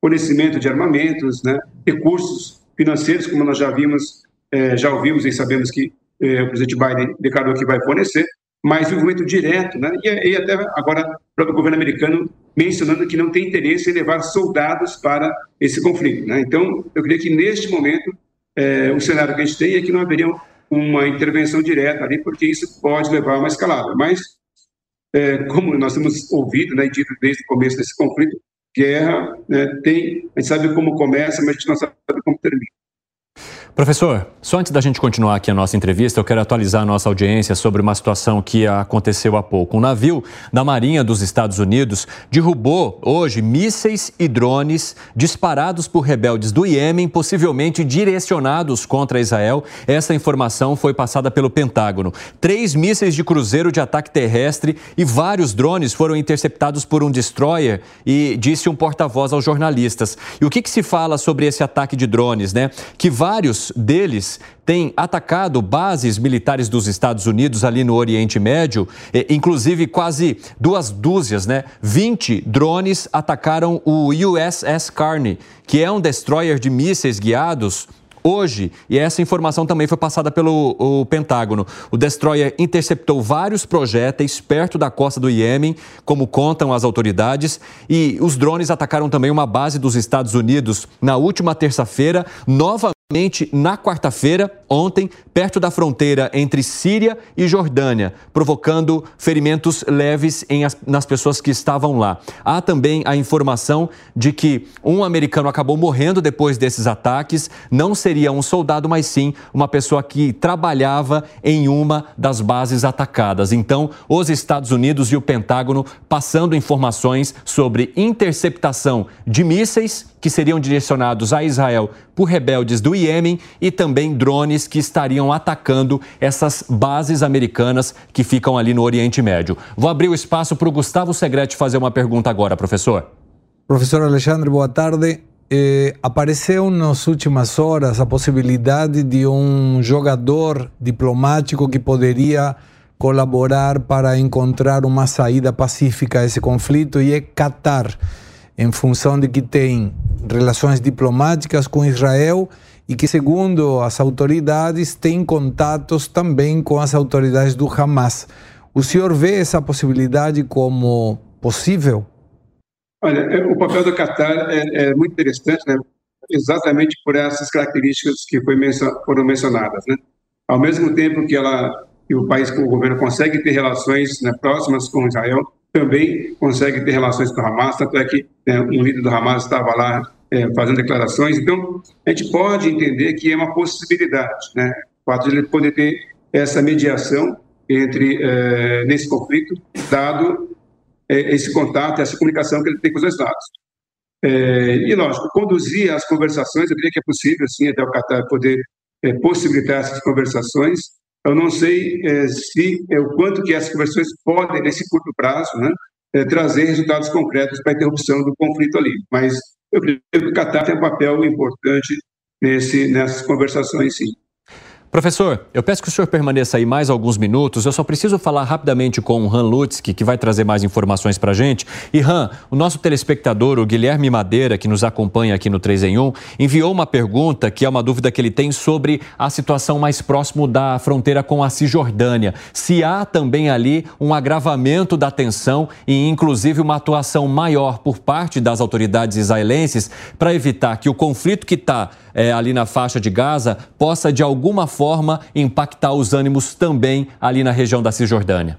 fornecimento de armamentos, né, recursos financeiros, como nós já vimos, é, já ouvimos e sabemos que é, o presidente Biden declarou que vai fornecer, mas envolvimento direto, né, e, e até agora o próprio governo americano mencionando que não tem interesse em levar soldados para esse conflito. Né? Então, eu creio que neste momento, é, o cenário que a gente tem é que não haveria uma intervenção direta ali, porque isso pode levar a uma escalada. Mas, é, como nós temos ouvido né, dito desde o começo desse conflito, guerra né, tem, a gente sabe como começa, mas a gente não sabe como termina. Professor, só antes da gente continuar aqui a nossa entrevista, eu quero atualizar a nossa audiência sobre uma situação que aconteceu há pouco. Um navio da Marinha dos Estados Unidos derrubou hoje mísseis e drones disparados por rebeldes do Iêmen, possivelmente direcionados contra Israel. Essa informação foi passada pelo Pentágono. Três mísseis de cruzeiro de ataque terrestre e vários drones foram interceptados por um destroyer e disse um porta-voz aos jornalistas. E o que, que se fala sobre esse ataque de drones, né? Que vários deles têm atacado bases militares dos Estados Unidos ali no Oriente Médio, inclusive quase duas dúzias, né? 20 drones atacaram o USS Carney, que é um destroyer de mísseis guiados hoje, e essa informação também foi passada pelo Pentágono. O destroyer interceptou vários projéteis perto da costa do Iêmen, como contam as autoridades, e os drones atacaram também uma base dos Estados Unidos na última terça-feira, novamente na quarta-feira, ontem, perto da fronteira entre Síria e Jordânia, provocando ferimentos leves em, nas pessoas que estavam lá. Há também a informação de que um americano acabou morrendo depois desses ataques. Não seria um soldado, mas sim uma pessoa que trabalhava em uma das bases atacadas. Então, os Estados Unidos e o Pentágono passando informações sobre interceptação de mísseis que seriam direcionados a Israel por rebeldes do Iêmen e também drones que estariam atacando essas bases americanas que ficam ali no Oriente Médio. Vou abrir o espaço para o Gustavo Segretti fazer uma pergunta agora, professor. Professor Alexandre, boa tarde. Eh, apareceu nas últimas horas a possibilidade de um jogador diplomático que poderia colaborar para encontrar uma saída pacífica a esse conflito e é Qatar em função de que tem relações diplomáticas com Israel e que, segundo as autoridades, tem contatos também com as autoridades do Hamas. O senhor vê essa possibilidade como possível? Olha, é, o papel do Qatar é, é muito interessante, né? exatamente por essas características que foram mencionadas. Né? Ao mesmo tempo que, ela, que o país, o governo consegue ter relações né, próximas com Israel, também consegue ter relações com o Hamas, tanto é que né, um líder do Hamas estava lá é, fazendo declarações. Então, a gente pode entender que é uma possibilidade, né? O fato de ele poder ter essa mediação entre é, nesse conflito, dado é, esse contato, essa comunicação que ele tem com os dois lados. É, e, lógico, conduzir as conversações, eu creio que é possível, sim, até o Qatar poder é, possibilitar essas conversações, eu não sei é, se o quanto que essas conversões podem, nesse curto prazo, né, é, trazer resultados concretos para a interrupção do conflito ali. Mas eu creio que o Catar tem um papel importante nesse, nessas conversações, sim. Professor, eu peço que o senhor permaneça aí mais alguns minutos. Eu só preciso falar rapidamente com o Han Lutzky, que vai trazer mais informações para a gente. E Han, o nosso telespectador, o Guilherme Madeira, que nos acompanha aqui no 3 em 1, enviou uma pergunta, que é uma dúvida que ele tem sobre a situação mais próximo da fronteira com a Cisjordânia. Se há também ali um agravamento da tensão e, inclusive, uma atuação maior por parte das autoridades israelenses para evitar que o conflito que está é, ali na faixa de Gaza possa, de alguma forma, impactar os ânimos também ali na região da Cisjordânia?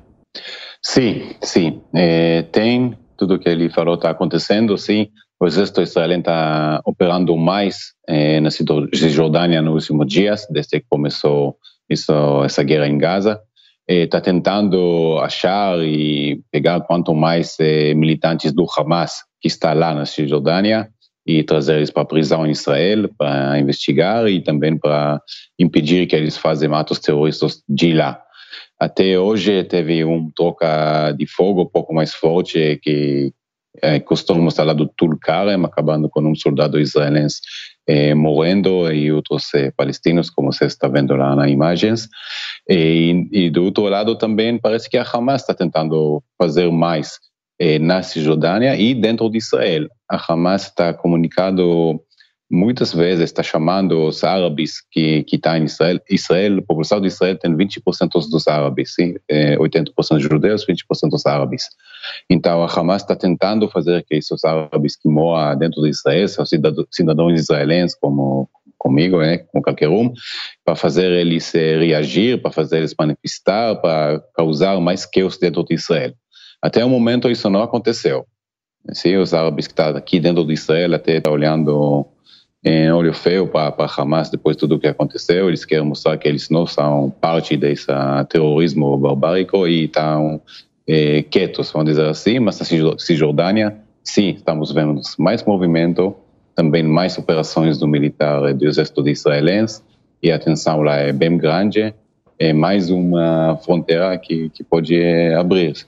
Sim, sim. É, tem tudo que ele falou está acontecendo, sim. O exército israelense está operando mais é, na Cisjordânia nos últimos dias, desde que começou isso, essa guerra em Gaza. Está é, tentando achar e pegar quanto mais militantes do Hamas que está lá na Cisjordânia e trazer eles para a prisão em Israel para investigar e também para impedir que eles façam atos terroristas de lá. Até hoje teve um troca de fogo um pouco mais forte que é, costumamos falar do Tulkarem, acabando com um soldado israelense eh, morrendo e outros eh, palestinos, como você está vendo lá nas imagens. E, e, do outro lado também parece que a Hamas está tentando fazer mais na Cisjordânia e dentro de Israel. A Hamas está comunicando muitas vezes está chamando os árabes que que estão tá em Israel. Israel, a população de Israel tem 20% dos árabes, sim? 80% é, judeus, 20% dos árabes. Então a Hamas está tentando fazer que esses árabes que moram dentro de Israel, são cidadãos israelenses como comigo, né, com qualquer um, para fazer eles eh, reagir, para fazer eles manifestar, para causar mais caos dentro de Israel. Até o momento isso não aconteceu. Sim, os árabes que estão aqui dentro de Israel até estão olhando em olho feio para, Hamas depois de tudo o que aconteceu. Eles querem mostrar que eles não são parte desse terrorismo barbárico e estão é, quietos, vamos dizer assim. Mas na Cisjordânia, sim, estamos vendo mais movimento, também mais operações do militar do exército israelense e a tensão lá é bem grande. É mais uma fronteira que, que pode abrir.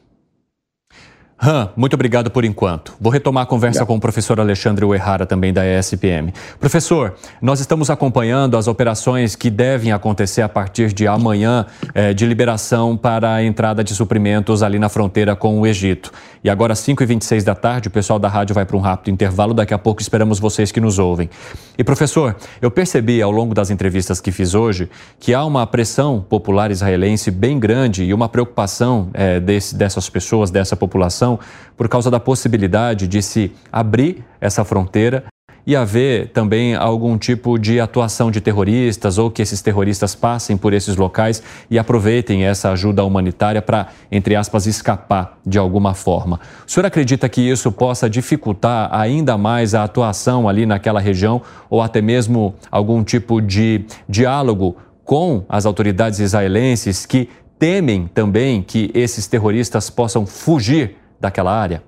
Han, muito obrigado por enquanto. Vou retomar a conversa com o professor Alexandre Uerrara, também da ESPM. Professor, nós estamos acompanhando as operações que devem acontecer a partir de amanhã eh, de liberação para a entrada de suprimentos ali na fronteira com o Egito. E agora, às 5h26 da tarde, o pessoal da rádio vai para um rápido intervalo. Daqui a pouco esperamos vocês que nos ouvem. E, professor, eu percebi ao longo das entrevistas que fiz hoje que há uma pressão popular israelense bem grande e uma preocupação eh, desse, dessas pessoas, dessa população por causa da possibilidade de se abrir essa fronteira e haver também algum tipo de atuação de terroristas ou que esses terroristas passem por esses locais e aproveitem essa ajuda humanitária para, entre aspas, escapar de alguma forma. O senhor acredita que isso possa dificultar ainda mais a atuação ali naquela região ou até mesmo algum tipo de diálogo com as autoridades israelenses que temem também que esses terroristas possam fugir daquela área?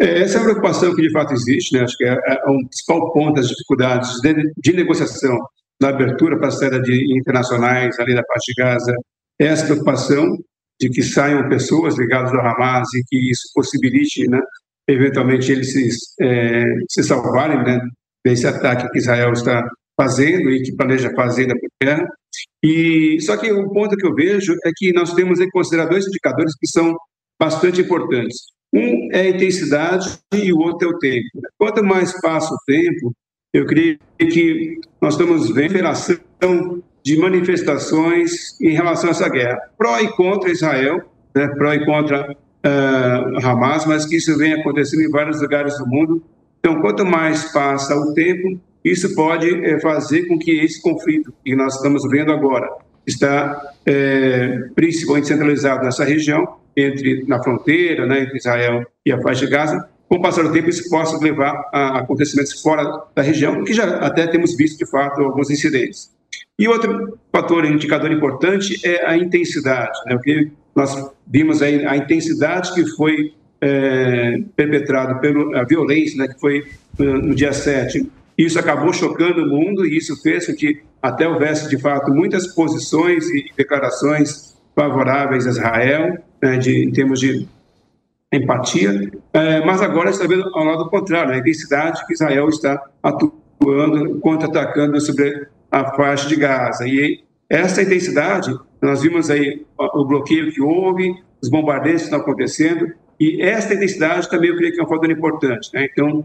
É, essa é uma preocupação que de fato existe, né? acho que é, é um principal ponto das dificuldades de, de negociação na abertura para a saída de internacionais ali da parte de Gaza, é essa preocupação de que saiam pessoas ligadas ao Hamas e que isso possibilite, né, eventualmente eles se, é, se salvarem né, desse ataque que Israel está fazendo e que planeja fazer na terra. E só que o ponto que eu vejo é que nós temos que considerar dois indicadores que são bastante importantes. Um é a intensidade e o outro é o tempo. Quanto mais passa o tempo, eu creio que nós estamos vendo operação de manifestações em relação a essa guerra, pró e contra Israel, né, pró e contra uh, Hamas, mas que isso vem acontecendo em vários lugares do mundo. Então, quanto mais passa o tempo, isso pode é, fazer com que esse conflito que nós estamos vendo agora está é, principalmente centralizado nessa região, entre na fronteira, né, entre Israel e a faixa de Gaza, com o passar do tempo isso possa levar a acontecimentos fora da região, que já até temos visto de fato alguns incidentes. E outro fator, indicador importante é a intensidade, né, porque nós vimos aí a intensidade que foi é, perpetrada pela violência, né, que foi no dia 7. Isso acabou chocando o mundo e isso fez com que até houvesse, de fato, muitas posições e declarações favoráveis a Israel, né, de, em termos de empatia, é, mas agora está vendo ao lado contrário, a intensidade que Israel está atuando, contra-atacando sobre a faixa de Gaza. E essa intensidade, nós vimos aí o bloqueio que houve, os bombardeios que estão acontecendo, e essa intensidade também eu creio que é um fator importante. Né? Então,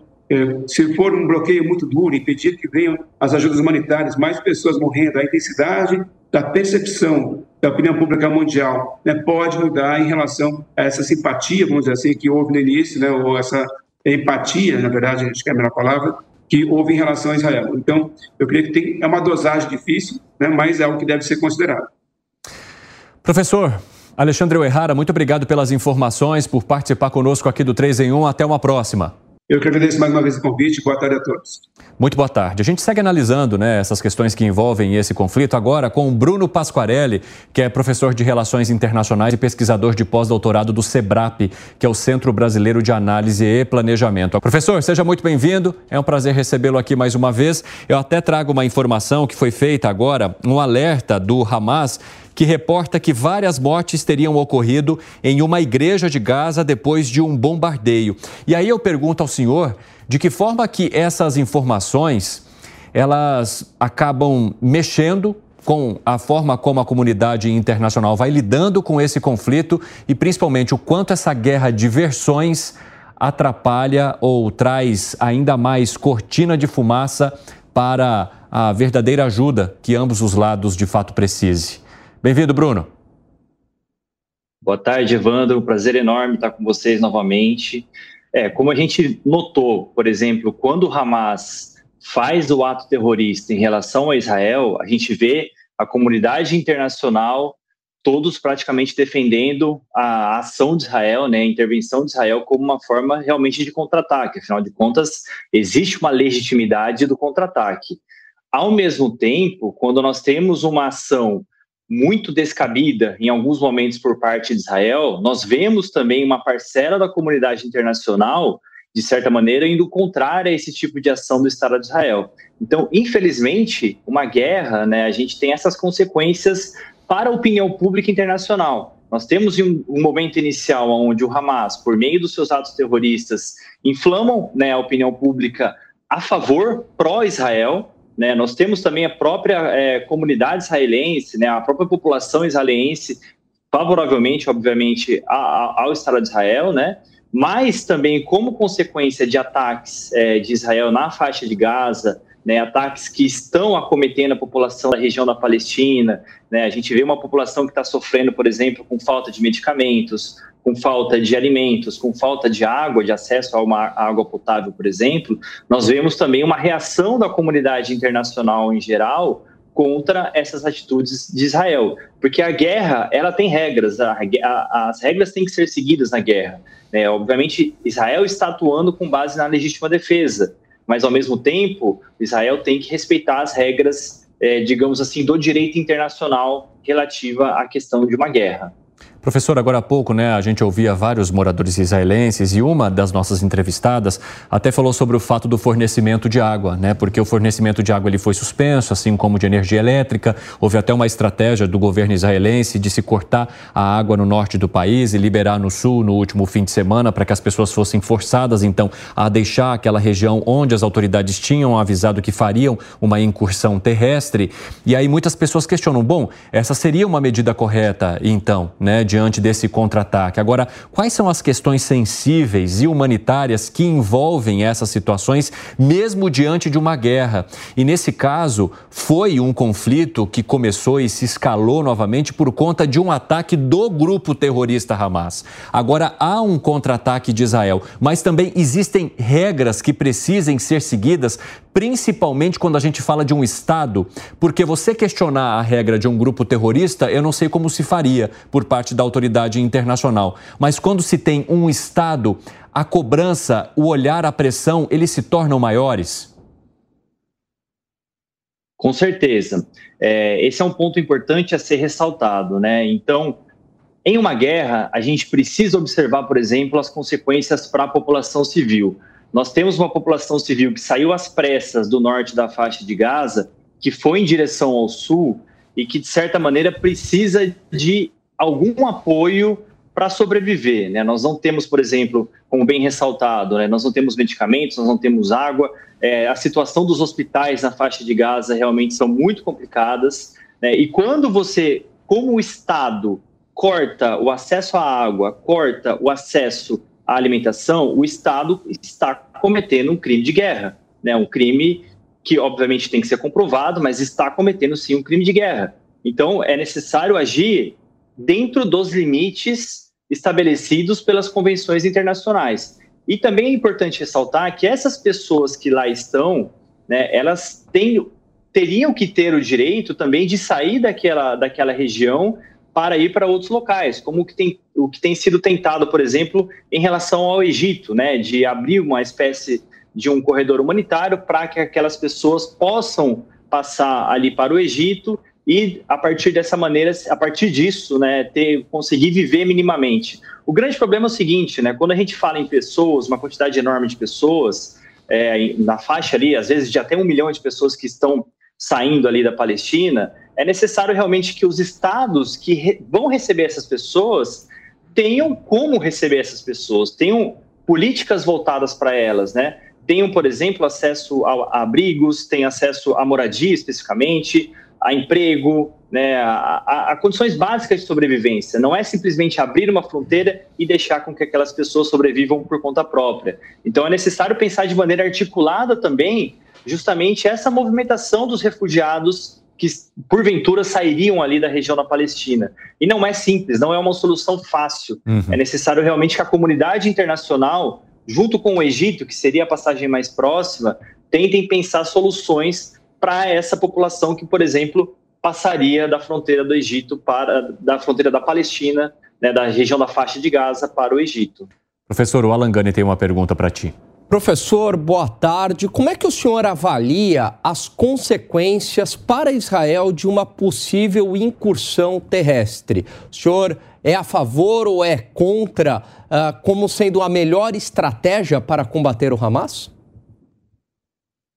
se for um bloqueio muito duro, impedir que venham as ajudas humanitárias, mais pessoas morrendo, a intensidade da percepção da opinião pública mundial né, pode mudar em relação a essa simpatia, vamos dizer assim, que houve no início, né, ou essa empatia, na verdade, acho que é a melhor palavra, que houve em relação a Israel. Então, eu creio que tem, é uma dosagem difícil, né, mas é algo que deve ser considerado. Professor, Alexandre Oerrara, muito obrigado pelas informações, por participar conosco aqui do 3 em 1. Até uma próxima. Eu que agradeço mais uma vez o convite. Boa tarde a todos. Muito boa tarde. A gente segue analisando né, essas questões que envolvem esse conflito agora com o Bruno Pasquarelli, que é professor de Relações Internacionais e pesquisador de pós-doutorado do SEBRAP, que é o Centro Brasileiro de Análise e Planejamento. Professor, seja muito bem-vindo. É um prazer recebê-lo aqui mais uma vez. Eu até trago uma informação que foi feita agora, um alerta do Hamas que reporta que várias mortes teriam ocorrido em uma igreja de Gaza depois de um bombardeio. E aí eu pergunto ao senhor de que forma que essas informações elas acabam mexendo com a forma como a comunidade internacional vai lidando com esse conflito e principalmente o quanto essa guerra de versões atrapalha ou traz ainda mais cortina de fumaça para a verdadeira ajuda que ambos os lados de fato precisem. Bem-vindo, Bruno. Boa tarde, Evandro. Prazer enorme estar com vocês novamente. É, como a gente notou, por exemplo, quando o Hamas faz o ato terrorista em relação a Israel, a gente vê a comunidade internacional todos praticamente defendendo a ação de Israel, né, a intervenção de Israel como uma forma realmente de contra-ataque. Afinal de contas, existe uma legitimidade do contra-ataque. Ao mesmo tempo, quando nós temos uma ação muito descabida em alguns momentos por parte de Israel, nós vemos também uma parcela da comunidade internacional, de certa maneira, indo contrária a esse tipo de ação do Estado de Israel. Então, infelizmente, uma guerra, né, a gente tem essas consequências para a opinião pública internacional. Nós temos um, um, momento inicial onde o Hamas, por meio dos seus atos terroristas, inflamam né, a opinião pública a favor, pró-Israel. Né? Nós temos também a própria é, comunidade israelense, né, a própria população israelense, favoravelmente, obviamente, a, a, ao Estado de Israel, né? mas também como consequência de ataques é, de Israel na faixa de Gaza, né, ataques que estão acometendo a população da região da Palestina. Né, a gente vê uma população que está sofrendo, por exemplo, com falta de medicamentos, com falta de alimentos, com falta de água, de acesso a uma água potável, por exemplo. Nós vemos também uma reação da comunidade internacional em geral contra essas atitudes de Israel, porque a guerra ela tem regras, a, a, as regras têm que ser seguidas na guerra. Né? Obviamente, Israel está atuando com base na legítima defesa, mas ao mesmo tempo, Israel tem que respeitar as regras, é, digamos assim, do direito internacional relativa à questão de uma guerra. Professor, agora há pouco, né, a gente ouvia vários moradores israelenses e uma das nossas entrevistadas até falou sobre o fato do fornecimento de água, né, porque o fornecimento de água ele foi suspenso, assim como de energia elétrica. Houve até uma estratégia do governo israelense de se cortar a água no norte do país e liberar no sul no último fim de semana para que as pessoas fossem forçadas, então, a deixar aquela região onde as autoridades tinham avisado que fariam uma incursão terrestre. E aí muitas pessoas questionam: bom, essa seria uma medida correta, então, né? Diante desse contra-ataque. Agora, quais são as questões sensíveis e humanitárias que envolvem essas situações, mesmo diante de uma guerra? E nesse caso, foi um conflito que começou e se escalou novamente por conta de um ataque do grupo terrorista Hamas. Agora, há um contra-ataque de Israel, mas também existem regras que precisem ser seguidas principalmente quando a gente fala de um Estado, porque você questionar a regra de um grupo terrorista, eu não sei como se faria por parte da autoridade internacional. Mas quando se tem um Estado, a cobrança, o olhar, a pressão, eles se tornam maiores? Com certeza. É, esse é um ponto importante a ser ressaltado, né? Então, em uma guerra, a gente precisa observar, por exemplo, as consequências para a população civil. Nós temos uma população civil que saiu às pressas do norte da faixa de Gaza, que foi em direção ao sul e que, de certa maneira, precisa de algum apoio para sobreviver. Né? Nós não temos, por exemplo, como bem ressaltado, né? nós não temos medicamentos, nós não temos água. É, a situação dos hospitais na faixa de Gaza realmente são muito complicadas. Né? E quando você, como Estado, corta o acesso à água, corta o acesso à alimentação, o Estado está cometendo um crime de guerra, né? Um crime que obviamente tem que ser comprovado, mas está cometendo sim um crime de guerra. Então é necessário agir dentro dos limites estabelecidos pelas convenções internacionais. E também é importante ressaltar que essas pessoas que lá estão, né, elas têm, teriam que ter o direito também de sair daquela, daquela região para ir para outros locais, como o que tem, o que tem sido tentado, por exemplo, em relação ao Egito, né, de abrir uma espécie de um corredor humanitário para que aquelas pessoas possam passar ali para o Egito e a partir dessa maneira, a partir disso, né, ter conseguir viver minimamente. O grande problema é o seguinte, né, quando a gente fala em pessoas, uma quantidade enorme de pessoas, é, na faixa ali, às vezes de até um milhão de pessoas que estão saindo ali da Palestina, é necessário realmente que os estados que re vão receber essas pessoas tenham como receber essas pessoas, tenham políticas voltadas para elas, né? tenham, por exemplo, acesso a, abrigos, tenham acesso a moradia especificamente, a emprego, né, a, a, a, condições básicas de sobrevivência. Não é simplesmente abrir uma fronteira e deixar com que aquelas pessoas sobrevivam por conta própria. Então é necessário pensar de maneira articulada também justamente essa movimentação dos refugiados que porventura sairiam ali da região da Palestina. E não é simples, não é uma solução fácil. Uhum. É necessário realmente que a comunidade internacional, junto com o Egito, que seria a passagem mais próxima, tentem pensar soluções para essa população que, por exemplo, passaria da fronteira do Egito para da fronteira da Palestina, né, da região da faixa de Gaza para o Egito. Professor, o Alan Gani tem uma pergunta para ti. Professor, boa tarde. Como é que o senhor avalia as consequências para Israel de uma possível incursão terrestre? O senhor é a favor ou é contra uh, como sendo a melhor estratégia para combater o Hamas?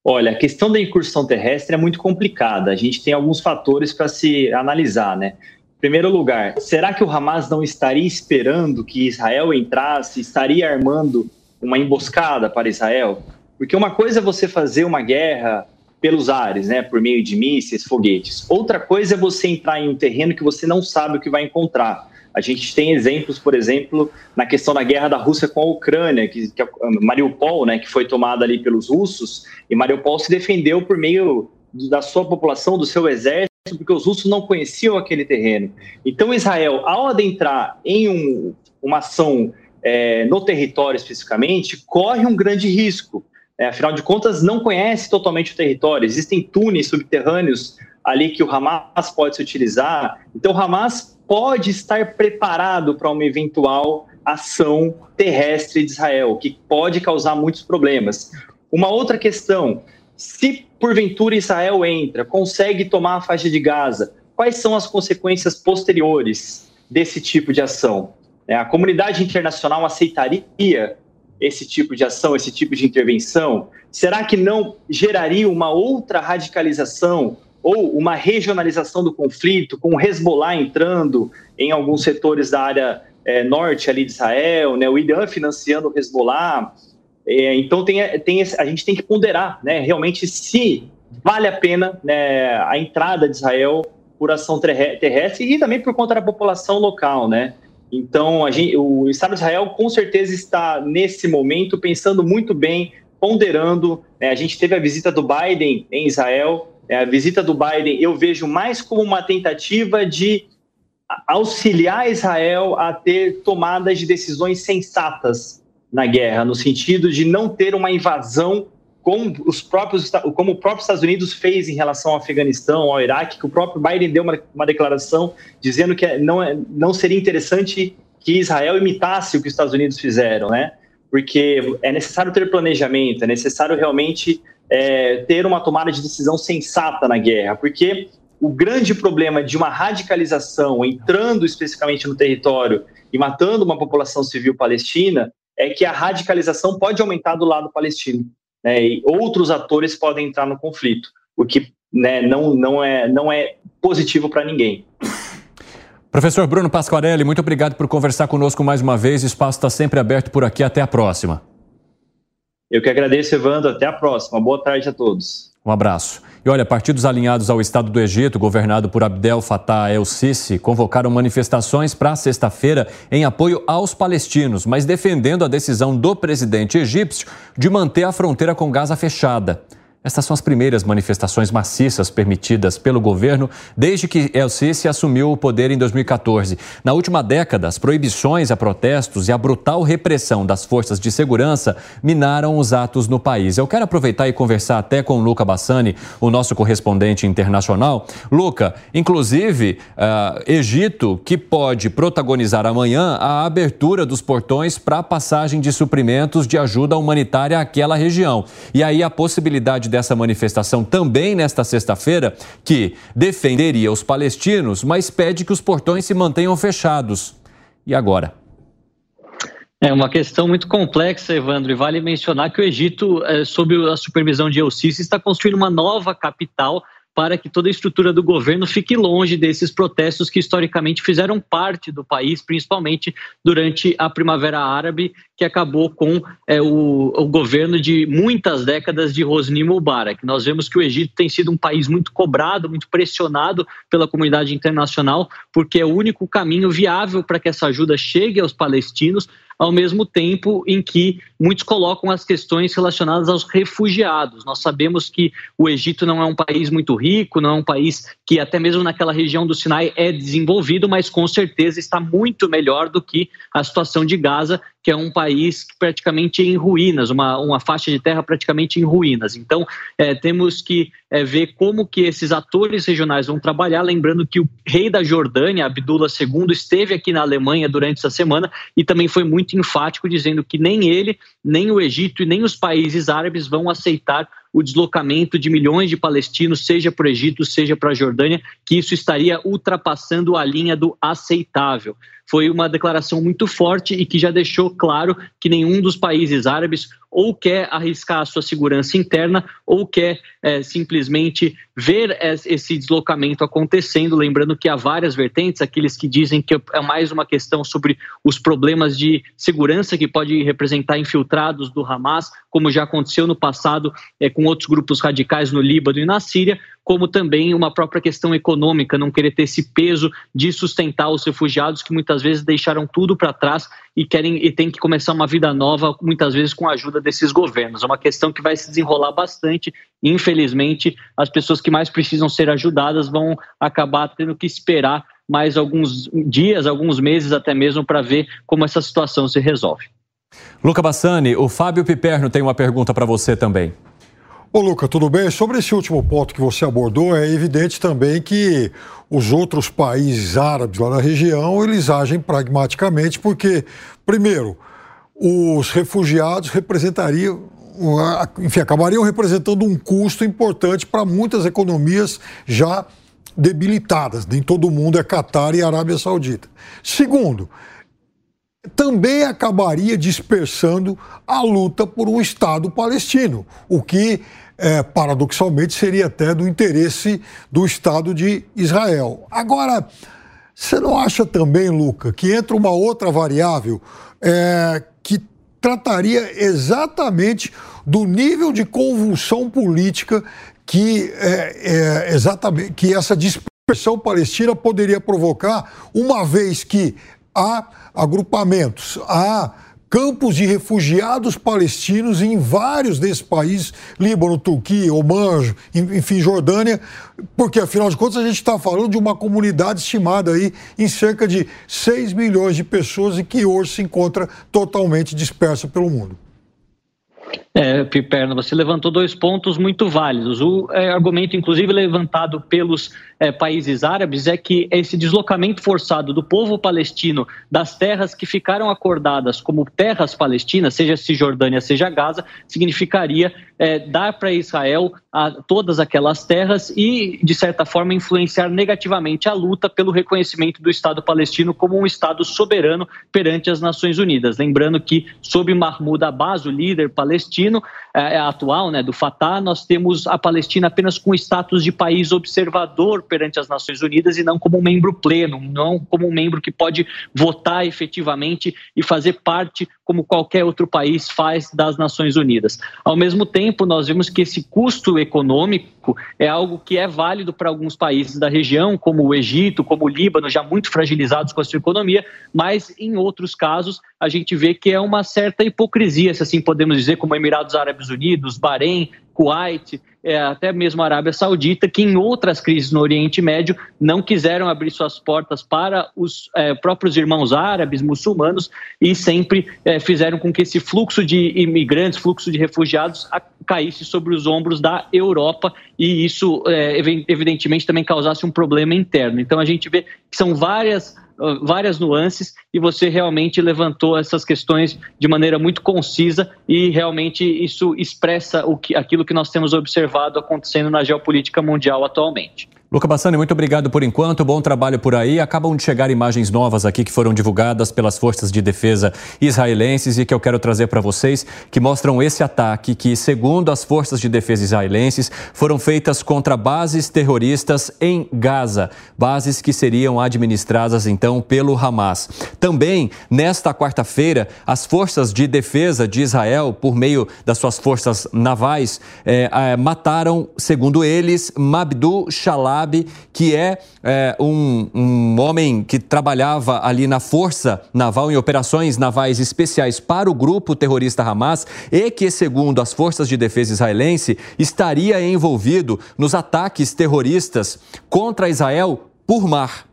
Olha, a questão da incursão terrestre é muito complicada. A gente tem alguns fatores para se analisar, né? Em primeiro lugar, será que o Hamas não estaria esperando que Israel entrasse, estaria armando uma emboscada para Israel? Porque uma coisa é você fazer uma guerra pelos ares, né, por meio de mísseis, foguetes. Outra coisa é você entrar em um terreno que você não sabe o que vai encontrar. A gente tem exemplos, por exemplo, na questão da guerra da Rússia com a Ucrânia, que, que Mariupol, né, que foi tomada ali pelos russos, e Mariupol se defendeu por meio da sua população, do seu exército, porque os russos não conheciam aquele terreno. Então, Israel, ao adentrar em um, uma ação é, no território especificamente, corre um grande risco. É, afinal de contas, não conhece totalmente o território. Existem túneis subterrâneos ali que o Hamas pode se utilizar. Então, o Hamas pode estar preparado para uma eventual ação terrestre de Israel, que pode causar muitos problemas. Uma outra questão: se porventura Israel entra, consegue tomar a faixa de Gaza, quais são as consequências posteriores desse tipo de ação? É, a comunidade internacional aceitaria esse tipo de ação, esse tipo de intervenção? Será que não geraria uma outra radicalização ou uma regionalização do conflito, com o Hezbollah entrando em alguns setores da área é, norte ali de Israel, né, o Irã financiando o Hezbollah? É, então tem, tem a gente tem que ponderar, né, realmente se vale a pena né, a entrada de Israel por ação terrestre e também por conta da população local, né? Então, gente, o Estado de Israel com certeza está, nesse momento, pensando muito bem, ponderando. Né? A gente teve a visita do Biden em Israel. Né? A visita do Biden eu vejo mais como uma tentativa de auxiliar Israel a ter tomadas de decisões sensatas na guerra, no sentido de não ter uma invasão como os próprios como o próprio Estados Unidos fez em relação ao Afeganistão, ao Iraque, que o próprio Biden deu uma, uma declaração dizendo que não, é, não seria interessante que Israel imitasse o que os Estados Unidos fizeram, né? Porque é necessário ter planejamento, é necessário realmente é, ter uma tomada de decisão sensata na guerra, porque o grande problema de uma radicalização entrando especificamente no território e matando uma população civil palestina é que a radicalização pode aumentar do lado palestino né, e outros atores podem entrar no conflito, o que né, não, não, é, não é positivo para ninguém. Professor Bruno Pasquarelli, muito obrigado por conversar conosco mais uma vez. O espaço está sempre aberto por aqui. Até a próxima. Eu que agradeço, Evandro. Até a próxima. Boa tarde a todos. Um abraço. E olha, partidos alinhados ao Estado do Egito, governado por Abdel Fattah el-Sisi, convocaram manifestações para sexta-feira em apoio aos palestinos, mas defendendo a decisão do presidente egípcio de manter a fronteira com Gaza fechada. Estas são as primeiras manifestações maciças permitidas pelo governo desde que El Sisi assumiu o poder em 2014. Na última década, as proibições a protestos e a brutal repressão das forças de segurança minaram os atos no país. Eu quero aproveitar e conversar até com o Luca Bassani, o nosso correspondente internacional. Luca, inclusive, uh, Egito, que pode protagonizar amanhã a abertura dos portões para a passagem de suprimentos de ajuda humanitária àquela região. E aí a possibilidade dessa manifestação também nesta sexta-feira, que defenderia os palestinos, mas pede que os portões se mantenham fechados. E agora? É uma questão muito complexa, Evandro, e vale mencionar que o Egito, é, sob a supervisão de El Sisi, está construindo uma nova capital para que toda a estrutura do governo fique longe desses protestos que historicamente fizeram parte do país, principalmente durante a Primavera Árabe, que acabou com é, o, o, governo de muitas décadas de Hosni Mubarak. Nós vemos que o Egito tem sido um país muito cobrado, muito pressionado pela comunidade internacional, porque é o único caminho viável para que essa ajuda chegue aos palestinos, ao mesmo tempo em que muitos colocam as questões relacionadas aos refugiados. Nós sabemos que o Egito não é um país muito rico, não é um país que até mesmo naquela região do Sinai é desenvolvido, mas com certeza está muito melhor do que a situação de Gaza, que é um país praticamente em ruínas, uma, uma faixa de terra praticamente em ruínas. Então, é, temos que é, ver como que esses atores regionais vão trabalhar, lembrando que o rei da Jordânia, Abdullah II, esteve aqui na Alemanha durante essa semana e também foi muito enfático, dizendo que nem ele, nem o Egito e nem os países árabes vão aceitar o deslocamento de milhões de palestinos, seja para o Egito, seja para a Jordânia, que isso estaria ultrapassando a linha do aceitável. Foi uma declaração muito forte e que já deixou claro que nenhum dos países árabes ou quer arriscar a sua segurança interna ou quer é, simplesmente ver esse deslocamento acontecendo. Lembrando que há várias vertentes, aqueles que dizem que é mais uma questão sobre os problemas de segurança que pode representar infiltrados do Hamas, como já aconteceu no passado é, com outros grupos radicais no Líbano e na Síria, como também uma própria questão econômica, não querer ter esse peso de sustentar os refugiados que muitas vezes deixaram tudo para trás e querem e tem que começar uma vida nova, muitas vezes com a ajuda desses governos. É uma questão que vai se desenrolar bastante. Infelizmente, as pessoas que mais precisam ser ajudadas vão acabar tendo que esperar mais alguns dias, alguns meses até mesmo para ver como essa situação se resolve. Luca Bassani, o Fábio Piperno tem uma pergunta para você também. Ô, Luca, tudo bem? Sobre esse último ponto que você abordou, é evidente também que os outros países árabes lá na região, eles agem pragmaticamente, porque, primeiro, os refugiados representariam, enfim, acabariam representando um custo importante para muitas economias já debilitadas. Nem todo mundo é Catar e Arábia Saudita. Segundo, também acabaria dispersando a luta por um Estado palestino, o que é, paradoxalmente, seria até do interesse do Estado de Israel. Agora, você não acha também, Luca, que entra uma outra variável é, que trataria exatamente do nível de convulsão política que, é, é, exatamente, que essa dispersão palestina poderia provocar, uma vez que há agrupamentos, há campos de refugiados palestinos em vários desses países, Líbano, Turquia, Oman, enfim, Jordânia, porque afinal de contas a gente está falando de uma comunidade estimada aí em cerca de 6 milhões de pessoas e que hoje se encontra totalmente dispersa pelo mundo. É, Piperno, você levantou dois pontos muito válidos. O é, argumento, inclusive, levantado pelos é, países árabes é que esse deslocamento forçado do povo palestino das terras que ficaram acordadas como terras palestinas, seja Cisjordânia, seja Gaza, significaria é, dar para Israel a, todas aquelas terras e, de certa forma, influenciar negativamente a luta pelo reconhecimento do Estado palestino como um Estado soberano perante as Nações Unidas. Lembrando que, sob Mahmoud Abbas, o líder palestino é, é atual né, do Fatah, nós temos a Palestina apenas com status de país observador perante as Nações Unidas e não como um membro pleno, não como um membro que pode votar efetivamente e fazer parte, como qualquer outro país faz, das Nações Unidas. Ao mesmo tempo, nós vemos que esse custo econômico é algo que é válido para alguns países da região, como o Egito, como o Líbano, já muito fragilizados com a sua economia, mas em outros casos a gente vê que é uma certa hipocrisia, se assim podemos dizer, como Emirados Árabes Unidos, Bahrein, Kuwait, é, até mesmo a Arábia Saudita, que em outras crises no Oriente Médio não quiseram abrir suas portas para os é, próprios irmãos árabes, muçulmanos, e sempre é, fizeram com que esse fluxo de imigrantes, fluxo de refugiados, a, caísse sobre os ombros da Europa e isso, é, evidentemente, também causasse um problema interno. Então a gente vê que são várias várias nuances e você realmente levantou essas questões de maneira muito concisa e realmente isso expressa o que, aquilo que nós temos observado acontecendo na geopolítica mundial atualmente. Luca Bassani, muito obrigado por enquanto. Bom trabalho por aí. Acabam de chegar imagens novas aqui que foram divulgadas pelas forças de defesa israelenses e que eu quero trazer para vocês, que mostram esse ataque que, segundo as forças de defesa israelenses, foram feitas contra bases terroristas em Gaza, bases que seriam administradas então pelo Hamas. Também nesta quarta-feira, as forças de defesa de Israel, por meio das suas forças navais, eh, eh, mataram, segundo eles, Mabdu Que é, é um, um homem que trabalhava ali na Força Naval, em operações navais especiais para o grupo terrorista Hamas e que, segundo as forças de defesa israelense, estaria envolvido nos ataques terroristas contra Israel por mar.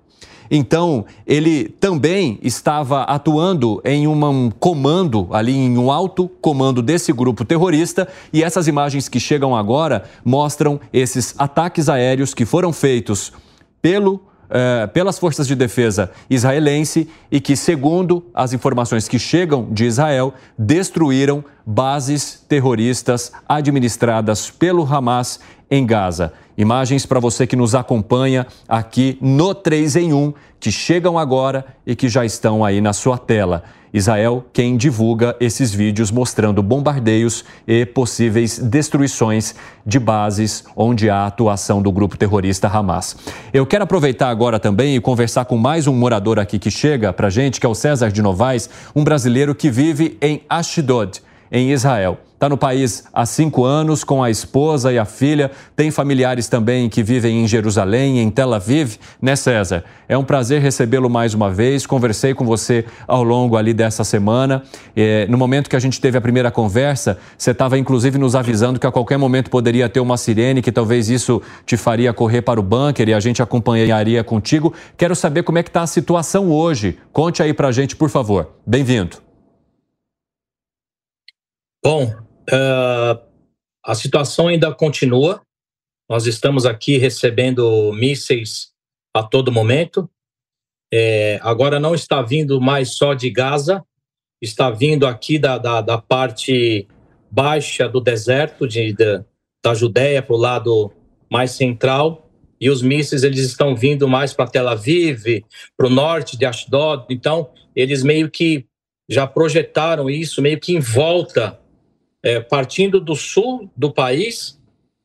Então, ele também estava atuando em um comando, ali em um alto comando desse grupo terrorista, e essas imagens que chegam agora mostram esses ataques aéreos que foram feitos pelo eh, pelas forças de defesa israelense e que, segundo as informações que chegam de Israel, destruíram bases terroristas administradas pelo Hamas em Gaza. Imagens para você que nos acompanha aqui no 3 em 1, que chegam agora e que já estão aí na sua tela. Israel quem divulga esses vídeos mostrando bombardeios e possíveis destruições de bases onde há atuação do grupo terrorista Hamas. Eu quero aproveitar agora também e conversar com mais um morador aqui que chega para gente, que é o César de Novaes, um brasileiro que vive em Ashdod em Israel. Está no país há cinco anos com a esposa e a filha. Tem familiares também que vivem em Jerusalém, em Tel Aviv, né, César? É um prazer recebê-lo mais uma vez. Conversei com você ao longo ali dessa semana. É, no momento que a gente teve a primeira conversa, você estava inclusive nos avisando que a qualquer momento poderia ter uma sirene, que talvez isso te faria correr para o bunker e a gente acompanharia contigo. Quero saber como é que está a situação hoje. Conte aí para a gente, por favor. Bem-vindo. Bom, uh, a situação ainda continua. Nós estamos aqui recebendo mísseis a todo momento. É, agora não está vindo mais só de Gaza, está vindo aqui da, da, da parte baixa do deserto, de, de da Judéia para o lado mais central. E os mísseis eles estão vindo mais para Tel Aviv, para o norte de Ashdod. Então, eles meio que já projetaram isso meio que em volta é, partindo do sul do país,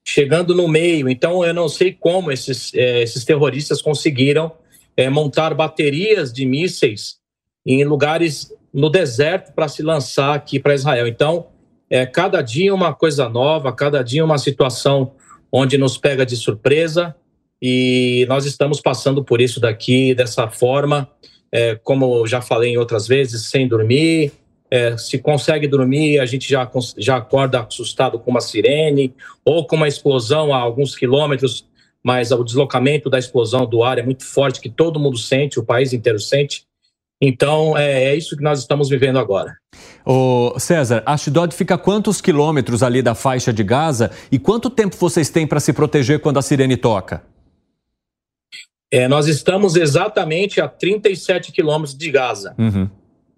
chegando no meio. Então, eu não sei como esses, é, esses terroristas conseguiram é, montar baterias de mísseis em lugares no deserto para se lançar aqui para Israel. Então, é, cada dia uma coisa nova, cada dia uma situação onde nos pega de surpresa e nós estamos passando por isso daqui dessa forma, é, como já falei em outras vezes, sem dormir, é, se consegue dormir, a gente já, já acorda assustado com uma sirene ou com uma explosão a alguns quilômetros, mas o deslocamento da explosão do ar é muito forte, que todo mundo sente, o país inteiro sente. Então, é, é isso que nós estamos vivendo agora. Ô César, Ashdod fica a quantos quilômetros ali da faixa de Gaza e quanto tempo vocês têm para se proteger quando a sirene toca? É, nós estamos exatamente a 37 quilômetros de Gaza. Uhum.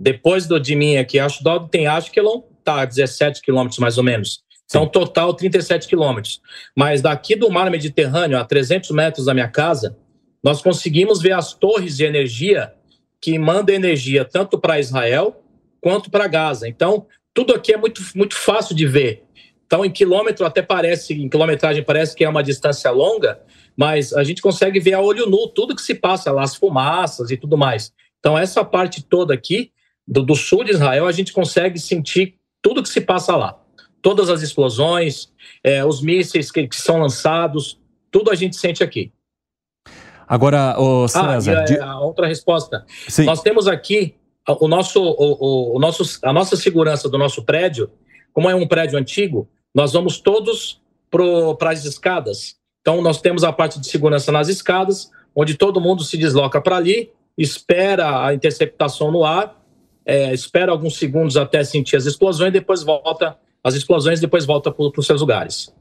Depois do de mim aqui, Ashdod tem Ashkelon, tá, 17 quilômetros mais ou menos. Então, total 37 quilômetros. Mas daqui do mar Mediterrâneo, a 300 metros da minha casa, nós conseguimos ver as torres de energia que mandam energia tanto para Israel quanto para Gaza. Então, tudo aqui é muito, muito fácil de ver. Então, em quilômetro até parece, em quilometragem parece que é uma distância longa, mas a gente consegue ver a olho nu tudo que se passa lá, as fumaças e tudo mais. Então, essa parte toda aqui do, do sul de Israel, a gente consegue sentir tudo que se passa lá. Todas as explosões, é, os mísseis que, que, são lançados, tudo a gente sente aqui. Agora, o César... Ah, e a, a outra resposta. Sim. Nós temos aqui o nosso, o, o, o nosso, a nossa segurança do nosso prédio, como é um prédio antigo, nós vamos todos para as escadas. Então, nós temos a parte de segurança nas escadas, onde todo mundo se desloca para ali, espera a interceptação no ar é, espera alguns segundos até sentir as explosões, depois volta as explosões, depois volta para os seus lugares.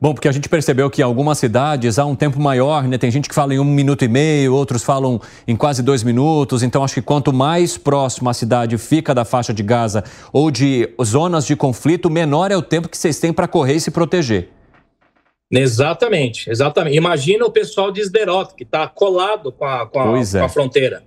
Bom, porque a gente percebeu que em algumas cidades há um tempo maior, né? Tem gente que fala em um minuto e meio, outros falam em quase dois minutos. Então, acho que quanto mais próximo a cidade fica da faixa de Gaza ou de zonas de conflito, menor é o tempo que vocês têm para correr e se proteger. Exatamente, exatamente. Imagina o pessoal de Sderot, que está colado com a, com, a, é. com a, fronteira.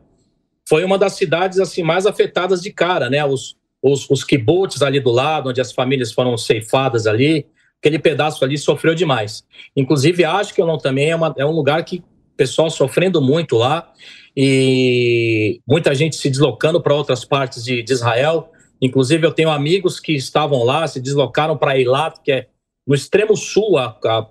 Foi uma das cidades assim mais afetadas de cara, né? Os, os, os kibbutz ali do lado, onde as famílias foram ceifadas ali, aquele pedaço ali sofreu demais. Inclusive, acho que eu não também é, uma, é um lugar que o pessoal sofrendo muito lá e muita gente se deslocando para outras partes de, de, Israel. Inclusive, eu tenho amigos que estavam lá, se deslocaram para Eilat, que é no extremo sul, a, a,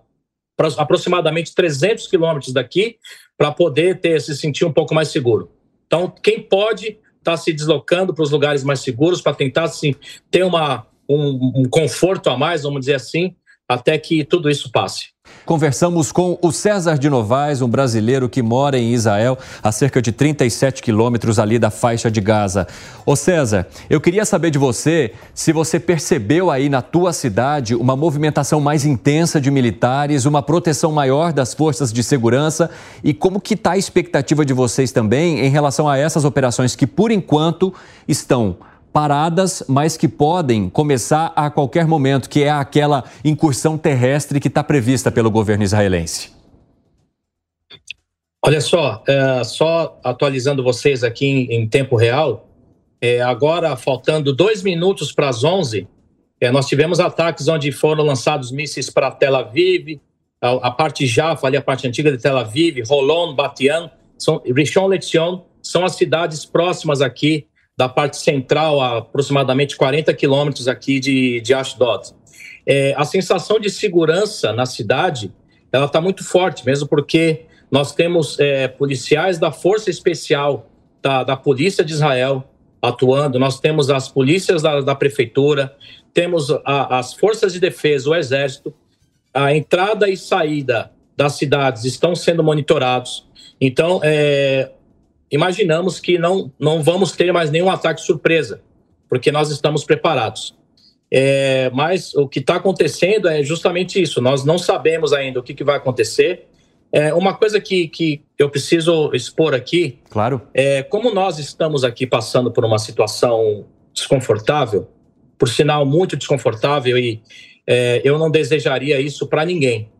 aproximadamente 300 quilômetros daqui, para poder ter se sentir um pouco mais seguro. Então, quem pode está se deslocando para os lugares mais seguros para tentar assim, ter uma, um, um conforto a mais, vamos dizer assim, até que tudo isso passe. Conversamos com o César de Novaes, um brasileiro que mora em Israel, a cerca de 37 quilômetros ali da faixa de Gaza. Ô César, eu queria saber de você se você percebeu aí na tua cidade uma movimentação mais intensa de militares, uma proteção maior das forças de segurança e como que está a expectativa de vocês também em relação a essas operações que, por enquanto, estão paradas, mas que podem começar a qualquer momento, que é aquela incursão terrestre que está prevista pelo governo israelense? Olha só, é, só atualizando vocês aqui em, em tempo real, é, agora faltando dois minutos para as 11, é, nós tivemos ataques onde foram lançados mísseis para Tel Aviv, a, a, parte Jaffa, ali a parte antiga de Tel Aviv, Rolon, Batian, Rishon LeZion, são as cidades próximas aqui da parte central, a aproximadamente 40 quilômetros aqui de, de Ashdod. É, a sensação de segurança na cidade, ela está muito forte, mesmo porque nós temos é, policiais da Força Especial da, da Polícia de Israel atuando, nós temos as polícias da, da Prefeitura, temos a, as Forças de Defesa, o Exército, a entrada e saída das cidades estão sendo monitorados. Então, é, imaginamos que não, não vamos ter mais nenhum ataque surpresa, porque nós estamos preparados. É, mas o que está acontecendo é justamente isso. Nós não sabemos ainda o que, que vai acontecer. É, uma coisa que, que eu preciso expor aqui. Claro. É como nós estamos aqui passando por uma situação desconfortável, por sinal muito desconfortável, e é, eu não desejaria isso para ninguém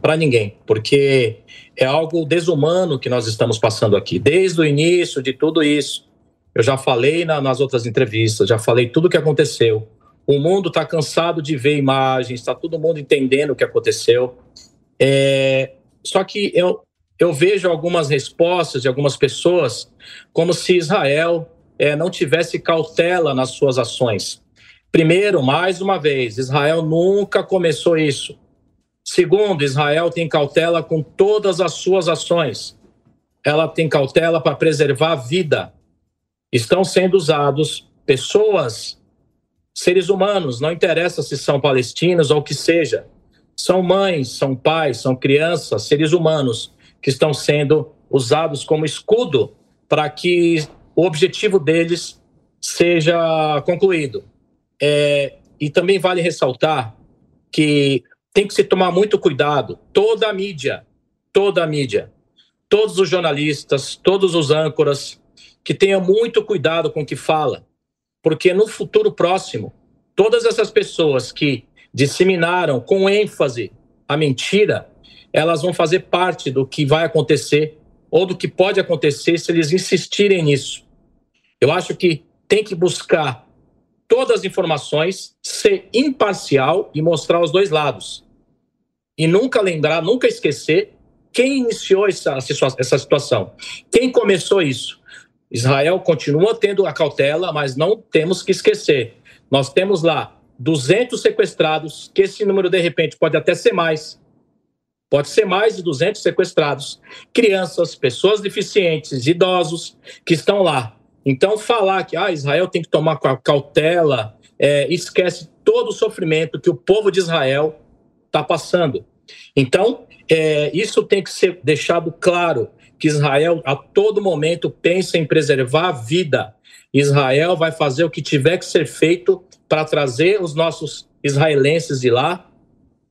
para ninguém, porque é algo desumano que nós estamos passando aqui. Desde o início de tudo isso, eu já falei na, nas outras entrevistas, já falei tudo o que aconteceu. O mundo está cansado de ver imagens, está todo mundo entendendo o que aconteceu. É, só que eu, eu vejo algumas respostas de algumas pessoas como se Israel é, não tivesse cautela nas suas ações. Primeiro, mais uma vez, Israel nunca começou isso. Segundo, Israel tem cautela com todas as suas ações. Ela tem cautela para preservar a vida. Estão sendo usados pessoas, seres humanos, não interessa se são palestinos ou o que seja. São mães, são pais, são crianças, seres humanos que estão sendo usados como escudo para que o objetivo deles seja concluído. É, e também vale ressaltar que tem que se tomar muito cuidado. Toda a mídia, toda a mídia, todos os jornalistas, todos os âncoras, que tenham muito cuidado com o que fala, porque no futuro próximo, todas essas pessoas que disseminaram com ênfase a mentira, elas vão fazer parte do que vai acontecer ou do que pode acontecer se eles insistirem nisso. Eu acho que tem que buscar todas as informações, ser imparcial e mostrar os dois lados e nunca lembrar, nunca esquecer quem iniciou essa, essa situação, quem começou isso. Israel continua tendo a cautela, mas não temos que esquecer. Nós temos lá 200 sequestrados, que esse número de repente pode até ser mais. Pode ser mais de 200 sequestrados. Crianças, pessoas deficientes, idosos que estão lá. Então, falar que ah, Israel tem que tomar cautela, é, esquece todo o sofrimento que o povo de Israel está passando. Então, é, isso tem que ser deixado claro, que Israel a todo momento pensa em preservar a vida. Israel vai fazer o que tiver que ser feito para trazer os nossos israelenses de lá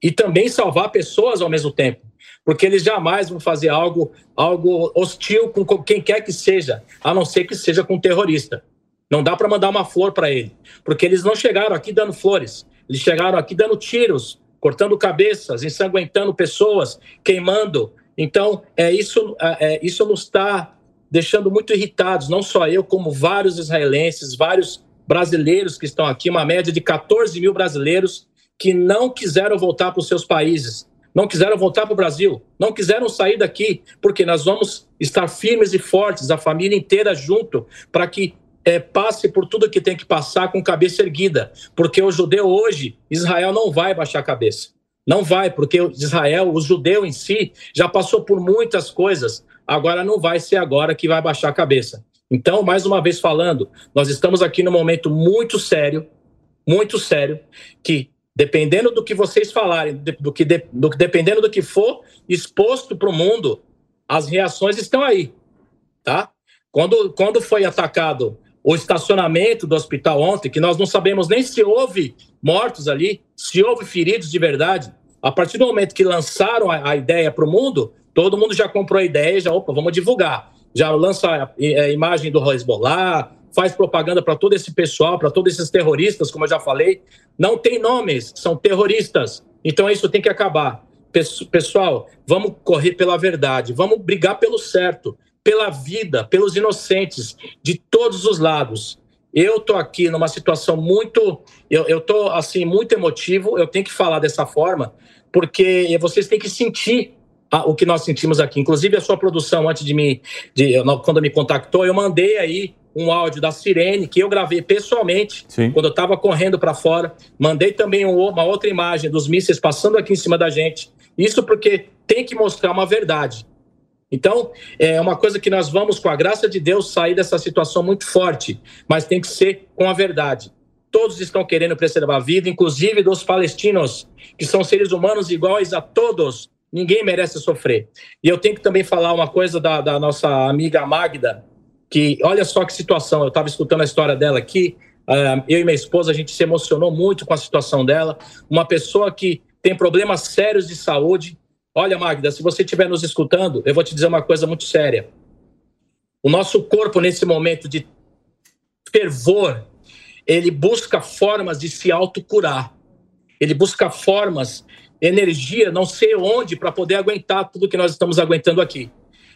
e também salvar pessoas ao mesmo tempo, porque eles jamais vão fazer algo, algo hostil com quem quer que seja, a não ser que seja com um terrorista. Não dá para mandar uma flor para ele, porque eles não chegaram aqui dando flores, eles chegaram aqui dando tiros cortando cabeças, ensanguentando pessoas, queimando. Então, é isso, é, isso nos está deixando muito irritados, não só eu, como vários israelenses, vários brasileiros que estão aqui, uma média de 14 mil brasileiros que não quiseram voltar para os seus países, não quiseram voltar para o Brasil, não quiseram sair daqui, porque nós vamos estar firmes e fortes, a família inteira junto, para que é, passe por tudo que tem que passar com cabeça erguida, porque o judeu hoje, Israel não vai baixar a cabeça. Não vai, porque Israel, o judeu em si, já passou por muitas coisas. Agora não vai ser agora que vai baixar a cabeça. Então, mais uma vez falando, nós estamos aqui num momento muito sério, muito sério, que dependendo do que vocês falarem, do que, do, dependendo do que for exposto para o mundo, as reações estão aí, tá? Quando, quando foi atacado o estacionamento do hospital ontem, que nós não sabemos nem se houve mortos ali, se houve feridos de verdade. A partir do momento que lançaram a, ideia para o mundo, todo mundo já comprou a ideia, já, opa, vamos divulgar. Já lança a, a imagem do Hezbollah, faz propaganda para todo esse pessoal, para todos esses terroristas, como eu já falei. Não tem nomes, são terroristas. Então isso tem que acabar. Pessoal, vamos correr pela verdade, vamos brigar pelo certo pela vida, pelos inocentes, de todos os lados. Eu tô aqui numa situação muito, eu, tô assim muito emotivo. Eu tenho que falar dessa forma porque vocês têm que sentir o que nós sentimos aqui. Inclusive a sua produção antes de me, de, quando me contactou, eu mandei aí um áudio da Sirene que eu gravei pessoalmente Sim. quando eu estava correndo para fora. Mandei também um, uma outra imagem dos mísseis passando aqui em cima da gente. Isso porque tem que mostrar uma verdade. Então, é uma coisa que nós vamos, com a graça de Deus, sair dessa situação muito forte, mas tem que ser com a verdade. Todos estão querendo preservar a vida, inclusive dos palestinos, que são seres humanos iguais a todos. Ninguém merece sofrer. E eu tenho que também falar uma coisa da, da nossa amiga Magda, que olha só que situação. Eu estava escutando a história dela aqui. Uh, eu e minha esposa, a gente se emocionou muito com a situação dela. Uma pessoa que tem problemas sérios de saúde, Olha, Magda, se você estiver nos escutando, eu vou te dizer uma coisa muito séria. O nosso corpo, nesse momento de fervor, ele busca formas de se autocurar. Ele busca formas, energia, não sei onde, para poder aguentar tudo que nós estamos aguentando aqui.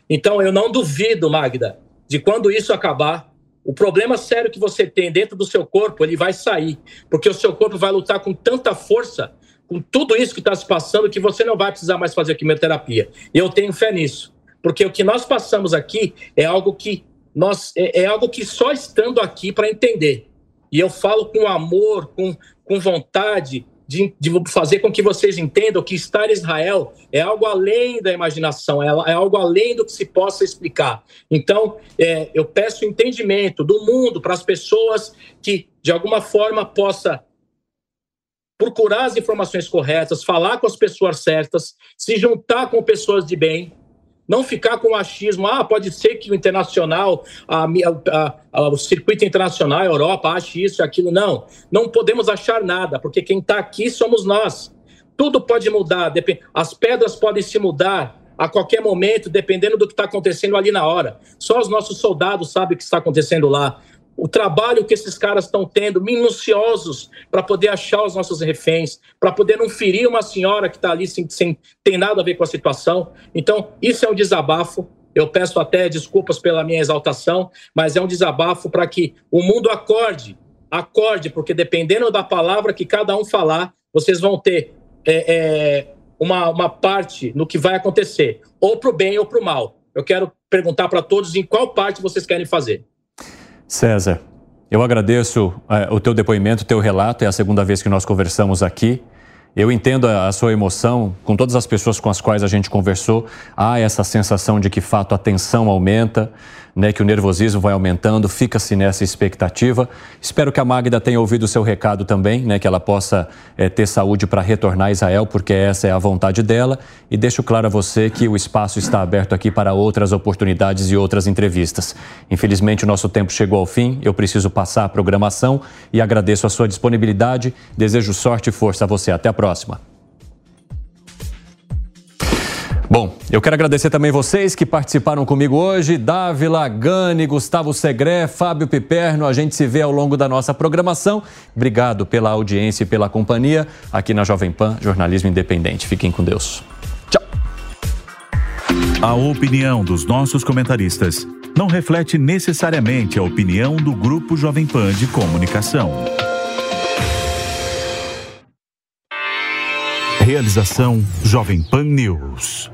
Então, eu não duvido, Magda, de quando isso acabar, o problema sério que você tem dentro do seu corpo, ele vai sair, porque o seu corpo vai lutar com tanta força com tudo isso que está se passando, que você não vai precisar mais fazer quimioterapia. Eu tenho fé nisso, porque o que nós passamos aqui é algo que nós é, é algo que só estando aqui para entender. E eu falo com amor, com, com vontade de, de, fazer com que vocês entendam que estar em Israel é algo além da imaginação, é, é algo além do que se possa explicar. Então, é, eu peço entendimento do mundo para as pessoas que, de alguma forma, possa procurar as informações corretas, falar com as pessoas certas, se juntar com pessoas de bem, não ficar com o achismo, ah, pode ser que o internacional, a, a, a, o circuito internacional, a Europa, ache isso, aquilo. Não, não podemos achar nada, porque quem está aqui somos nós. Tudo pode mudar, as pedras podem se mudar a qualquer momento, dependendo do que está acontecendo ali na hora. Só os nossos soldados sabem o que está acontecendo lá o trabalho que esses caras estão tendo, minuciosos, para poder achar os nossos reféns, para poder não ferir uma senhora que está ali sem, sem tem nada a ver com a situação. Então, isso é um desabafo. Eu peço até desculpas pela minha exaltação, mas é um desabafo para que o mundo acorde, acorde, porque dependendo da palavra que cada um falar, vocês vão ter é, é, uma, uma parte no que vai acontecer, ou para o bem ou para o mal. Eu quero perguntar para todos em qual parte vocês querem fazer. César, eu agradeço é, o teu depoimento, o teu relato. É a segunda vez que nós conversamos aqui. Eu entendo a, a, sua emoção, com todas as pessoas com as quais a gente conversou, há essa sensação de que, fato, a tensão aumenta né, que o nervosismo vai aumentando, fica-se nessa expectativa. Espero que a Magda tenha ouvido o seu recado também, né, que ela possa é, ter saúde para retornar a Israel, porque essa é a vontade dela. E deixo claro a você que o espaço está aberto aqui para outras oportunidades e outras entrevistas. Infelizmente, o nosso tempo chegou ao fim, eu preciso passar a programação e agradeço a sua disponibilidade. Desejo sorte e força a você. Até a próxima. Bom, eu quero agradecer também vocês que participaram comigo hoje, Dávila, Gani, Gustavo Segré, Fábio Piperno. A gente se vê ao longo da nossa programação. Obrigado pela audiência e pela companhia aqui na Jovem Pan, Jornalismo Independente. Fiquem com Deus. Tchau. A opinião dos nossos comentaristas não reflete necessariamente a opinião do Grupo Jovem Pan de Comunicação. Realização Jovem Pan News.